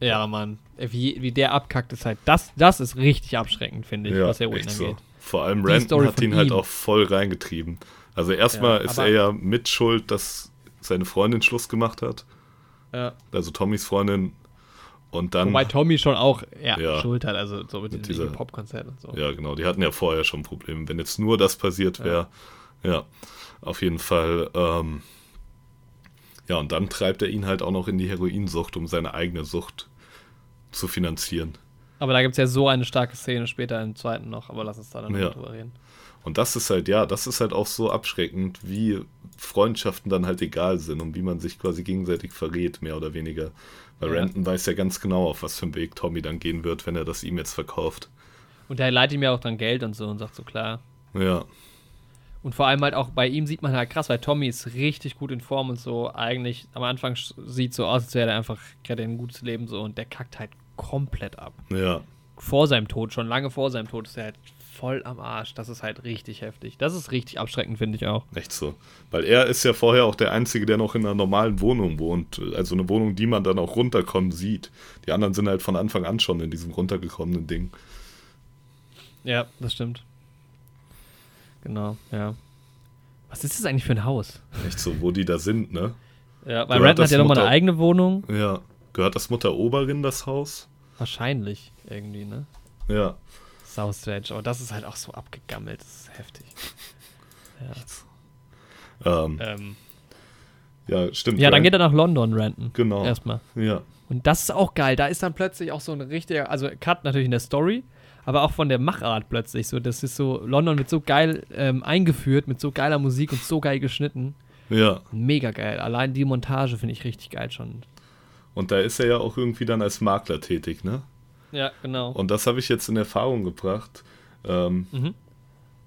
Ja, Mann. Wie, wie der abkackt, ist halt, das, das ist richtig abschreckend, finde ich, Ja, was Heroin echt angeht. so. Vor allem Story hat ihn halt ihm. auch voll reingetrieben. Also erstmal Ja, ist er ja mit Schuld, dass seine Freundin Schluss gemacht hat. Ja. Also Tommys Freundin. Und dann. Wobei Tommy schon auch ja, Ja. Schuld hat, also so mit, Mit diesem Popkonzert und so. Ja, genau. Die hatten ja vorher schon Probleme. Wenn jetzt nur das passiert wäre, ja. auf jeden Fall. Ähm, ja, und dann treibt er ihn halt auch noch in die Heroinsucht, um seine eigene Sucht zu finanzieren. Aber da gibt es ja so eine starke Szene später im zweiten noch, aber lass uns da dann Ja. drüber reden. Und das ist halt, ja, das ist halt auch so abschreckend, wie Freundschaften dann halt egal sind und wie man sich quasi gegenseitig verrät, mehr oder weniger. Weil Ja. Renton weiß ja ganz genau, auf was für einen Weg Tommy dann gehen wird, wenn er das ihm jetzt verkauft. Und der leitet ihm ja auch dann Geld und so und sagt so, klar. Ja, Und vor allem halt auch bei ihm sieht man halt krass, weil Tommy ist richtig gut in Form und so. Eigentlich am Anfang sieht so aus, als wäre er einfach gerade ein gutes Leben so und der kackt halt komplett ab. ja, Vor seinem Tod, schon lange vor seinem Tod ist er halt voll am Arsch. Das ist halt richtig heftig. Das ist richtig abschreckend, finde ich auch. echt so. Weil er ist ja vorher auch der Einzige, der noch in einer normalen Wohnung wohnt. Also eine Wohnung, die man dann auch runterkommen sieht. Die anderen sind halt von Anfang an schon in diesem runtergekommenen Ding. Ja, das stimmt. Genau, ja. Was ist das eigentlich für ein Haus? Echt so, wo die da sind, ne? Ja, weil das hat ja nochmal eine eigene Wohnung. Ja. Gehört das Mutter Oberin das Haus? Wahrscheinlich irgendwie, ne? Ja. Sau strange. Aber das ist halt auch so abgegammelt. Das ist heftig. Ähm, Ähm, ja, stimmt. ja, dann geht er nach London, Renton. Genau. Erstmal. Ja. Und das ist auch geil. Da ist dann plötzlich auch so ein richtiger, also Cut natürlich in der Story, aber auch von der Machart plötzlich. So, das ist so, London wird so geil ähm, eingeführt, mit so geiler Musik und so geil geschnitten. Ja. Mega geil. Allein die Montage finde ich richtig geil schon. Und da ist er ja auch irgendwie dann als Makler tätig, ne? Ja, genau. Und das habe ich jetzt in Erfahrung gebracht. Ähm, Mhm.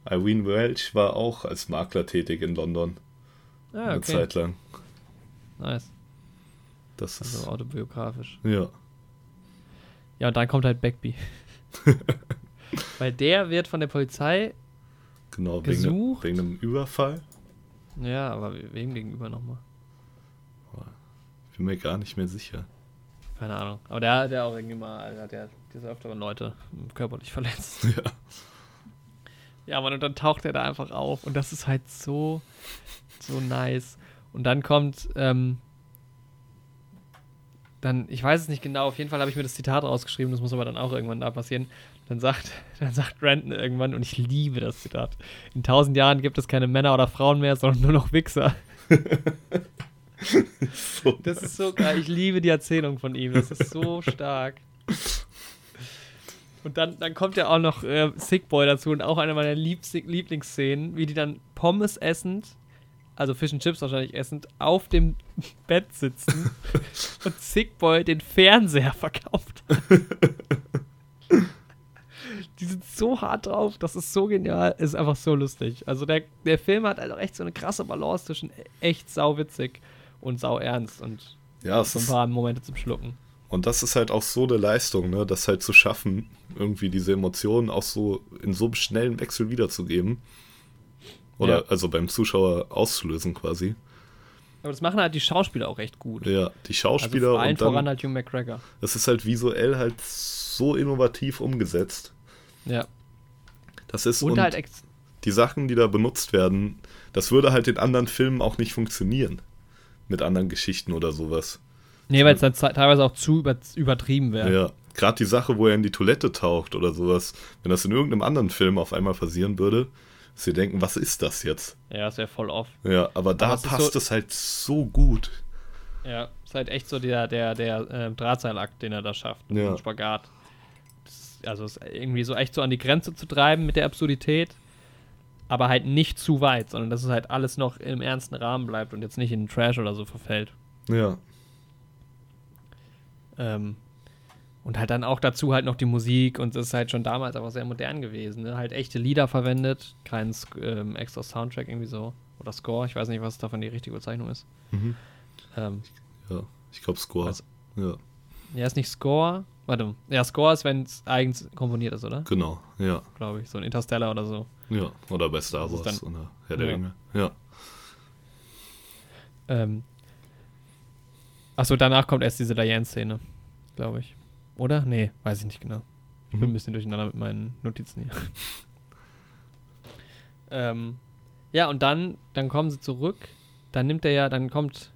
Irene Welch war auch als Makler tätig in London. Ah, Eine okay. Zeit lang. Nice. Das ist. Also autobiografisch. ja. Ja, und dann kommt halt Beckby. Weil der wird von der Polizei, Genau, wegen, Gesucht? wegen einem Überfall. ja, aber wem gegenüber nochmal? Bin mir gar nicht mehr sicher. Keine Ahnung. Aber der hat ja auch irgendwie mal, der hat ja des Öfteren Leute körperlich verletzt. Ja. Ja, Mann, und dann taucht er da einfach auf. Und das ist halt so, so nice. Und dann kommt, ähm, dann, ich weiß es nicht genau, auf jeden Fall habe ich mir das Zitat rausgeschrieben, das muss aber dann auch irgendwann da passieren. Dann sagt, dann sagt Renton irgendwann, und ich liebe das Zitat: In tausend Jahren gibt es keine Männer oder Frauen mehr, sondern nur noch Wichser. So. Das ist so geil. Ich liebe die Erzählung von ihm. Das ist so stark. Und dann, dann kommt ja auch noch äh, Sick Boy dazu und auch eine meiner Liebs Lieblingsszenen, wie die dann Pommes essend, also Fish and Chips wahrscheinlich essend, auf dem Bett sitzen und Sick Boy den Fernseher verkauft. die sind so hart drauf, das ist so genial, ist einfach so lustig. Also der, der Film hat halt auch echt so eine krasse Balance zwischen echt sauwitzig und sau ernst und Ja, es so ein paar Momente zum Schlucken. und das ist halt auch so eine Leistung, ne? Das halt zu schaffen, irgendwie diese Emotionen auch so in so einem schnellen Wechsel wiederzugeben. Oder Ja. also beim Zuschauer auszulösen quasi. Aber das machen halt die Schauspieler auch echt gut. Ja, die also Schauspieler vor allen und dann, voran halt Hugh McGregor. das ist halt visuell halt so innovativ umgesetzt. Ja. Das ist Und, und halt die Sachen, die da benutzt werden, das würde halt in anderen Filmen auch nicht funktionieren. Mit anderen Geschichten oder sowas. Nee, weil es dann teilweise auch zu über übertrieben wäre. Ja. Gerade die Sache, wo er in die Toilette taucht oder sowas, wenn das in irgendeinem anderen Film auf einmal passieren würde, dass sie denken, was ist das jetzt? Ja, das wäre voll off. Ja, aber da Aber es ist passt so- es halt so gut. Ja, ist halt echt so der, der, der äh, Drahtseilakt, den er da schafft. Ja. Ja. Spagat. Das ist, also ist irgendwie so echt so an die Grenze zu treiben mit der Absurdität, aber halt nicht zu weit, sondern dass es halt alles noch im ernsten Rahmen bleibt und jetzt nicht in Trash oder so verfällt. Ja. Ähm, und halt dann auch dazu halt noch die Musik und das ist halt schon damals aber sehr modern gewesen. Ne? Halt echte Lieder verwendet, kein ähm, extra Soundtrack irgendwie so. Oder Score, ich weiß nicht, was davon die richtige Bezeichnung ist. Mhm. Ähm, Ja, ich glaube Score. Also- ja, ja, ist nicht Score. Warte, ja, Score ist, wenn es eigens komponiert ist, oder? genau. Ja, Glaube ich. So ein Interstellar oder so. Ja. Oder bei Star Wars dann- oder Herr der Ja. Ringe. Ja. Ähm. Achso, danach kommt erst diese Diane-Szene. glaube ich. Oder? Nee, weiß ich nicht genau. Ich bin Mhm. ein bisschen durcheinander mit meinen Notizen hier. ähm, ja, und dann, dann kommen sie zurück. Dann nimmt er ja, dann kommt.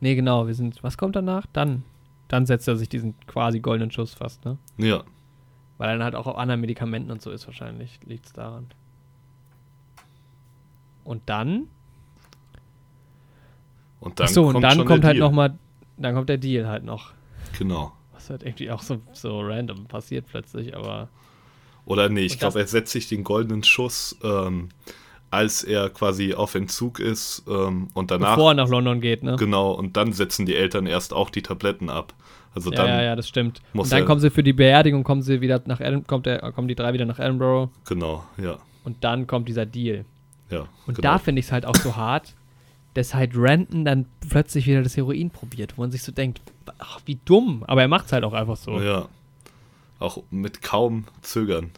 Nee, genau, wir sind. Was kommt danach? Dann. Dann setzt er sich diesen quasi goldenen Schuss fast, ne? Ja. Weil er dann halt auch auf anderen Medikamenten und so ist, wahrscheinlich. Liegt es daran. Und dann. Und dann Achso, und kommt dann kommt halt nochmal. Dann kommt der Deal halt noch. Genau. Was halt irgendwie auch so, so random passiert plötzlich, aber. Oder nee, ich glaube, er setzt sich den goldenen Schuss, ähm, als er quasi auf Entzug ist ähm, und danach. bevor er nach London geht, ne? Genau, und dann setzen die Eltern erst auch die Tabletten ab. Also Ja, dann, ja, ja, das stimmt. Und dann kommen sie für die Beerdigung, kommen sie wieder nach Edin kommt der, kommen die drei wieder nach Edinburgh genau, ja. und dann kommt dieser Deal. ja Und genau. da finde ich es halt auch so hart, dass halt Renton dann plötzlich wieder das Heroin probiert, wo man sich so denkt, ach, wie dumm. Aber er macht es halt auch einfach so. Ja. Auch mit kaum Zögern.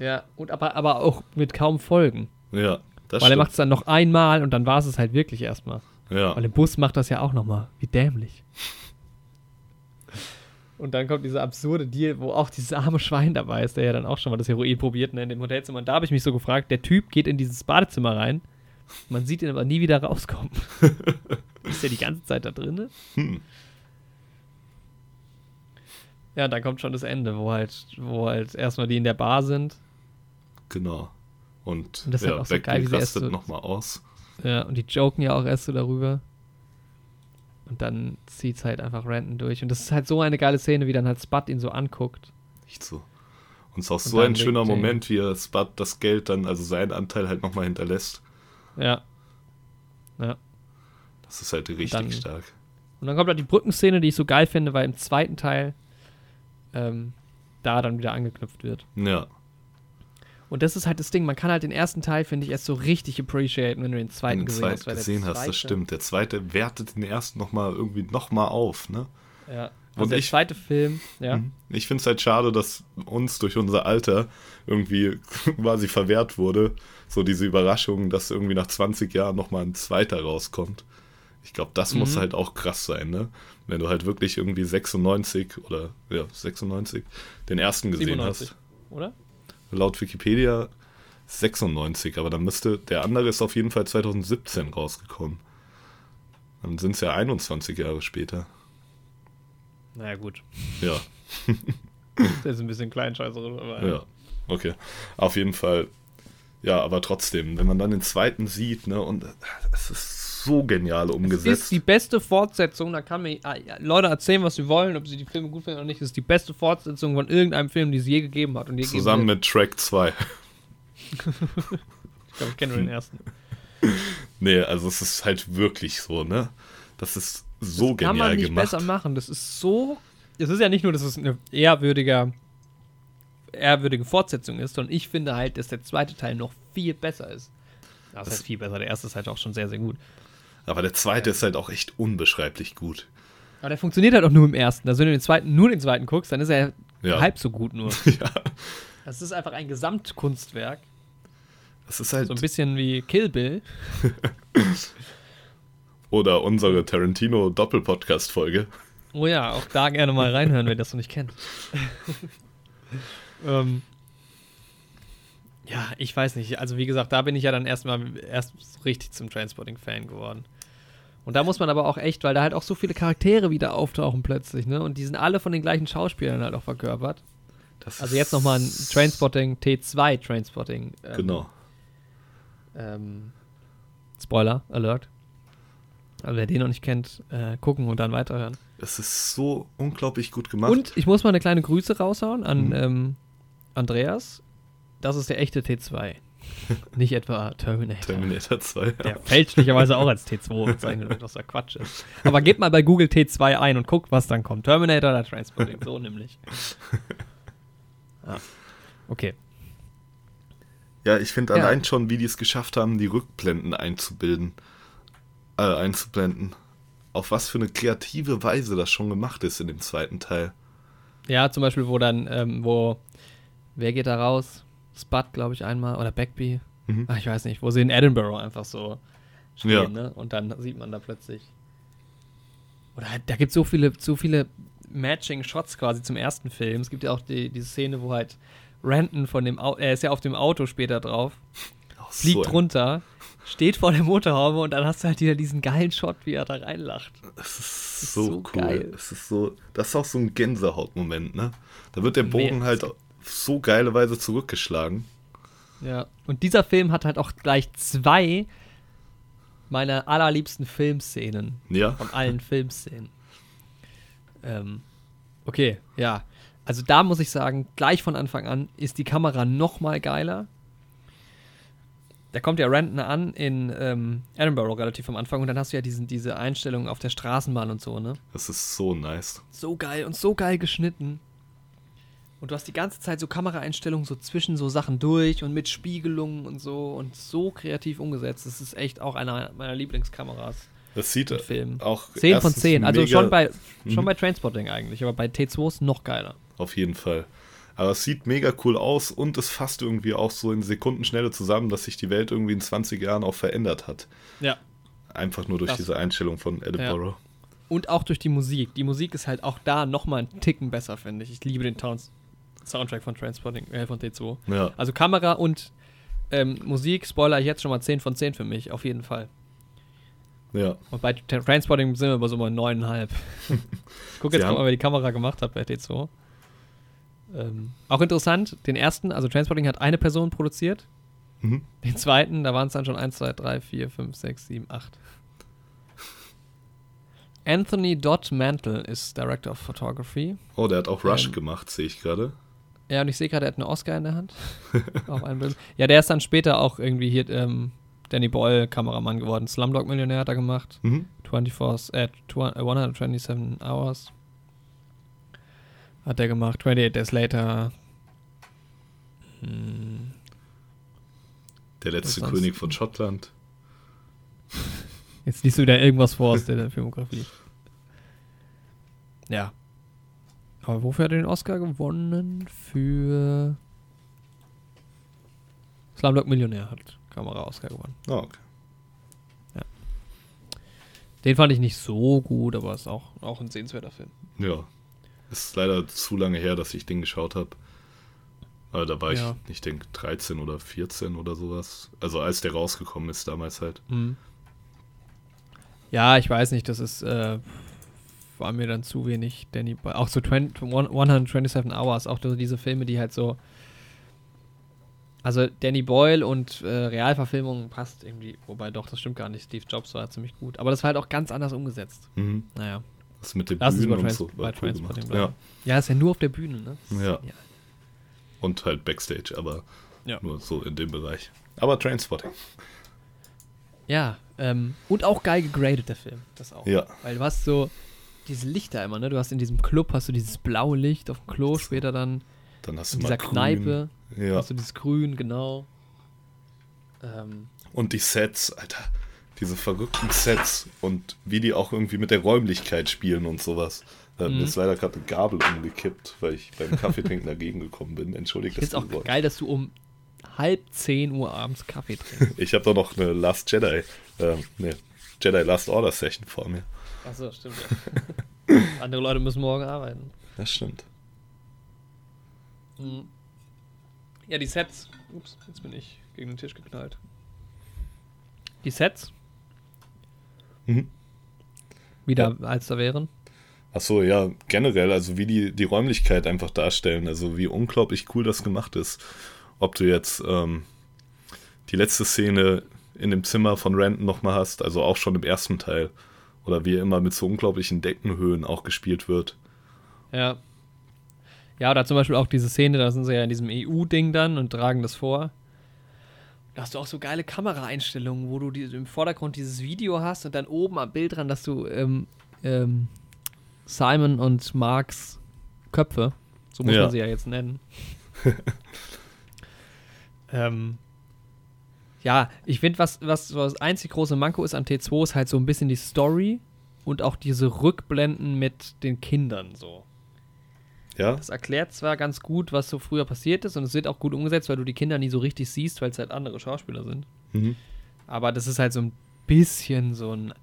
Ja, und aber, aber auch mit kaum Folgen. Ja, das Weil er stimmt. macht es dann noch einmal und dann war es es halt wirklich erstmal. ja. Weil im Bus macht das ja auch nochmal. Wie dämlich. Und dann kommt dieser absurde Deal, wo auch dieses arme Schwein dabei ist, der ja dann auch schon mal das Heroin probiert ne, in dem Hotelzimmer. Und da habe ich mich so gefragt, der Typ geht in dieses Badezimmer rein, man sieht ihn aber nie wieder rauskommen. ist der die ganze Zeit da drin? Hm. Ja, dann kommt schon das Ende, wo halt, wo halt erstmal die in der Bar sind. Genau. Und, Und das ist ja, halt auch so geil, wie sie erst so- nochmal aus. Ja, und die joken ja auch erst so darüber. Und dann zieht es halt einfach Random durch. Und das ist halt so eine geile Szene, wie dann halt Spud ihn so anguckt. Nicht so. Und es ist auch so dann ein schöner er. Moment, wie er Spud das Geld dann, also seinen Anteil halt nochmal hinterlässt. Ja. Ja. Das ist halt richtig dann- stark. Und dann kommt halt die Brückenszene, die ich so geil finde, weil im zweiten Teil ähm, da dann wieder angeknüpft wird. Ja. Und das ist halt das Ding, man kann halt den ersten Teil, finde ich, erst so richtig appreciaten, wenn du den zweiten den gesehen hast. gesehen hast, zweite- das stimmt. Der zweite wertet den ersten nochmal irgendwie nochmal auf, ne? Ja. Und Also der ich- zweite Film, ja. Mhm. Ich finde es halt schade, dass uns durch unser Alter irgendwie quasi verwehrt wurde, so diese Überraschung, dass irgendwie nach 20 Jahren nochmal ein zweiter rauskommt. Ich glaube, das muss Mhm. halt auch krass sein, ne? Wenn du halt wirklich irgendwie 96 oder ja, 96 den ersten gesehen 97, hast. oder? Laut Wikipedia 96, aber dann müsste, der andere ist auf jeden Fall 2017 rausgekommen. Dann sind es ja 21 Jahre später. Naja, gut. Ja. Das ist ein bisschen kleinscheißerisch, aber Ja, okay. Auf jeden Fall. Ja, aber trotzdem, wenn man dann den zweiten sieht, ne, und es ist so genial Es umgesetzt. ist die beste Fortsetzung, da kann mir ja, Leute erzählen, was sie wollen, ob sie die Filme gut finden oder nicht. Es ist die beste Fortsetzung von irgendeinem Film, die es je gegeben hat. Und zusammen mit Track 2. Ich glaube, ich kenne nur den ersten. Nee, also es ist halt wirklich so, ne? Das ist so das kann genial man nicht gemacht. besser machen. Das ist so. Es ist ja nicht nur, dass es eine ehrwürdiger, ehrwürdige Fortsetzung ist, sondern ich finde halt, dass der zweite Teil noch viel besser ist. Das Das- heißt viel besser. Der erste ist halt auch schon sehr, sehr gut. Aber der zweite ist halt auch echt unbeschreiblich gut. Aber der funktioniert halt auch nur im ersten. Also wenn du den zweiten, nur den zweiten guckst, dann ist er Ja. halb so gut nur. ja. Das ist einfach ein Gesamtkunstwerk. Das ist halt. So ein bisschen wie Kill Bill. Oder unsere Tarantino-Doppel-Podcast-Folge. Oh ja, auch da gerne mal reinhören, wer das noch nicht kennt. ähm, ja, ich weiß nicht. Also wie gesagt, da bin ich ja dann erstmal erst richtig zum Transporting-Fan geworden. Und da muss man aber auch echt, weil da halt auch so viele Charaktere wieder auftauchen plötzlich, ne? Und die sind alle von den gleichen Schauspielern halt auch verkörpert. Das Also jetzt nochmal ein Trainspotting T2 Trainspotting. Ähm, Genau. Ähm, Spoiler, Alert. Also wer den noch nicht kennt, äh, gucken und dann weiterhören. Es ist so unglaublich gut gemacht. Und ich muss mal eine kleine Grüße raushauen an Mhm. ähm, Andreas. Das ist der echte T2. Nicht etwa Terminator. Terminator 2. Der fälschlicherweise auch als T2 bezeichnet wird, was da Quatsch ist. Aber gebt mal bei Google T2 ein und guckt, was dann kommt. Terminator oder Transporting, so nämlich. Ah. Okay. Ja, ich finde Ja. allein schon, wie die es geschafft haben, die Rückblenden einzubilden, äh, einzublenden. Auf was für eine kreative Weise das schon gemacht ist in dem zweiten Teil. Ja, zum Beispiel, wo dann, ähm, wo, wer geht da raus? Spud, glaube ich, einmal, oder Backby. Mhm. Ach, ich weiß nicht, wo sie in Edinburgh einfach so stehen, Ja. ne? Und dann sieht man da plötzlich. Oder halt, da gibt es so viele, so viele Matching Shots quasi zum ersten Film. Es gibt ja auch die, diese Szene, wo halt Renton von dem Auto, er ist ja auf dem Auto später drauf, Auch fliegt so, runter, steht vor der Motorhaube und dann hast du halt wieder diesen geilen Shot, wie er da reinlacht. Das ist ist so, so cool. geil. Das ist so, das ist auch so ein Gänsehautmoment, ne? Da wird der Bogen Mehr. halt so geile Weise zurückgeschlagen. Ja. Und dieser Film hat halt auch gleich zwei meiner allerliebsten Filmszenen. Ja. Von allen Filmszenen. Ähm, okay, ja. Also da muss ich sagen, gleich von Anfang an ist die Kamera noch mal geiler. Da kommt ja Renton an in ähm, Edinburgh relativ am Anfang und dann hast du ja diesen, diese Einstellung auf der Straßenbahn und so, ne? Das ist so nice. So geil und so geil geschnitten. Und du hast die ganze Zeit so Kameraeinstellungen so zwischen so Sachen durch und mit Spiegelungen und so und so kreativ umgesetzt. Das ist echt auch einer meiner Lieblingskameras Das sieht Film. auch 10 von erstens 10. Also schon bei, schon Mhm. bei Transporting eigentlich, aber bei T2 ist noch geiler. Auf jeden Fall. Aber es sieht mega cool aus und es fasst irgendwie auch so in Sekundenschnelle zusammen, dass sich die Welt irgendwie in 20 Jahren auch verändert hat. Ja. Einfach nur durch Das- diese Einstellung von Edinburgh. Und auch durch die Musik. Die Musik ist halt auch da nochmal einen Ticken besser, finde ich. Ich liebe den Towns Soundtrack von Transporting, äh, von T2. Ja. Also Kamera und ähm, Musik, Spoiler ich jetzt schon mal 10 von 10 für mich, auf jeden Fall. ja. Und bei Tra- Transporting sind wir aber so mal 9,5. ich gucke Sie jetzt mal, wer die Kamera gemacht hat bei T2. Ähm, auch interessant, den ersten, also Transporting hat eine Person produziert. Mhm. Den zweiten, da waren es dann schon 1, 2, 3, 4, 5, 6, 7, 8. Anthony Dodd Mantle ist Director of Photography. Oh, der hat auch Rush Ähm, gemacht, sehe ich gerade. Ja, und ich sehe gerade, er hat einen Oscar in der Hand. auf einem Bild. Ja, der ist dann später auch irgendwie hier ähm, Danny Boyle Kameramann geworden. Slumdog Millionär hat er gemacht. Mhm. 24, äh, 2- äh, 127 Hours hat er gemacht. 28 Days Later. Hm, Der letzte König von Schottland. Jetzt liest du wieder irgendwas vor aus der Filmografie. Ja. Aber wofür hat er den Oscar gewonnen? Für Slumdog Millionär hat Kamera-Oscar gewonnen. Ah, okay. Den fand ich nicht so gut, aber ist auch, auch ein sehenswerter Film. Ja. Ist leider zu lange her, dass ich den geschaut habe. Aber da war Ja. ich, ich denke, 13 oder 14 oder sowas. Also als der rausgekommen ist damals halt. Mhm. Ja, ich weiß nicht, das ist, äh, war mir dann zu wenig Danny Boyle. Auch so 20, 127 Hours, auch so diese Filme, die halt so. Also Danny Boyle und äh, Realverfilmung passt irgendwie, wobei doch, das stimmt gar nicht. Steve Jobs war ziemlich gut. Aber das war halt auch ganz anders umgesetzt. Mhm. Naja. Das mit den Lass Bühnen und so. bei cool. Ja. Ja, ist ja nur auf der Bühne, ne? Ja. Und halt Backstage, aber Ja. nur so in dem Bereich. Aber Trainspotting. Ja, ähm, und auch geil gegradet, der Film. Das auch. Ja. Weil du hast so diese Lichter immer, ne? Du hast in diesem Club hast du dieses blaue Licht auf dem Klo, später dann Dann hast du in mal dieser. Kneipe Ja. hast du dieses Grün, genau. Ähm, Und die Sets, Alter. Diese verrückten Sets und wie die auch irgendwie mit der Räumlichkeit spielen und sowas. Da Mhm. ist leider gerade eine Gabel umgekippt, weil ich beim Kaffeetrinken dagegen gekommen bin. Entschuldigt finde es auch geil, dass du um halb zehn Uhr abends Kaffee trinkst. Ich habe doch noch eine Last Jedi, äh, ne, Jedi Last Order Session vor mir. Achso, stimmt ja. Andere Leute müssen morgen arbeiten. Das stimmt. Mhm. Ja, die Sets. Ups, jetzt bin ich gegen den Tisch geknallt. Die Sets, Mhm. wieder als da wären. Ach so, ja, generell, also wie die, die Räumlichkeit einfach darstellen, also wie unglaublich cool das gemacht ist. Ob du jetzt ähm, die letzte Szene in dem Zimmer von Renton nochmal hast, also auch schon im ersten Teil, oder wie immer mit so unglaublichen Deckenhöhen auch gespielt wird. Ja. Ja, oder zum Beispiel auch diese Szene, da sind sie ja in diesem EU-Ding dann und tragen das vor. Da hast du auch so geile Kameraeinstellungen, wo du die, im Vordergrund dieses Video hast und dann oben am Bild dran, dass du ähm, ähm, Simon und Marks Köpfe, so muss Ja. man sie ja jetzt nennen. ähm, ja, ich finde, was, was, was das einzig große Manko ist an T2, ist halt so ein bisschen die Story und auch diese Rückblenden mit den Kindern so. Ja, Das erklärt zwar ganz gut, was so früher passiert ist und es wird auch gut umgesetzt, weil du die Kinder nie so richtig siehst, weil es halt andere Schauspieler sind. mhm. Aber das ist halt so ein bisschen so ein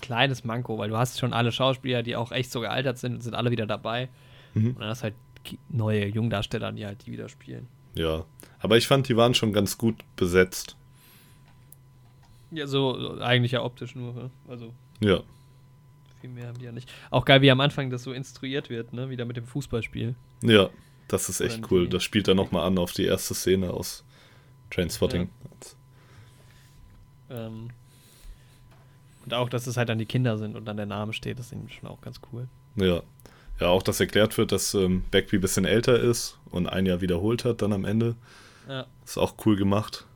kleines Manko, weil du hast schon alle Schauspieler, die auch echt so gealtert sind, sind alle wieder dabei. Mhm. Und dann hast halt neue Jungdarsteller, die halt die wieder spielen. Ja. Aber ich fand, die waren schon ganz gut besetzt. Ja, so, eigentlich ja optisch nur. ne? Also Ja. viel mehr haben die ja nicht. Auch geil, wie am Anfang das so instruiert wird, ne? Wieder mit dem Fußballspiel. Ja. Das ist echt cool. Das spielt dann nochmal an auf die erste Szene aus Trainspotting. Ähm, und auch, dass es halt dann die Kinder sind und dann der Name steht, das ist schon auch ganz cool. Ja. Ja, auch, dass erklärt wird, dass ähm, Bagby ein bisschen älter ist und ein Jahr wiederholt hat dann am Ende. Ja. Ist auch cool gemacht.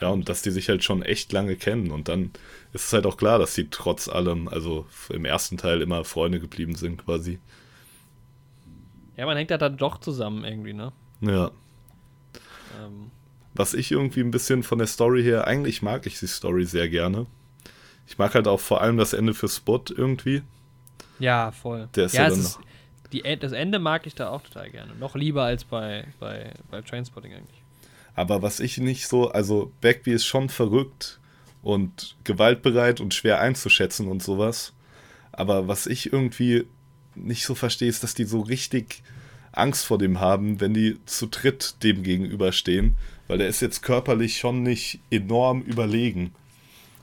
Ja, und dass die sich halt schon echt lange kennen. Und dann ist es halt auch klar, dass sie trotz allem, also im ersten Teil immer Freunde geblieben sind quasi. Ja, man hängt da dann doch zusammen irgendwie, ne? Ja. Ähm, Was ich irgendwie ein bisschen von der Story her, eigentlich mag ich die Story sehr gerne. Ich mag halt auch vor allem das Ende für Spot irgendwie. ja, voll. Der ist ja, ja dann ist, die, E- das Ende mag ich da auch total gerne. Noch lieber als bei, bei, bei Trainspotting eigentlich. Aber was ich nicht so, also Bagby ist schon verrückt und gewaltbereit und schwer einzuschätzen und sowas. Aber was ich irgendwie nicht so verstehe, ist, dass die so richtig Angst vor dem haben, wenn die zu dritt dem gegenüberstehen. Weil der ist jetzt körperlich schon nicht enorm überlegen.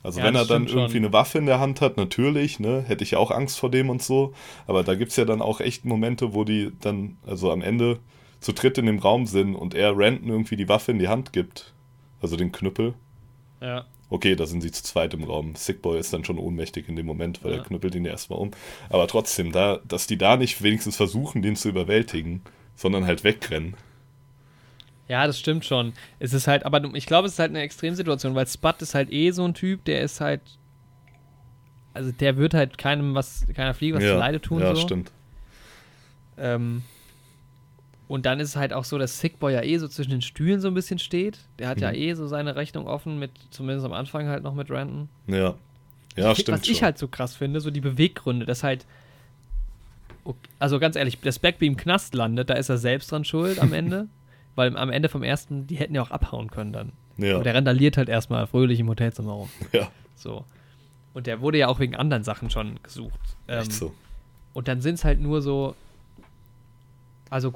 Also Ja, wenn er dann irgendwie schon. eine Waffe in der Hand hat, natürlich, ne, hätte ich auch Angst vor dem und so. Aber da gibt es ja dann auch echt Momente, wo die dann, also am Ende zu dritt in dem Raum sind und er Randon irgendwie die Waffe in die Hand gibt. Also den Knüppel. Ja. Okay, da sind sie zu zweit im Raum. Sickboy ist dann schon ohnmächtig in dem Moment, weil Ja. er knüppelt ihn ja erstmal um. Aber trotzdem, da, dass die da nicht wenigstens versuchen, den zu überwältigen, sondern halt wegrennen. Ja, das stimmt schon. Es ist halt, aber ich glaube, es ist halt eine Extremsituation, weil Spud ist halt eh so ein Typ, der ist halt. Also der wird halt keinem was, keiner Fliege was ja, zu Leide tun. ja so. stimmt. Ähm, und dann ist es halt auch so, dass Sickboy ja eh so zwischen den Stühlen so ein bisschen steht. Der hat ja Mhm. eh so seine Rechnung offen, mit, zumindest am Anfang halt noch mit Randon. Ja. Ja, stimmt Was ich schon. halt so krass finde, so die Beweggründe, dass halt. Also ganz ehrlich, dass Backby im Knast landet, da ist er selbst dran schuld am Ende. weil am Ende vom ersten, die hätten ja auch abhauen können dann. ja. Und der randaliert halt erstmal fröhlich im Hotelzimmer rum. ja, So. Und der wurde ja auch wegen anderen Sachen schon gesucht. Ähm, echt so. Und dann sind es halt nur so. Also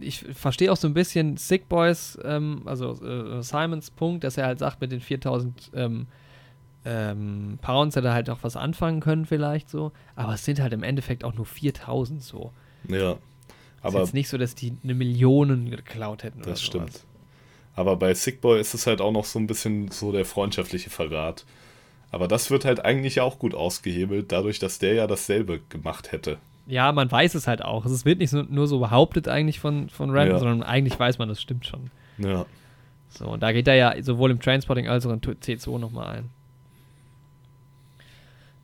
ich verstehe auch so ein bisschen Sick Boys, ähm, also äh, Simons Punkt, dass er halt sagt, mit den 4000 ähm, ähm, Pounds hätte er halt auch was anfangen können vielleicht so. Aber es sind halt im Endeffekt auch nur 4000 so. Ja. ist Aber jetzt nicht so, dass die eine Million geklaut hätten das sowas. stimmt. Aber bei Sickboy ist es halt auch noch so ein bisschen so der freundschaftliche Verrat. Aber das wird halt eigentlich auch gut ausgehebelt, dadurch, dass der ja dasselbe gemacht hätte. Ja, man weiß es halt auch. Es wird nicht so, nur so behauptet eigentlich von, von Random, Ja. sondern eigentlich weiß man, das stimmt schon. Ja. So, und da geht er ja sowohl im Transporting als auch in T2 nochmal ein.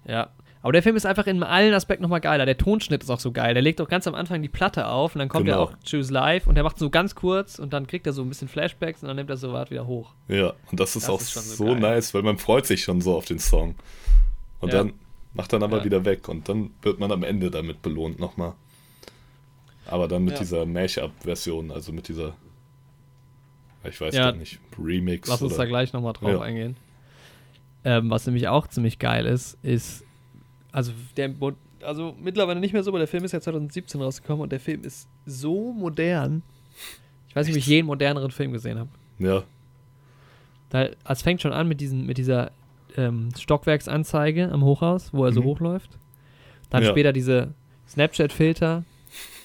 Ja. Aber der Film ist einfach in allen Aspekten nochmal geiler. Der Tonschnitt ist auch so geil. Der legt auch ganz am Anfang die Platte auf und dann kommt Genau. er auch Choose Live und der macht so ganz kurz und dann kriegt er so ein bisschen Flashbacks und dann nimmt er so was wieder hoch. Ja, und das ist Das auch ist so so, nice, weil man freut sich schon so auf den Song. Und Ja. dann macht dann aber Ja. wieder weg und dann wird man am Ende damit belohnt nochmal. Aber dann mit Ja. dieser Mash-up-Version, also mit dieser, ich weiß Ja. gar nicht, Remix Lass uns oder da gleich nochmal drauf Ja. eingehen. Ähm, was nämlich auch ziemlich geil ist, ist, also der, also mittlerweile nicht mehr so, aber der Film ist ja 2017 rausgekommen und der Film ist so modern. Ich weiß nicht, ob ich je einen moderneren Film gesehen habe. ja, Da, es fängt schon an mit, diesen, mit dieser ähm, Stockwerksanzeige am Hochhaus, wo er so Mhm. hochläuft. Dann Ja. später diese Snapchat-Filter.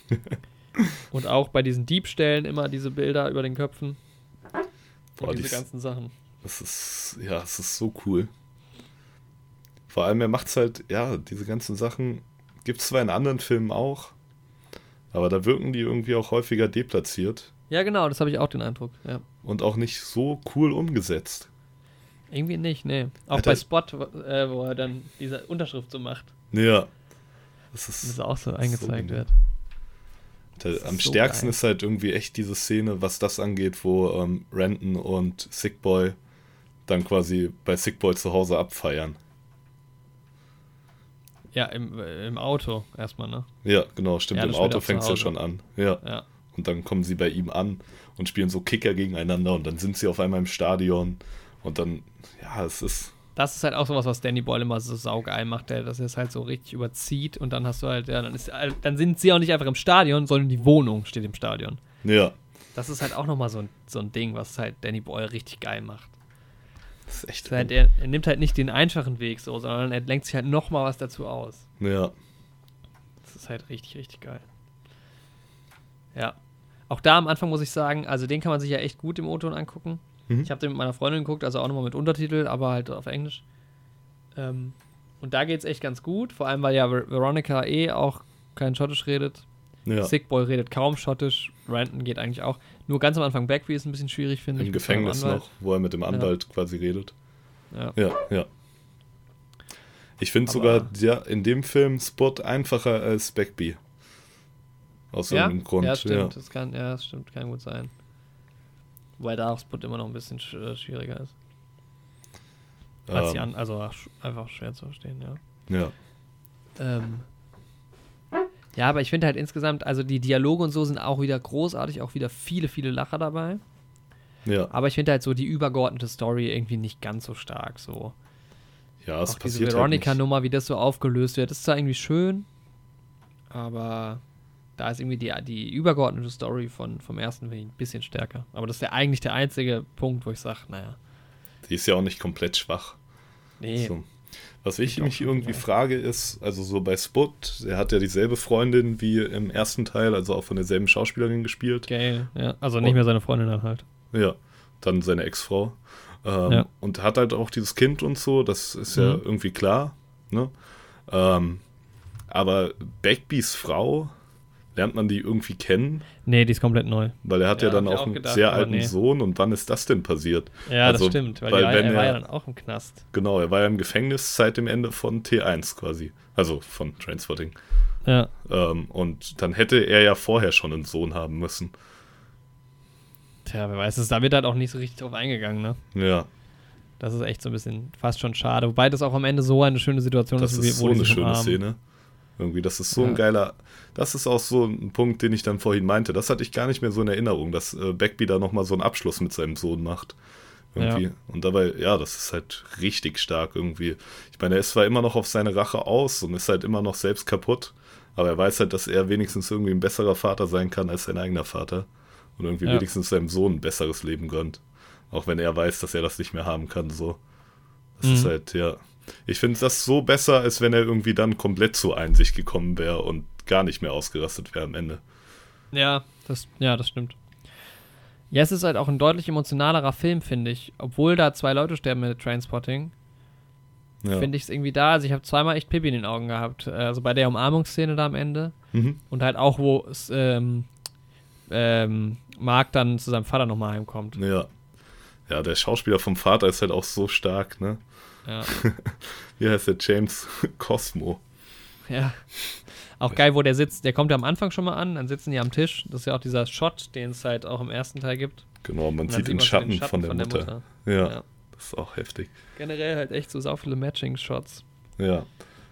und auch bei diesen Diebstählen immer diese Bilder über den Köpfen. Boah, diese ist- ganzen Sachen. das ist, ja, es ist so cool. Vor allem, er macht's halt, ja, diese ganzen Sachen gibt es zwar in anderen Filmen auch, aber da wirken die irgendwie auch häufiger deplatziert Ja, genau, das habe ich auch den Eindruck. Ja. und auch nicht so cool umgesetzt. Irgendwie nicht, nee. Auch Alter. bei Spot, äh, wo er dann diese Unterschrift so macht, Ja. Das dass ist es auch so eingezeigt genau. wird. Der, Das ist am so stärksten geil. ist halt irgendwie echt diese Szene, was das angeht, wo ähm, Renton und Sickboy dann quasi bei Sickboy zu Hause abfeiern. Ja, im, äh, im Auto erstmal, ne? Ja, genau, stimmt. Ja, Im das Auto fängt es ja schon an. Ja. Ja. Und dann kommen sie bei ihm an und spielen so Kicker gegeneinander und dann sind sie auf einmal im Stadion und dann, ja, es ist, das ist halt auch sowas, was Danny Boyle immer so saugeil macht, der, dass er es halt so richtig überzieht und dann hast du halt, ja, dann, ist, dann sind sie auch nicht einfach im Stadion, sondern die Wohnung steht im Stadion. Ja. Das ist halt auch nochmal so ein, so ein Ding, was halt Danny Boyle richtig geil macht. Das ist echt. Das ist halt, er, er nimmt halt nicht den einfachen Weg so, sondern er lenkt sich halt nochmal was dazu aus. Ja. Das ist halt richtig, richtig geil. Ja. Auch da am Anfang muss ich sagen, also den kann man sich ja echt gut im O-Ton angucken. Mhm. Ich habe den mit meiner Freundin geguckt, also auch nochmal mit Untertitel, aber halt auf Englisch. Ähm, und da geht es echt ganz gut, vor allem weil ja Ver Veronica eh auch kein Schottisch redet. Ja. Sick Boy redet kaum Schottisch, Ranton geht eigentlich auch. Nur ganz am Anfang Backby ist ein bisschen schwierig, finde ich. Im Gefängnis noch, wo er mit dem Anwalt quasi redet. Ja. Ja, ja. Ich finde sogar ja, in dem Film Spot einfacher als Backby. Aus Ja? irgendeinem Grund. ja, stimmt. Das kann, ja, das stimmt, kann gut sein. Wobei da auch Spot immer noch ein bisschen sch äh, schwieriger ist. Als die Ähm, an, also einfach schwer zu verstehen, ja. ja. Ähm, ja, aber ich finde halt insgesamt, also die Dialoge und so sind auch wieder großartig, auch wieder viele, viele Lacher dabei. Ja. Aber ich finde halt so die übergeordnete Story irgendwie nicht ganz so stark. So. Ja, es auch diese passiert halt nicht. Veronica-Nummer, wie das so aufgelöst wird, ist zwar irgendwie schön, aber da ist irgendwie die, die übergeordnete Story von, vom ersten ich ein bisschen stärker. Aber das ist ja eigentlich der einzige Punkt, wo ich sage, naja, Die ist ja auch nicht komplett schwach. nee. So. Was ich auch mich irgendwie geil. frage ist, also so bei Spot, er hat ja dieselbe Freundin wie im ersten Teil, also auch von derselben Schauspielerin gespielt. Geil, ja. Also nicht mehr seine Freundin dann halt. Ja, dann seine Ex-Frau. Ähm, Ja. Und hat halt auch dieses Kind und so, das ist ja Mhm. irgendwie klar. Ne? Ähm, aber Backbys Frau, lernt man die irgendwie kennen? Nee, die ist komplett neu. Weil er hat ja, Ja, dann auch auch einen gedacht, sehr aber alten nee. Sohn. Und wann ist das denn passiert? Ja, Also, das stimmt, weil, weil die war, wenn er war er- ja dann auch im Knast. Genau, er war ja im Gefängnis seit dem Ende von T1 quasi. Also von Transporting. Ja. Ähm, und dann hätte er ja vorher schon einen Sohn haben müssen. Tja, wer weiß es, da wird halt auch nicht so richtig drauf eingegangen, ne? Ja, Das ist echt so ein bisschen fast schon schade. Wobei das auch am Ende so eine schöne Situation das ist, ist wo so eine schöne. Szene. Irgendwie, das ist so Ja. ein geiler. Das ist auch so ein Punkt, den ich dann vorhin meinte. Das hatte ich gar nicht mehr so in Erinnerung, dass äh, Beckby da nochmal so einen Abschluss mit seinem Sohn macht. Irgendwie. Ja. Und dabei, ja, das ist halt richtig stark irgendwie. Ich meine, er ist zwar immer noch auf seine Rache aus und ist halt immer noch selbst kaputt, aber er weiß halt, dass er wenigstens irgendwie ein besserer Vater sein kann als sein eigener Vater. Und irgendwie Ja. wenigstens seinem Sohn ein besseres Leben gönnt. Auch wenn er weiß, dass er das nicht mehr haben kann, so. Das ist Mhm. halt, ja. Ich finde das so besser, als wenn er irgendwie dann komplett zur Einsicht gekommen wäre und gar nicht mehr ausgerastet wäre am Ende. Ja, das, ja, das stimmt. Ja, es ist halt auch ein deutlich emotionalerer Film, finde ich. Obwohl da zwei Leute sterben mit Trainspotting, Ja. finde ich es irgendwie da. Also ich habe zweimal echt Pipi in den Augen gehabt. Äh, Also bei der Umarmungsszene da am Ende. Mhm. Und halt auch, wo es, ähm, ähm, Mark dann zu seinem Vater nochmal heimkommt. ja. Ja, der Schauspieler vom Vater ist halt auch so stark, ne? Ja. Wie heißt der? James Cosmo. ja. Auch geil, wo der sitzt. Der kommt ja am Anfang schon mal an, dann sitzen die am Tisch. Das ist ja auch dieser Shot, den es halt auch im ersten Teil gibt. Genau, man sieht den man so Schatten, von der Mutter. Ja, Ja. das ist auch heftig. Generell halt echt so sau viele Matching-Shots. Ja.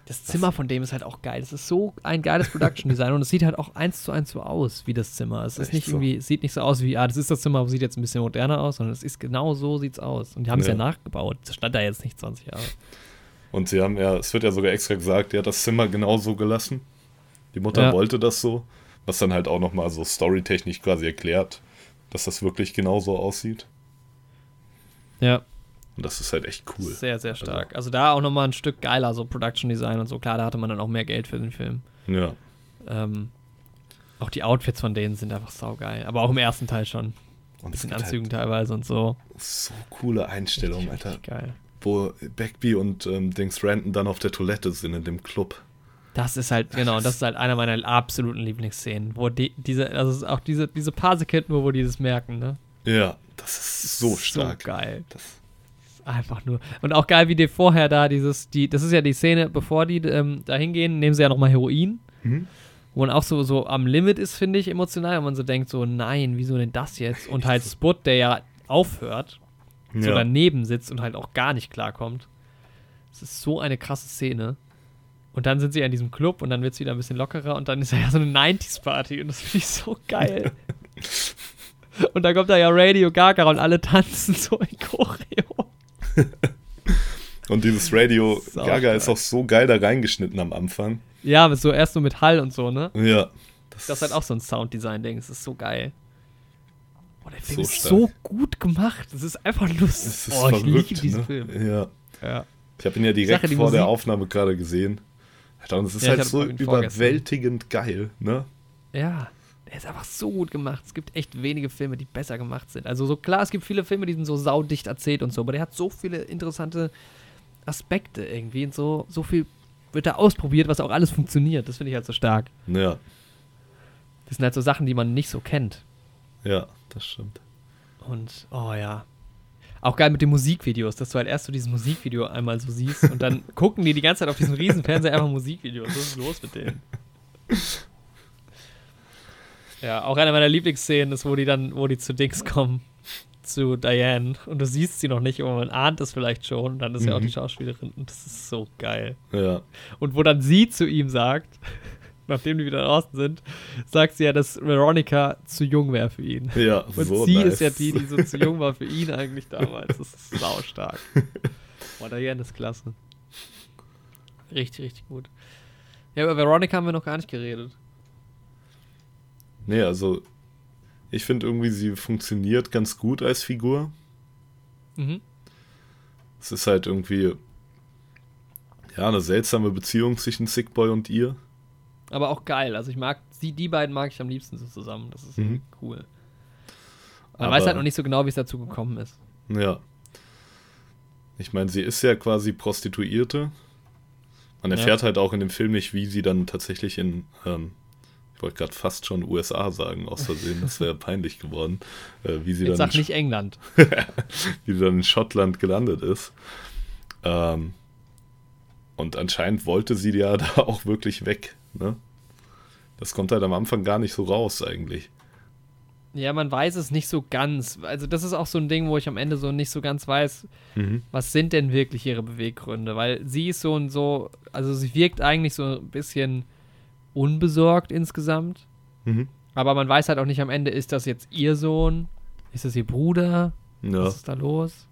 Das Zimmer von dem ist halt auch geil. Das ist so ein geiles Production Design und es sieht halt auch eins zu eins so aus wie das Zimmer. Es ist Echt nicht irgendwie, es sieht nicht so aus wie, ah, das ist das Zimmer, sieht jetzt ein bisschen moderner aus, sondern es ist genau so sieht's aus. Und die haben es ja. Ja. nachgebaut. Das stand da jetzt nicht 20 Jahre. Und sie haben ja, es wird ja sogar extra gesagt, er hat das Zimmer genau so gelassen. Die Mutter Ja. wollte das so, was dann halt auch nochmal so storytechnisch quasi erklärt, dass das wirklich genau so aussieht. Ja, Und das ist halt echt cool. sehr, sehr stark. Also, da auch nochmal ein Stück geiler, so Production Design und so. Klar, da hatte man dann auch mehr Geld für den Film. Ja. Ähm, auch die Outfits von denen sind einfach saugeil. Aber auch im ersten Teil schon. Und den gibt Anzügen teilweise und so. halt so coole Einstellungen, Richtig, Alter. richtig geil. Wo Beckby und ähm, Dings Ranton dann auf der Toilette sind in dem Club. Das ist halt, genau, das ist halt einer meiner absoluten Lieblingsszenen, wo die, diese, also auch diese, diese paar Sekunden, wo wir dieses merken, ne? Ja, das ist so stark. So geil. Das, Einfach nur. Und auch geil, wie die vorher da dieses, die, das ist ja die Szene, bevor die ähm, da hingehen, nehmen sie ja nochmal Heroin. Mhm. Wo man auch so, so am Limit ist, finde ich, emotional. Und man so denkt so, nein, wieso denn das jetzt? Und halt Spot, der ja aufhört, so ja. daneben sitzt und halt auch gar nicht klarkommt. Das ist so eine krasse Szene. Und dann sind sie ja in diesem Club und dann wird es wieder ein bisschen lockerer und dann ist ja so eine 90s-Party und das finde ich so geil. und dann kommt da ja Radio Gaga und alle tanzen so in Choreo. Und dieses Radio Sau Gaga ist stark. auch so geil da reingeschnitten am Anfang. Ja, aber so erst so mit Hall und so, ne? Ja. Das ist halt auch so ein Sounddesign-Ding. Das ist so geil. Oh, der Film So ist stark. so gut gemacht. Das ist einfach lustig. Es ist oh, ich verrückt, liebe diesen ne? Film. Ja. Ja. Ich habe ihn ja direkt Sache, vor der Musik- Aufnahme gerade gesehen. Und es ist Ja, halt so ihn vorgestern. überwältigend geil, ne? Ja, der ist einfach so gut gemacht. Es gibt echt wenige Filme, die besser gemacht sind. Also so klar, es gibt viele Filme, die sind so saudicht erzählt und so, aber der hat so viele interessante Aspekte irgendwie und so, so viel wird da ausprobiert, was auch alles funktioniert. Das finde ich halt so stark. Ja, Das sind halt so Sachen, die man nicht so kennt. ja, das stimmt. Und, oh ja. Auch geil mit den Musikvideos, dass du halt erst so dieses Musikvideo einmal so siehst und dann gucken die die ganze Zeit auf diesem riesen Fernseher einfach Musikvideos. Was ist los mit denen? Ja, auch eine meiner Lieblingsszenen ist, wo die dann, wo die zu Dings kommen, zu Diane und du siehst sie noch nicht, aber man ahnt es vielleicht schon und dann ist ja auch Mhm. die Schauspielerin und das ist so geil. Ja, Und wo dann sie zu ihm sagt, nachdem die wieder draußen sind, sagt sie ja, dass Veronica zu jung wäre für ihn. ja, Und so sie nice. ist ja die, die so zu jung war für ihn eigentlich damals. Das ist saustark. Boah, Diane ist klasse. Richtig, richtig gut. Ja, über Veronica haben wir noch gar nicht geredet. Nee, also ich finde irgendwie, sie funktioniert ganz gut als Figur. Mhm. Es ist halt irgendwie ja eine seltsame Beziehung zwischen Sickboy und ihr. Aber auch geil. Also ich mag, sie, die beiden mag ich am liebsten so zusammen. Das ist Mhm. cool. Man Aber- weiß halt noch nicht so genau, wie es dazu gekommen ist. Ja. Ich meine, sie ist ja quasi Prostituierte. Man Ja. erfährt halt auch in dem Film nicht, wie sie dann tatsächlich in, ähm, ich wollte gerade fast schon USA sagen, aus Versehen, das wäre peinlich geworden, äh, wie, sie Jetzt dann sag nicht England. wie sie dann in Schottland gelandet ist. Ähm, und anscheinend wollte sie ja da auch wirklich weg. Ne? Das kommt halt am Anfang gar nicht so raus eigentlich. Ja, man weiß es nicht so ganz. Also das ist auch so ein Ding, wo ich am Ende so nicht so ganz weiß, Mhm. was sind denn wirklich ihre Beweggründe? Weil sie ist so und so, also sie wirkt eigentlich so ein bisschen unbesorgt insgesamt. Mhm. Aber man weiß halt auch nicht am Ende, ist das jetzt ihr Sohn? Ist das ihr Bruder? Ja. Was ist da los?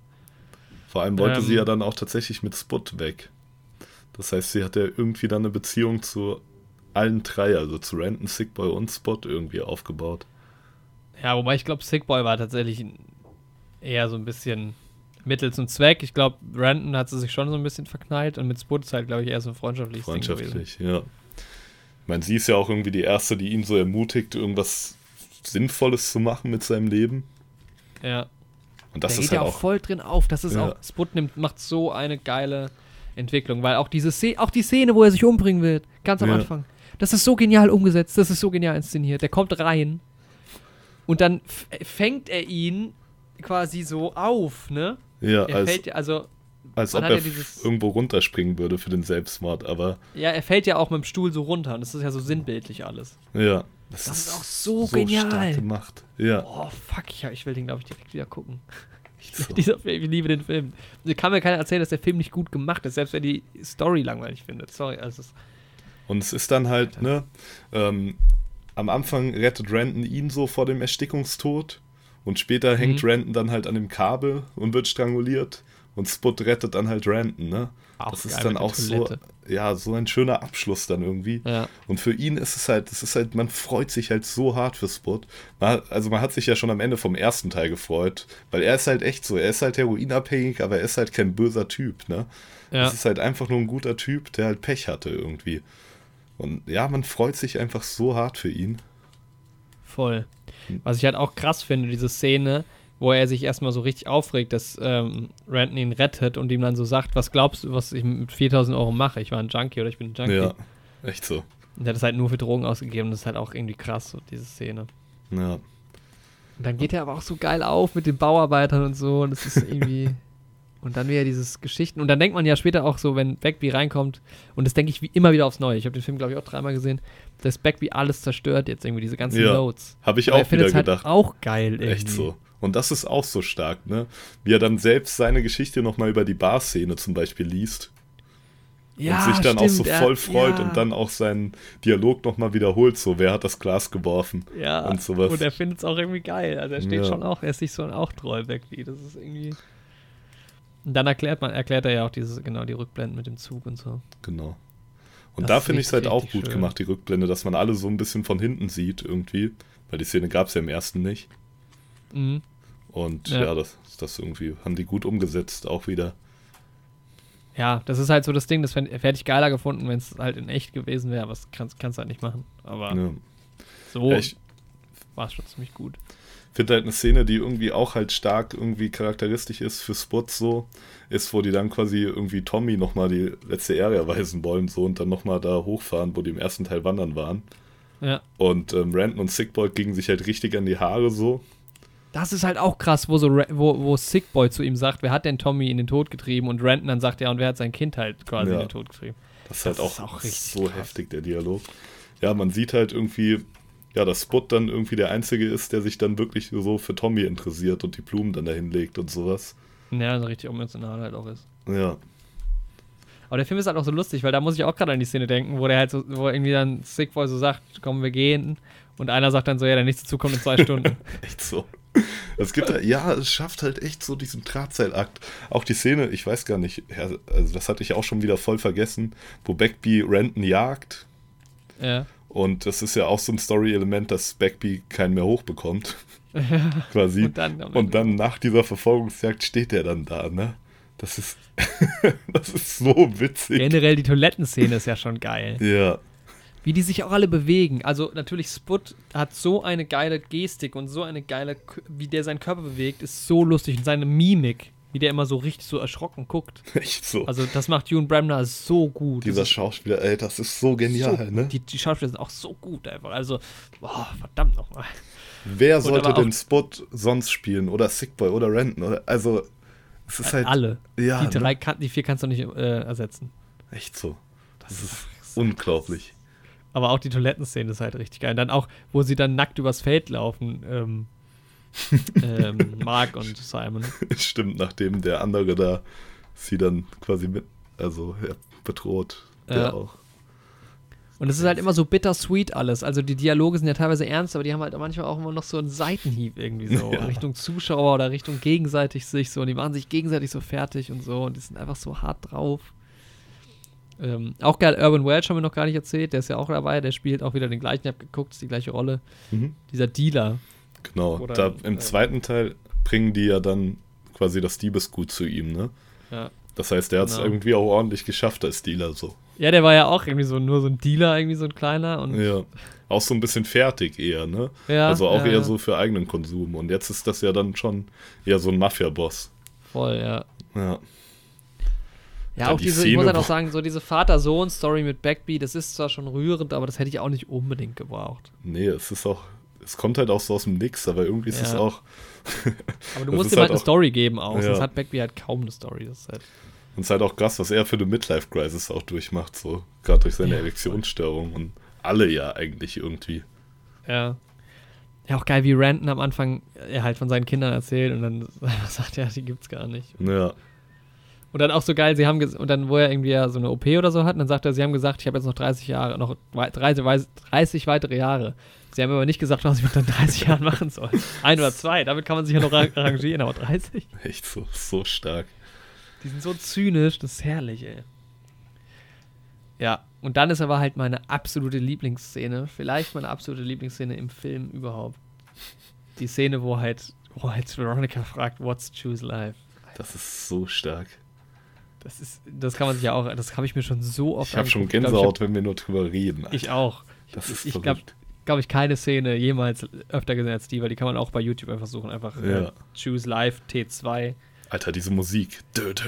Vor allem wollte Ähm. sie ja dann auch tatsächlich mit Spot weg. Das heißt, sie hat ja irgendwie dann eine Beziehung zu allen drei, also zu Renton, Sickboy und Spot irgendwie aufgebaut. Ja, wobei ich glaube, Sickboy war tatsächlich eher so ein bisschen Mittel zum Zweck. Ich glaube, Brandon hat sie sich schon so ein bisschen verknallt und mit Spud ist halt, glaube ich, eher so ein freundschaftliches gewesen. Freundschaftlich, ja. Ich meine, sie ist ja auch irgendwie die Erste, die ihn so ermutigt, irgendwas Sinnvolles zu machen mit seinem Leben. Ja. Und das der ist geht halt ja auch auch. voll drin auf. Das ist Ja. auch, Sput nimmt, macht so eine geile Entwicklung, weil auch diese Szene, auch die Szene, wo er sich umbringen will, ganz am Ja. Anfang, das ist so genial umgesetzt, das ist so genial inszeniert. Der kommt rein und dann fängt er ihn quasi so auf, ne? Ja, Er als, fällt ja, also, als ob er ja dieses- irgendwo runterspringen würde für den Selbstmord, aber ja, er fällt ja auch mit dem Stuhl so runter und das ist ja so sinnbildlich alles. ja. Das, Das ist auch so genial. stark gemacht. Ja. Oh, fuck, ich, ich will den, glaube ich, direkt wieder gucken. Ich, So. dieser ich liebe den Film. Ich kann mir keiner erzählen, dass der Film nicht gut gemacht ist, selbst wenn die Story langweilig findet. Sorry, also es ist, Und es ist dann halt, ne, ähm, am Anfang rettet Renton ihn so vor dem Erstickungstod und später hängt Mhm. Renton dann halt an dem Kabel und wird stranguliert und Spud rettet dann halt Renton, ne? Auch das ist dann auch so, ja, so ein schöner Abschluss dann irgendwie. ja. Und für ihn ist es halt, es ist halt, man freut sich halt so hart für Spud. Man, also man hat sich ja schon am Ende vom ersten Teil gefreut, weil er ist halt echt so, er ist halt heroinabhängig, aber er ist halt kein böser Typ, ne? Ja. Es ist halt einfach nur ein guter Typ, der halt Pech hatte irgendwie. Und ja, man freut sich einfach so hart für ihn. Voll. Was ich halt auch krass finde, diese Szene, wo er sich erstmal so richtig aufregt, dass ähm, Renton ihn rettet und ihm dann so sagt, was glaubst du, was ich mit 4000 Euro mache? Ich war ein Junkie oder ich bin ein Junkie. Ja, echt so. Und er hat es halt nur für Drogen ausgegeben. Das ist halt auch irgendwie krass, so diese Szene. Ja. Und dann geht er aber auch so geil auf mit den Bauarbeitern und so. Und das ist irgendwie. und dann wieder dieses Geschichten. Und dann denkt man ja später auch so, wenn Beckby reinkommt, und das denke ich wie immer wieder aufs Neue. Ich habe den Film, glaube ich, auch dreimal gesehen, dass Beckby alles zerstört jetzt irgendwie, diese ganzen Ja, Notes. Habe ich Aber er auch wieder halt gedacht. auch geil irgendwie. Echt so. Und das ist auch so stark, ne? Wie er dann selbst seine Geschichte nochmal über die Bar-Szene zum Beispiel liest. Ja, und sich dann auch so stimmt, er- voll freut ja. und dann auch seinen Dialog nochmal wiederholt, so wer hat das Glas geworfen ja, und sowas. Und er findet es auch irgendwie geil. Also er steht Ja. schon auch, er ist sich so auch treu, Beckby. Das ist irgendwie. Und dann erklärt man, erklärt er ja auch diese, genau, die Rückblenden mit dem Zug und so. Genau. Und Das da finde ich es halt auch gut schön. gemacht, die Rückblende, dass man alle so ein bisschen von hinten sieht irgendwie. Weil die Szene gab es ja im ersten nicht. Mhm. Und Ja. ja, das, das irgendwie haben die gut umgesetzt, auch wieder. Ja, das ist halt so das Ding, das hätte ich geiler gefunden, wenn es halt in echt gewesen wäre, aber das kannst, kannst du halt nicht machen. Aber Ja. so Ja, ich war es schon ziemlich gut. finde halt eine Szene, die irgendwie auch halt stark irgendwie charakteristisch ist für Spots so, ist, wo die dann quasi irgendwie Tommy nochmal die letzte Ehre erweisen wollen so und dann nochmal da hochfahren, wo die im ersten Teil wandern waren. Ja. Und ähm, Ranton und Sickboy gingen sich halt richtig an die Haare so. Das ist halt auch krass, wo so Ra- wo, wo Sick Boy zu ihm sagt, wer hat denn Tommy in den Tod getrieben? Und Renton dann sagt ja, und wer hat sein Kind halt quasi Ja. in den Tod getrieben? Das ist halt Das auch, ist auch richtig so krass. heftig, der Dialog. Ja, man sieht halt irgendwie, ja, dass Spot dann irgendwie der Einzige ist, der sich dann wirklich so für Tommy interessiert und die Blumen dann dahin legt und sowas. Ja, so richtig emotional halt auch ist. Ja, Aber der Film ist halt auch so lustig, weil da muss ich auch gerade an die Szene denken, wo der halt so, wo irgendwie dann Sick Boy so sagt, komm, wir gehen. Und einer sagt dann so, ja, der nächste Zug kommt in zwei Stunden. echt so. Es gibt halt, ja, es schafft halt echt so diesen Drahtseilakt. Auch die Szene, ich weiß gar nicht, ja, also das hatte ich auch schon wieder voll vergessen, wo Beckby Renton jagt. ja. Und das ist ja auch so ein Story-Element, dass Beckby keinen mehr hochbekommt. quasi. Und dann, Und dann nach dieser Verfolgungsjagd steht er dann da, ne? Das ist, das ist so witzig. Generell die Toilettenszene ist ja schon geil. Ja, Wie die sich auch alle bewegen. Also natürlich, Sput hat so eine geile Gestik und so eine geile, wie der seinen Körper bewegt, ist so lustig. Und seine Mimik, wie der immer so richtig so erschrocken guckt. echt so. Also das macht Ewan Bremner so gut. Dieser Das ist Schauspieler, ey, das ist so genial, so, ne? Die, die Schauspieler sind auch so gut einfach. Also, boah, verdammt nochmal. Wer sollte aber auch- den Spot sonst spielen? Oder Sickboy oder Renton? Oder, also, es ist halt. Alle. Ja, die, drei ne? die vier kannst du nicht äh, ersetzen. echt so. Das ist unglaublich. Aber auch die Toilettenszene ist halt richtig geil. Und dann auch, wo sie dann nackt übers Feld laufen, ähm, ähm, Mark und Simon. Stimmt, nachdem der andere da sie dann quasi mit, also ja, bedroht. Der Ja. auch. Und es ist halt immer so bittersweet alles. Also die Dialoge sind ja teilweise ernst, aber die haben halt manchmal auch immer noch so einen Seitenhieb irgendwie so. Ja. Richtung Zuschauer oder Richtung gegenseitig sich so. Und die machen sich gegenseitig so fertig und so. Und die sind einfach so hart drauf. Ähm, auch geil, Urban Welch haben wir noch gar nicht erzählt. Der ist ja auch dabei. Der spielt auch wieder den gleichen. Ich hab geguckt, ist die gleiche Rolle. Mhm. Dieser Dealer. Genau. Oder, da, Im äh, zweiten Teil bringen die ja dann quasi das Diebesgut zu ihm, ne? Ja. Das heißt, der hat es Genau. irgendwie auch ordentlich geschafft als Dealer so. Ja, der war ja auch irgendwie so nur so ein Dealer, irgendwie so ein kleiner. Und Ja. Auch so ein bisschen fertig eher, ne? Ja, also auch ja, eher ja. so für eigenen Konsum. Und jetzt ist das ja dann schon eher so ein Mafia-Boss. voll, ja. Ja. Ja, auch die diese, ich Szene, muss halt auch sagen, so diese Vater-Sohn-Story mit Backbeat, das ist zwar schon rührend, aber das hätte ich auch nicht unbedingt gebraucht. Nee, es ist auch. Es kommt halt auch so aus dem Nix, aber irgendwie ist es Ja. auch. Aber du musst ihm halt halt eine Story geben auch. Ja. Sonst hat Backbeat halt kaum eine Story. Das ist halt, Und es ist halt auch krass, was er für eine Midlife-Crisis auch durchmacht, so. Gerade durch seine Ja, Erektionsstörung und alle ja eigentlich irgendwie. ja. Ja, auch geil, wie Ranton am Anfang er halt von seinen Kindern erzählt und dann sagt er, die gibt's gar nicht. Ja. Und dann auch so geil, sie haben, und dann, wo er irgendwie ja so eine OP oder so hat, und dann sagt er, sie haben gesagt, ich habe jetzt noch 30 Jahre, noch wei- 30, wei- 30 weitere Jahre. Sie haben aber nicht gesagt, was ich mit den 30 Jahren machen soll. Ein oder zwei, damit kann man sich ja noch arra- arrangieren, aber 30? Echt so, so stark. Die sind so zynisch, das ist herrlich, ey. Ja, und dann ist aber halt meine absolute Lieblingsszene, vielleicht meine absolute Lieblingsszene im Film überhaupt. Die Szene, wo halt, wo halt Veronica fragt, what's choose life? Das ist so stark. Das ist, das kann man sich ja auch, das habe ich mir schon so oft Ich habe schon. Ich Gänsehaut, wenn wir nur drüber reden. Ich, hab, ich auch. Das ist ich glaube, glaube ich, keine Szene jemals öfter gesehen als die, weil die kann man auch bei YouTube einfach suchen. Einfach äh, Ja. Choose Live T2. Alter, diese Musik. Dö, dö.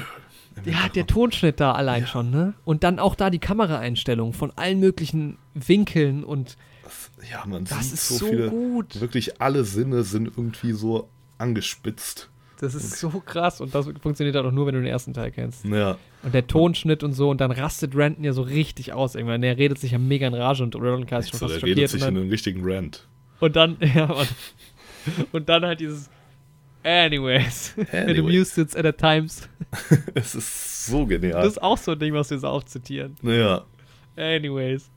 Ja, der. Tonschnitt da allein schon, ne? Und dann auch da die Kameraeinstellung von allen möglichen Winkeln und Das, ja, man das sieht ist so, so viele. gut. Wirklich alle Sinne sind irgendwie so angespitzt. Das ist so krass und das funktioniert halt auch nur, wenn du den ersten Teil kennst. Ja, Und der Tonschnitt und so und dann rastet Renton ja so richtig aus irgendwann. Der redet sich ja mega in Rage und Veronica ist schon so, fast der redet schockiert. Sich in dann, einen richtigen Rant. und dann, ja, Mann. Und dann halt dieses Anyways, it Anyways. amused it at times. Es ist so genial. Das ist auch so ein Ding, was wir so oft zitieren. ja. Anyways.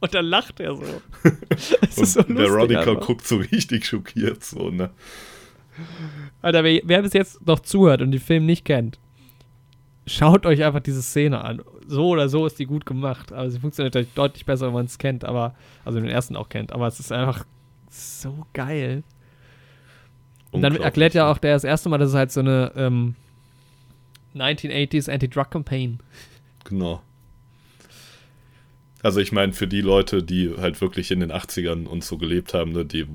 und dann lacht er so. Es Und ist so lustig Veronica einfach. guckt so richtig schockiert, so, ne? Alter, wer, wer bis jetzt noch zuhört und den Film nicht kennt, schaut euch einfach diese Szene an. So oder so ist die gut gemacht. Aber sie funktioniert natürlich deutlich besser, wenn man es kennt, aber, also den ersten auch kennt, aber es ist einfach so geil. Und dann erklärt ja auch der das erste Mal, dass es halt so eine ähm, 1980s Anti-Drug-Campaign. Genau. Also ich meine, für die Leute, die halt wirklich in den 80ern und so gelebt haben, ne, die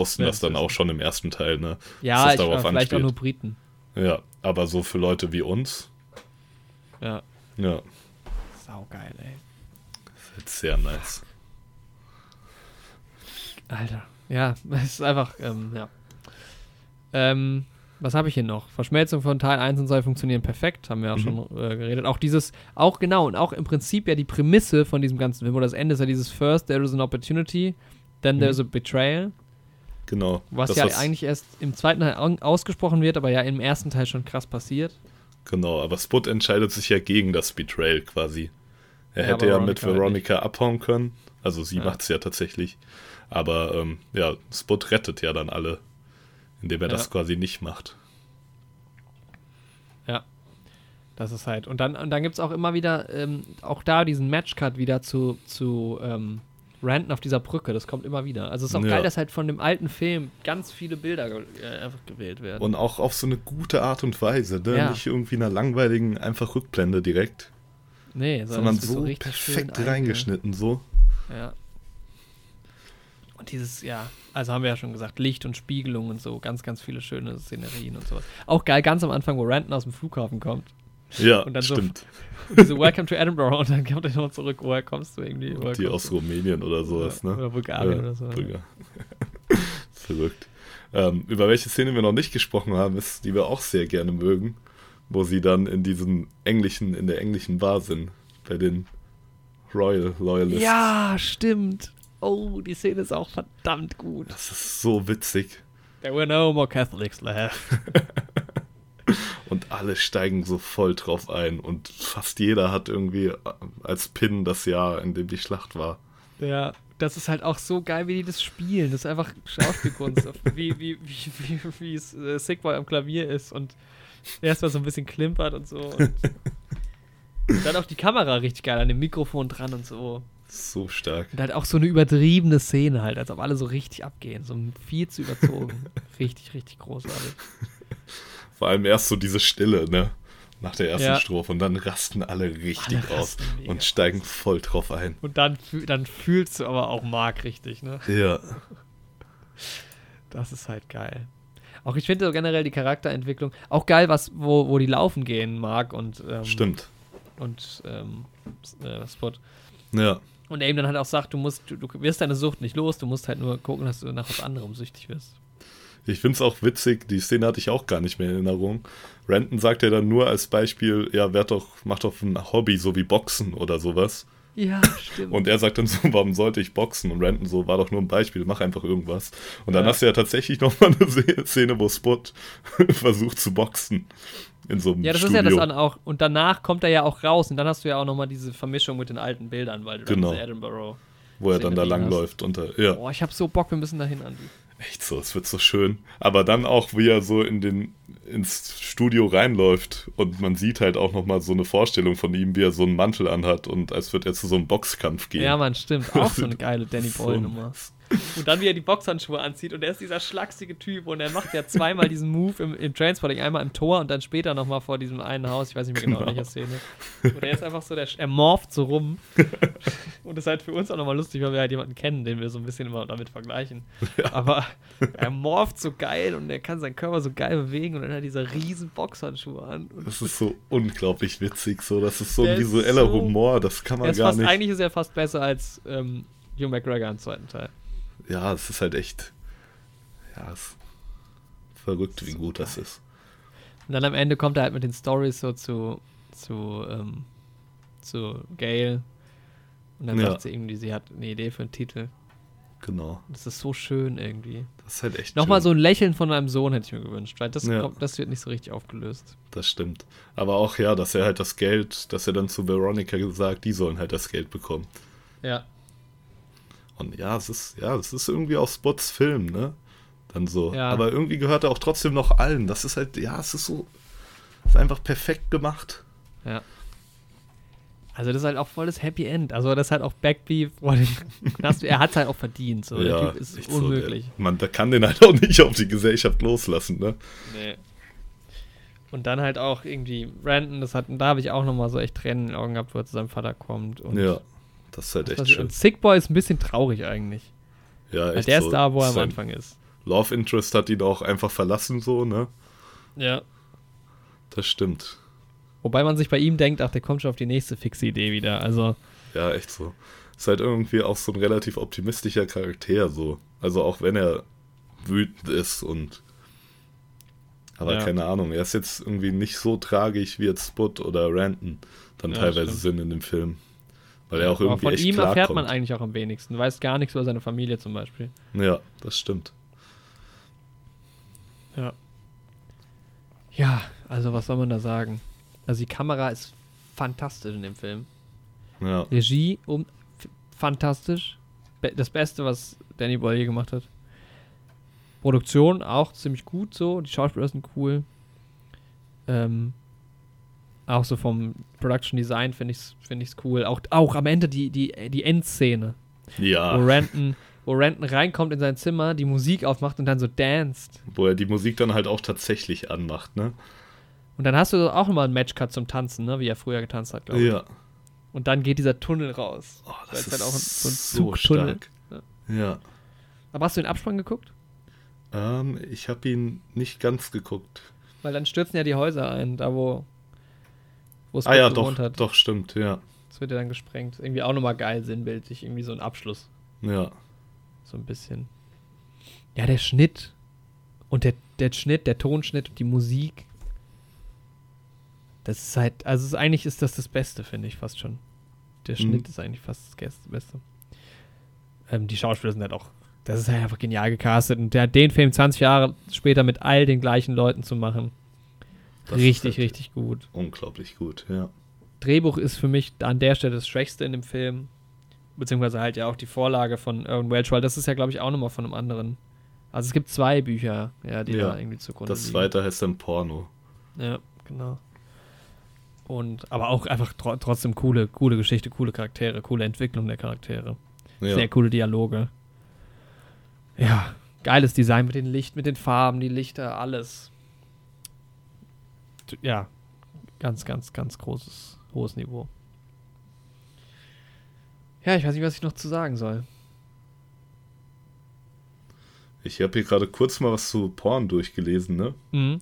wussten ja, das dann auch schon im ersten Teil, ne? Ja, ich, darauf vielleicht anspielt. auch nur Briten. Ja, aber so für Leute wie uns. Ja. Ja. Saugeil, ey. Das halt sehr nice. Alter. Ja, es ist einfach, ähm, ja. Ähm, was habe ich hier noch? Verschmelzung von Teil 1 und 2 funktionieren perfekt, haben wir auch mhm. schon äh, geredet. Auch dieses, auch genau, und auch im Prinzip ja die Prämisse von diesem ganzen Film, oder das Ende ist ja dieses First, there is an opportunity, then mhm. there's a betrayal. Genau. Was das, ja was eigentlich erst im zweiten Teil ausgesprochen wird, aber ja im ersten Teil schon krass passiert. Genau, aber Spot entscheidet sich ja gegen das Betrayal quasi. Er ja, hätte ja mit Veronica halt abhauen können. Also sie ja. macht es ja tatsächlich. Aber ähm, ja, Spot rettet ja dann alle indem er ja. das quasi nicht macht. Ja. Das ist halt. Und dann, und dann gibt es auch immer wieder, ähm, auch da diesen Matchcut wieder zu, zu ähm, Ranten auf dieser Brücke. Das kommt immer wieder. Also es ist auch ja. geil, dass halt von dem alten Film ganz viele Bilder äh, einfach gewählt werden. Und auch auf so eine gute Art und Weise, ne? Ja. Nicht irgendwie einer langweiligen, einfach Rückblende direkt. Nee, sondern, sondern so, so perfekt reingeschnitten, so. Ja. Und dieses, ja, also haben wir ja schon gesagt, Licht und Spiegelung und so, ganz, ganz viele schöne Szenerien und sowas. Auch geil, ganz am Anfang, wo Ranton aus dem Flughafen kommt. Ja, und dann stimmt. So, diese Welcome to Edinburgh und dann kommt er nochmal zurück, woher kommst du irgendwie? Woher Die aus Rumänien oder sowas, ne? Oder Bulgarien ja, oder so. Ja. Verrückt. Ähm, über welche Szene wir noch nicht gesprochen haben, ist, die wir auch sehr gerne mögen, wo sie dann in diesem englischen, in der englischen Bar sind, bei den Royal Loyalists. Ja, stimmt. Oh, die Szene ist auch verdammt gut. Das ist so witzig. There were no more Catholics left. alle steigen so voll drauf ein und fast jeder hat irgendwie als Pin das Jahr, in dem die Schlacht war. Ja, das ist halt auch so geil, wie die das spielen. Das ist einfach Schauspielkunst, wie, wie, wie, wie, wie es äh, Sickboy am Klavier ist und erstmal so ein bisschen klimpert und so. Und dann auch die Kamera richtig geil an dem Mikrofon dran und so. So stark. Und halt auch so eine übertriebene Szene halt, als ob alle so richtig abgehen. So viel zu überzogen. richtig, richtig großartig. Vor allem erst so diese Stille, ne? Nach der ersten ja. Strophe. Und dann rasten alle richtig alle aus und steigen voll drauf ein. Und dann, dann fühlst du aber auch Mark richtig, ne? Ja. Das ist halt geil. Auch ich finde so generell die Charakterentwicklung auch geil, was, wo, wo die laufen gehen, Mark und ähm, Stimmt. Und ähm, äh, Spot. Ja. Und er ihm dann halt auch sagt, du musst, du, du wirst deine Sucht nicht los, du musst halt nur gucken, dass du nach was anderem süchtig wirst. Ich finde es auch witzig, die Szene hatte ich auch gar nicht mehr in Erinnerung. Renton sagt ja dann nur als Beispiel, ja, werd doch, mach doch ein Hobby, so wie Boxen oder sowas. Ja, stimmt. Und er sagt dann so, warum sollte ich boxen? Und Renton so, war doch nur ein Beispiel, mach einfach irgendwas. Und dann ja. hast du ja tatsächlich nochmal eine Szene, wo Spot versucht zu boxen. In so einem Ja, das Studio. ist ja das dann auch. Und danach kommt er ja auch raus. Und dann hast du ja auch nochmal diese Vermischung mit den alten Bildern, weil du genau. dann Edinburgh. Wo er dann da langläuft. Ja. Boah, ich hab so Bock, wir müssen da hin, Andi. Echt so, es wird so schön. Aber dann auch, wie er so in den, ins Studio reinläuft und man sieht halt auch nochmal so eine Vorstellung von ihm, wie er so einen Mantel anhat und als würde er zu so einem Boxkampf gehen. Ja, man, stimmt. Auch so eine geile Danny Boyle-Nummer. Und dann, wie er die Boxhandschuhe anzieht und er ist dieser schlachsige Typ und er macht ja zweimal diesen Move im, im Transporting, einmal im Tor und dann später nochmal vor diesem einen Haus, ich weiß nicht mehr genau, genau. welcher Szene. Und er ist einfach so, der, er morpht so rum. und das ist halt für uns auch nochmal lustig, weil wir halt jemanden kennen, den wir so ein bisschen immer damit vergleichen. Ja. Aber er morpht so geil und er kann seinen Körper so geil bewegen und dann hat er diese riesen Boxhandschuhe an. Das ist so unglaublich witzig, so. Das ist so ein visueller so, Humor, das kann man gar fast, nicht. Eigentlich ist er fast besser als ähm, Hugh McGregor im zweiten Teil ja, es ist halt echt. Ja, es ist verrückt, wie gut das ist. Und dann am Ende kommt er halt mit den Stories so zu, zu, ähm, zu Gail. Und dann ja. sagt sie irgendwie, sie hat eine Idee für einen Titel. Genau. Das ist so schön irgendwie. Das ist halt echt Nochmal so ein Lächeln von einem Sohn hätte ich mir gewünscht, weil das, ja. kommt, das wird nicht so richtig aufgelöst. Das stimmt. Aber auch, ja, dass er halt das Geld, dass er dann zu Veronica gesagt, die sollen halt das Geld bekommen. Ja. Und ja, es ist, ja, es ist irgendwie auch Spots Film, ne? Dann so. Ja. Aber irgendwie gehört er auch trotzdem noch allen. Das ist halt, ja, es ist so, ist einfach perfekt gemacht. Ja. Also das ist halt auch voll das Happy End. Also das ist halt auch Backbeef. Er hat es halt auch verdient. So. ja, der Typ ist unmöglich. So, der, man, da kann den halt auch nicht auf die Gesellschaft loslassen, ne? Nee. Und dann halt auch irgendwie Brandon, das hat, da habe ich auch nochmal so echt Tränen in den Augen gehabt, wo er zu seinem Vater kommt. Und Ja, das ist halt was echt schön. Und Sick Boy ist ein bisschen traurig eigentlich. Ja, Weil echt der so. ist da, wo er am Anfang ist. Love Interest hat ihn auch einfach verlassen, so, ne? Ja. Das stimmt. Wobei man sich bei ihm denkt, ach, der kommt schon auf die nächste fixe Idee wieder. Also, Ja, echt so. Ist halt irgendwie auch so ein relativ optimistischer Charakter, so. Also auch wenn er wütend ist und. Aber Ja. keine Ahnung, er ist jetzt irgendwie nicht so tragisch wie jetzt Spud oder Ranton dann Ja, teilweise stimmt. sind in dem Film. Weil er auch aber irgendwie von echt ihm erfährt man eigentlich auch am wenigsten. Weiß gar nichts über seine Familie zum Beispiel. Ja, das stimmt. Ja. Ja, also was soll man da sagen? Also die Kamera ist fantastisch in dem Film. Ja, Regie um fantastisch. Be das Beste, was Danny Boyle je gemacht hat. Produktion auch ziemlich gut so. Die Schauspieler sind cool. Ähm, auch so vom Production Design finde ich es find ich's cool. Auch, auch am Ende die, die, die Endszene, wo, ja Renton, wo Renton reinkommt in sein Zimmer, die Musik aufmacht und dann so danced. wo er die Musik dann halt auch tatsächlich anmacht, ne? Und dann hast du auch nochmal einen Matchcut zum Tanzen, ne? wie er früher getanzt hat, glaube ich. Ja. Und dann geht dieser Tunnel raus. Oh, Das das ist halt auch ein- so ein so Zugtunnel. stark. Ja. Aber hast du den Abspann geguckt? Ähm, ich habe ihn nicht ganz geguckt. Weil dann stürzen ja die Häuser ein, da wo, wo es Ah ja, gewohnt doch, hat. doch, stimmt, ja. Das wird ja dann gesprengt. Irgendwie auch nochmal geil, sinnbildlich. Irgendwie so ein Abschluss. Ja. So ein bisschen. Ja, der Schnitt. Und der, der Schnitt, der Tonschnitt und die Musik. Das ist halt, also ist, eigentlich ist das das Beste, finde ich fast schon. Der Mhm. Schnitt ist eigentlich fast das Beste. Ähm, die Schauspieler sind halt auch, das ist halt einfach genial gecastet. Und der, den Film 20 Jahre später mit all den gleichen Leuten zu machen, Das richtig, halt richtig gut. Unglaublich gut, ja. Drehbuch ist für mich an der Stelle das Schwächste in dem Film. Beziehungsweise halt ja auch die Vorlage von Irwin Welch, weil das ist ja, glaube ich, auch nochmal von einem anderen. Also es gibt zwei Bücher, ja, die Ja, da irgendwie zugrunde Das liegen. zweite heißt dann Porno. Ja, genau. Und, aber auch einfach tro trotzdem coole, coole Geschichte, coole Charaktere, coole Entwicklung der Charaktere. Ja. Sehr coole Dialoge. Ja, geiles Design mit den Licht, mit den Farben, die Lichter, alles. Ja, ganz, ganz, ganz großes, hohes Niveau. Ja, ich weiß nicht, was ich noch zu sagen soll. Ich habe hier gerade kurz mal was zu Porn durchgelesen, ne? Mhm.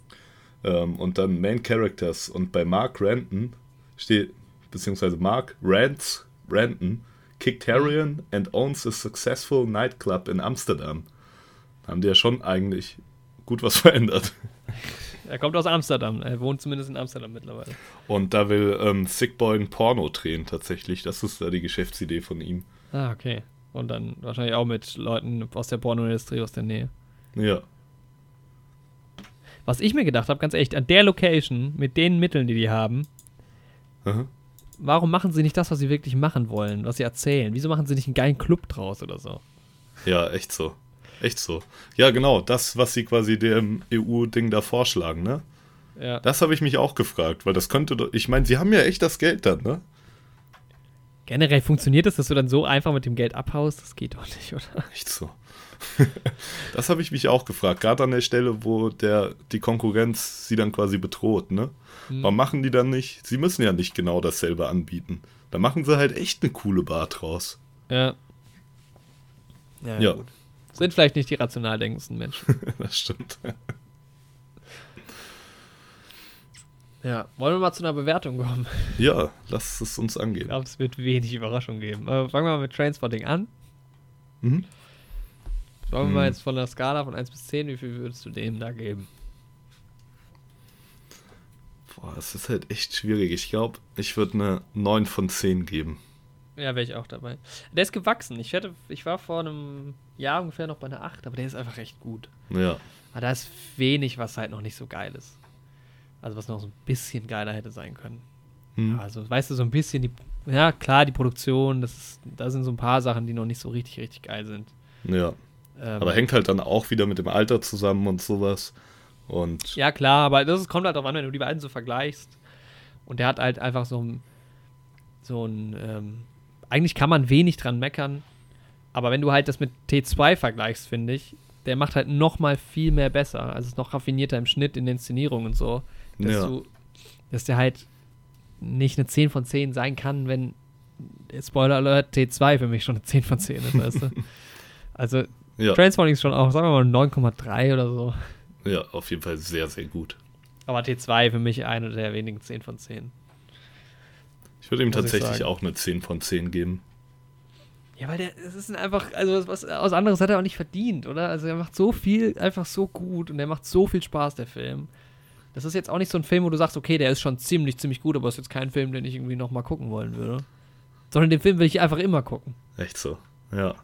Ähm, und dann Main Characters. Und bei Mark Ranton steht, beziehungsweise Mark Rants, Ranton, kicked heroin and owns a successful nightclub in Amsterdam. Haben die ja schon eigentlich gut was verändert. Er kommt aus Amsterdam. Er wohnt zumindest in Amsterdam mittlerweile. Und da will ähm, Sick Boy ein Porno drehen, tatsächlich. Das ist da die Geschäftsidee von ihm. Ah, okay. Und dann wahrscheinlich auch mit Leuten aus der Pornoindustrie aus der Nähe. Ja. Was ich mir gedacht habe, ganz echt, an der Location, mit den Mitteln, die die haben, Aha. warum machen sie nicht das, was sie wirklich machen wollen, was sie erzählen? Wieso machen sie nicht einen geilen Club draus oder so? Ja, echt so. Echt so. Ja, genau, das, was sie quasi dem EU-Ding da vorschlagen, ne? Ja. Das habe ich mich auch gefragt, weil das könnte doch. Ich meine, sie haben ja echt das Geld dann, ne? Generell funktioniert das, dass du dann so einfach mit dem Geld abhaust? Das geht doch nicht, oder? Echt so. das habe ich mich auch gefragt, gerade an der Stelle, wo der, die Konkurrenz sie dann quasi bedroht, ne? Hm. Warum machen die dann nicht? Sie müssen ja nicht genau dasselbe anbieten. Da machen sie halt echt eine coole Bar draus. Ja. Ja, Ja. gut. Sind vielleicht nicht die rational denkendsten Menschen. das stimmt. ja. Wollen wir mal zu einer Bewertung kommen? Ja, lass es uns Ich angehen. glaube, es wird wenig Überraschung geben. Aber fangen wir mal mit Trainspotting an. Mhm. Wollen wir mal Hm. jetzt von der Skala von 1 bis 10, wie viel würdest du dem da geben? Boah, es ist halt echt schwierig. Ich glaube, ich würde eine 9 von 10 geben. Ja, wäre ich auch dabei. Der ist gewachsen. Ich, hätte, ich war vor einem Jahr ungefähr noch bei einer 8, aber der ist einfach echt gut. Ja. Aber da ist wenig, was halt noch nicht so geil ist. Also was noch so ein bisschen geiler hätte sein können. Hm. Also weißt du, so ein bisschen die, ja klar, die Produktion, das ist, da sind so ein paar Sachen, die noch nicht so richtig, richtig geil sind. Ja. Ähm, Aber hängt halt dann auch wieder mit dem Alter zusammen und sowas. Und Ja, klar, aber das kommt halt darauf an, wenn du die beiden so vergleichst. Und der hat halt einfach so ein. So ein. Ähm, eigentlich kann man wenig dran meckern. Aber wenn du halt das mit T2 vergleichst, finde ich, der macht halt noch mal viel mehr besser. Also ist noch raffinierter im Schnitt, in der Inszenierung und so. Dass, Ja. du, dass der halt nicht eine 10 von 10 sein kann, wenn. Spoiler Alert, T2 für mich schon eine 10 von 10 ist, weißt du? Also, ja, Transporting ist schon auch, sagen wir mal, 9,3 oder so. ja, auf jeden Fall sehr, sehr gut. Aber T2 für mich eine der wenigen 10 von 10. Ich würde ihm tatsächlich auch eine 10 von 10 geben. Ja, weil der, es ist einfach, also was aus anderes hat er auch nicht verdient, oder? Also er macht so viel einfach so gut und er macht so viel Spaß, der Film. Das ist jetzt auch nicht so ein Film, wo du sagst, okay, der ist schon ziemlich, ziemlich gut, aber ist jetzt kein Film, den ich irgendwie nochmal gucken wollen würde. Sondern den Film will ich einfach immer gucken. Echt so. Ja.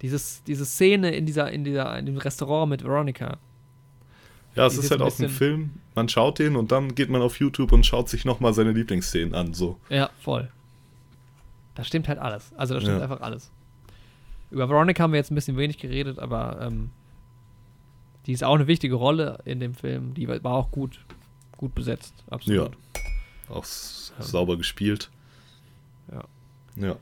Dieses, diese Szene in dieser, in dieser, in dem Restaurant mit Veronica. Ja, es ist ist halt auch ein Film, man schaut den und dann geht man auf YouTube und schaut sich nochmal seine Lieblingsszenen an. So. Ja, voll. Da stimmt halt alles. Also da stimmt Ja. einfach alles. Über Veronica haben wir jetzt ein bisschen wenig geredet, aber ähm, die ist auch eine wichtige Rolle in dem Film. Die war auch gut, gut besetzt, absolut. Auch s- Ja. sauber gespielt. Ja. Ja.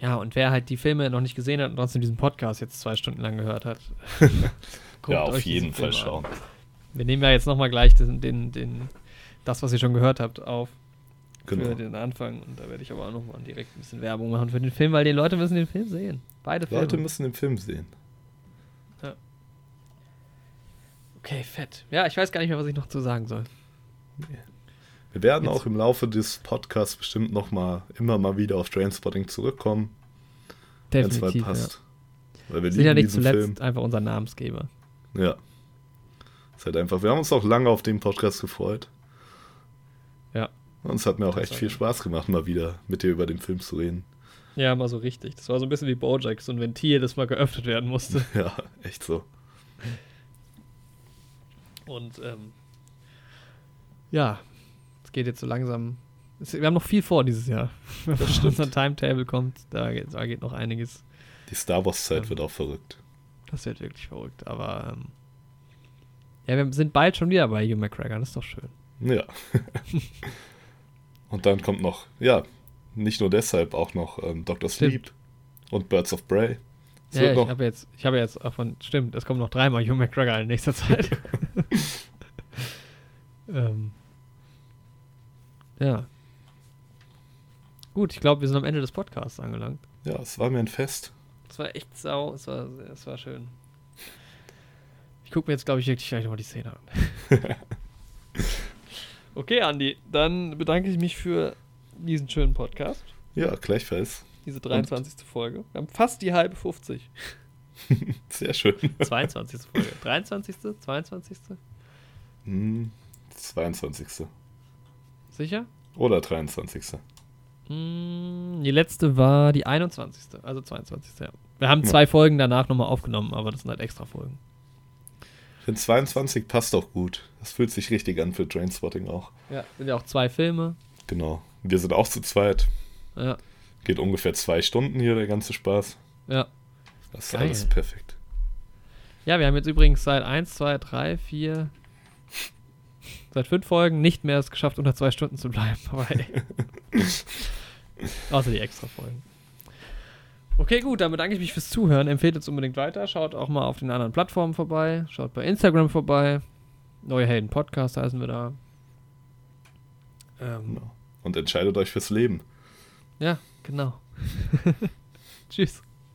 Ja, und wer halt die Filme noch nicht gesehen hat und trotzdem diesen Podcast jetzt zwei Stunden lang gehört hat, guckt ja, auf jeden Fall Film schauen. an. Wir nehmen ja jetzt nochmal gleich den, den, den, das, was ihr schon gehört habt, auf für Genau. den Anfang. Und da werde ich aber auch nochmal direkt ein bisschen Werbung machen für den Film, weil die Leute müssen den Film sehen. Beide Filme. Leute müssen den Film sehen. Okay, fett. Ja, ich weiß gar nicht mehr, was ich noch zu sagen soll. Wir werden Jetzt- auch im Laufe des Podcasts bestimmt noch mal immer mal wieder auf Trainspotting zurückkommen, wenn es mal Definitiv. Ja. passt. Weil wir Sind ja nicht zuletzt Film. einfach unser Namensgeber. Ja. Ist halt einfach, wir haben uns auch lange auf den Podcast gefreut. Ja. Und es hat mir auch echt viel Spaß gemacht, mal wieder mit dir über den Film zu reden. Ja, mal so richtig. Das war so ein bisschen wie Bojack, so ein Ventil, das mal geöffnet werden musste. Ja, echt so. Und ähm, ja, es geht jetzt so langsam. Es, wir haben noch viel vor dieses Jahr. Wenn unser Timetable kommt, da geht, da geht noch einiges. Die Star Wars-Zeit Ähm. wird auch verrückt. Das wird wirklich verrückt. Aber ähm, ja, wir sind bald schon wieder bei Hugh McGregor. Das ist doch schön. Ja. und dann kommt noch, ja, nicht nur deshalb, auch noch ähm, Dr. Stimmt. Sleep und Birds of Prey. Es Ja, ich habe jetzt, ich habe jetzt davon, stimmt, es kommen noch dreimal Hugh McGregor in nächster Zeit. ähm, ja. Gut, ich glaube, wir sind am Ende des Podcasts angelangt. ja, es war mir ein Fest. Es war echt sau, es war, es war schön. Ich gucke mir jetzt, glaube ich, wirklich gleich nochmal die Szene an. okay, Andi, dann bedanke ich mich für diesen schönen Podcast, Ja, gleichfalls. diese 23. Folge. Wir haben fast die halbe 50. Sehr schön. 22. Folge. 23., 22. Hm, 22. Sicher? Oder 23. Mm, Die letzte war die 21. Also 22. Ja. Wir haben Ja. zwei Folgen danach nochmal aufgenommen, aber das sind halt extra Folgen. Ich finde 22 passt auch gut. Das fühlt sich richtig an für Trainspotting auch. Ja, sind ja auch zwei Filme. Genau. Wir sind auch zu zweit. Ja, Geht ungefähr zwei Stunden hier, der ganze Spaß. ja. Das ist Geil. alles perfekt. Ja, wir haben jetzt übrigens seit 1, 2, 3, 4, seit fünf Folgen nicht mehr es geschafft, unter zwei Stunden zu bleiben. Aber hey. Außer die extra Folgen. Okay, gut, dann bedanke ich mich fürs Zuhören. Empfehlt uns unbedingt weiter. Schaut auch mal auf den anderen Plattformen vorbei. Schaut bei Instagram vorbei. Neue Helden Podcast heißen wir da. Ähm, Genau. Und entscheidet euch fürs Leben. ja, genau. Tschüss.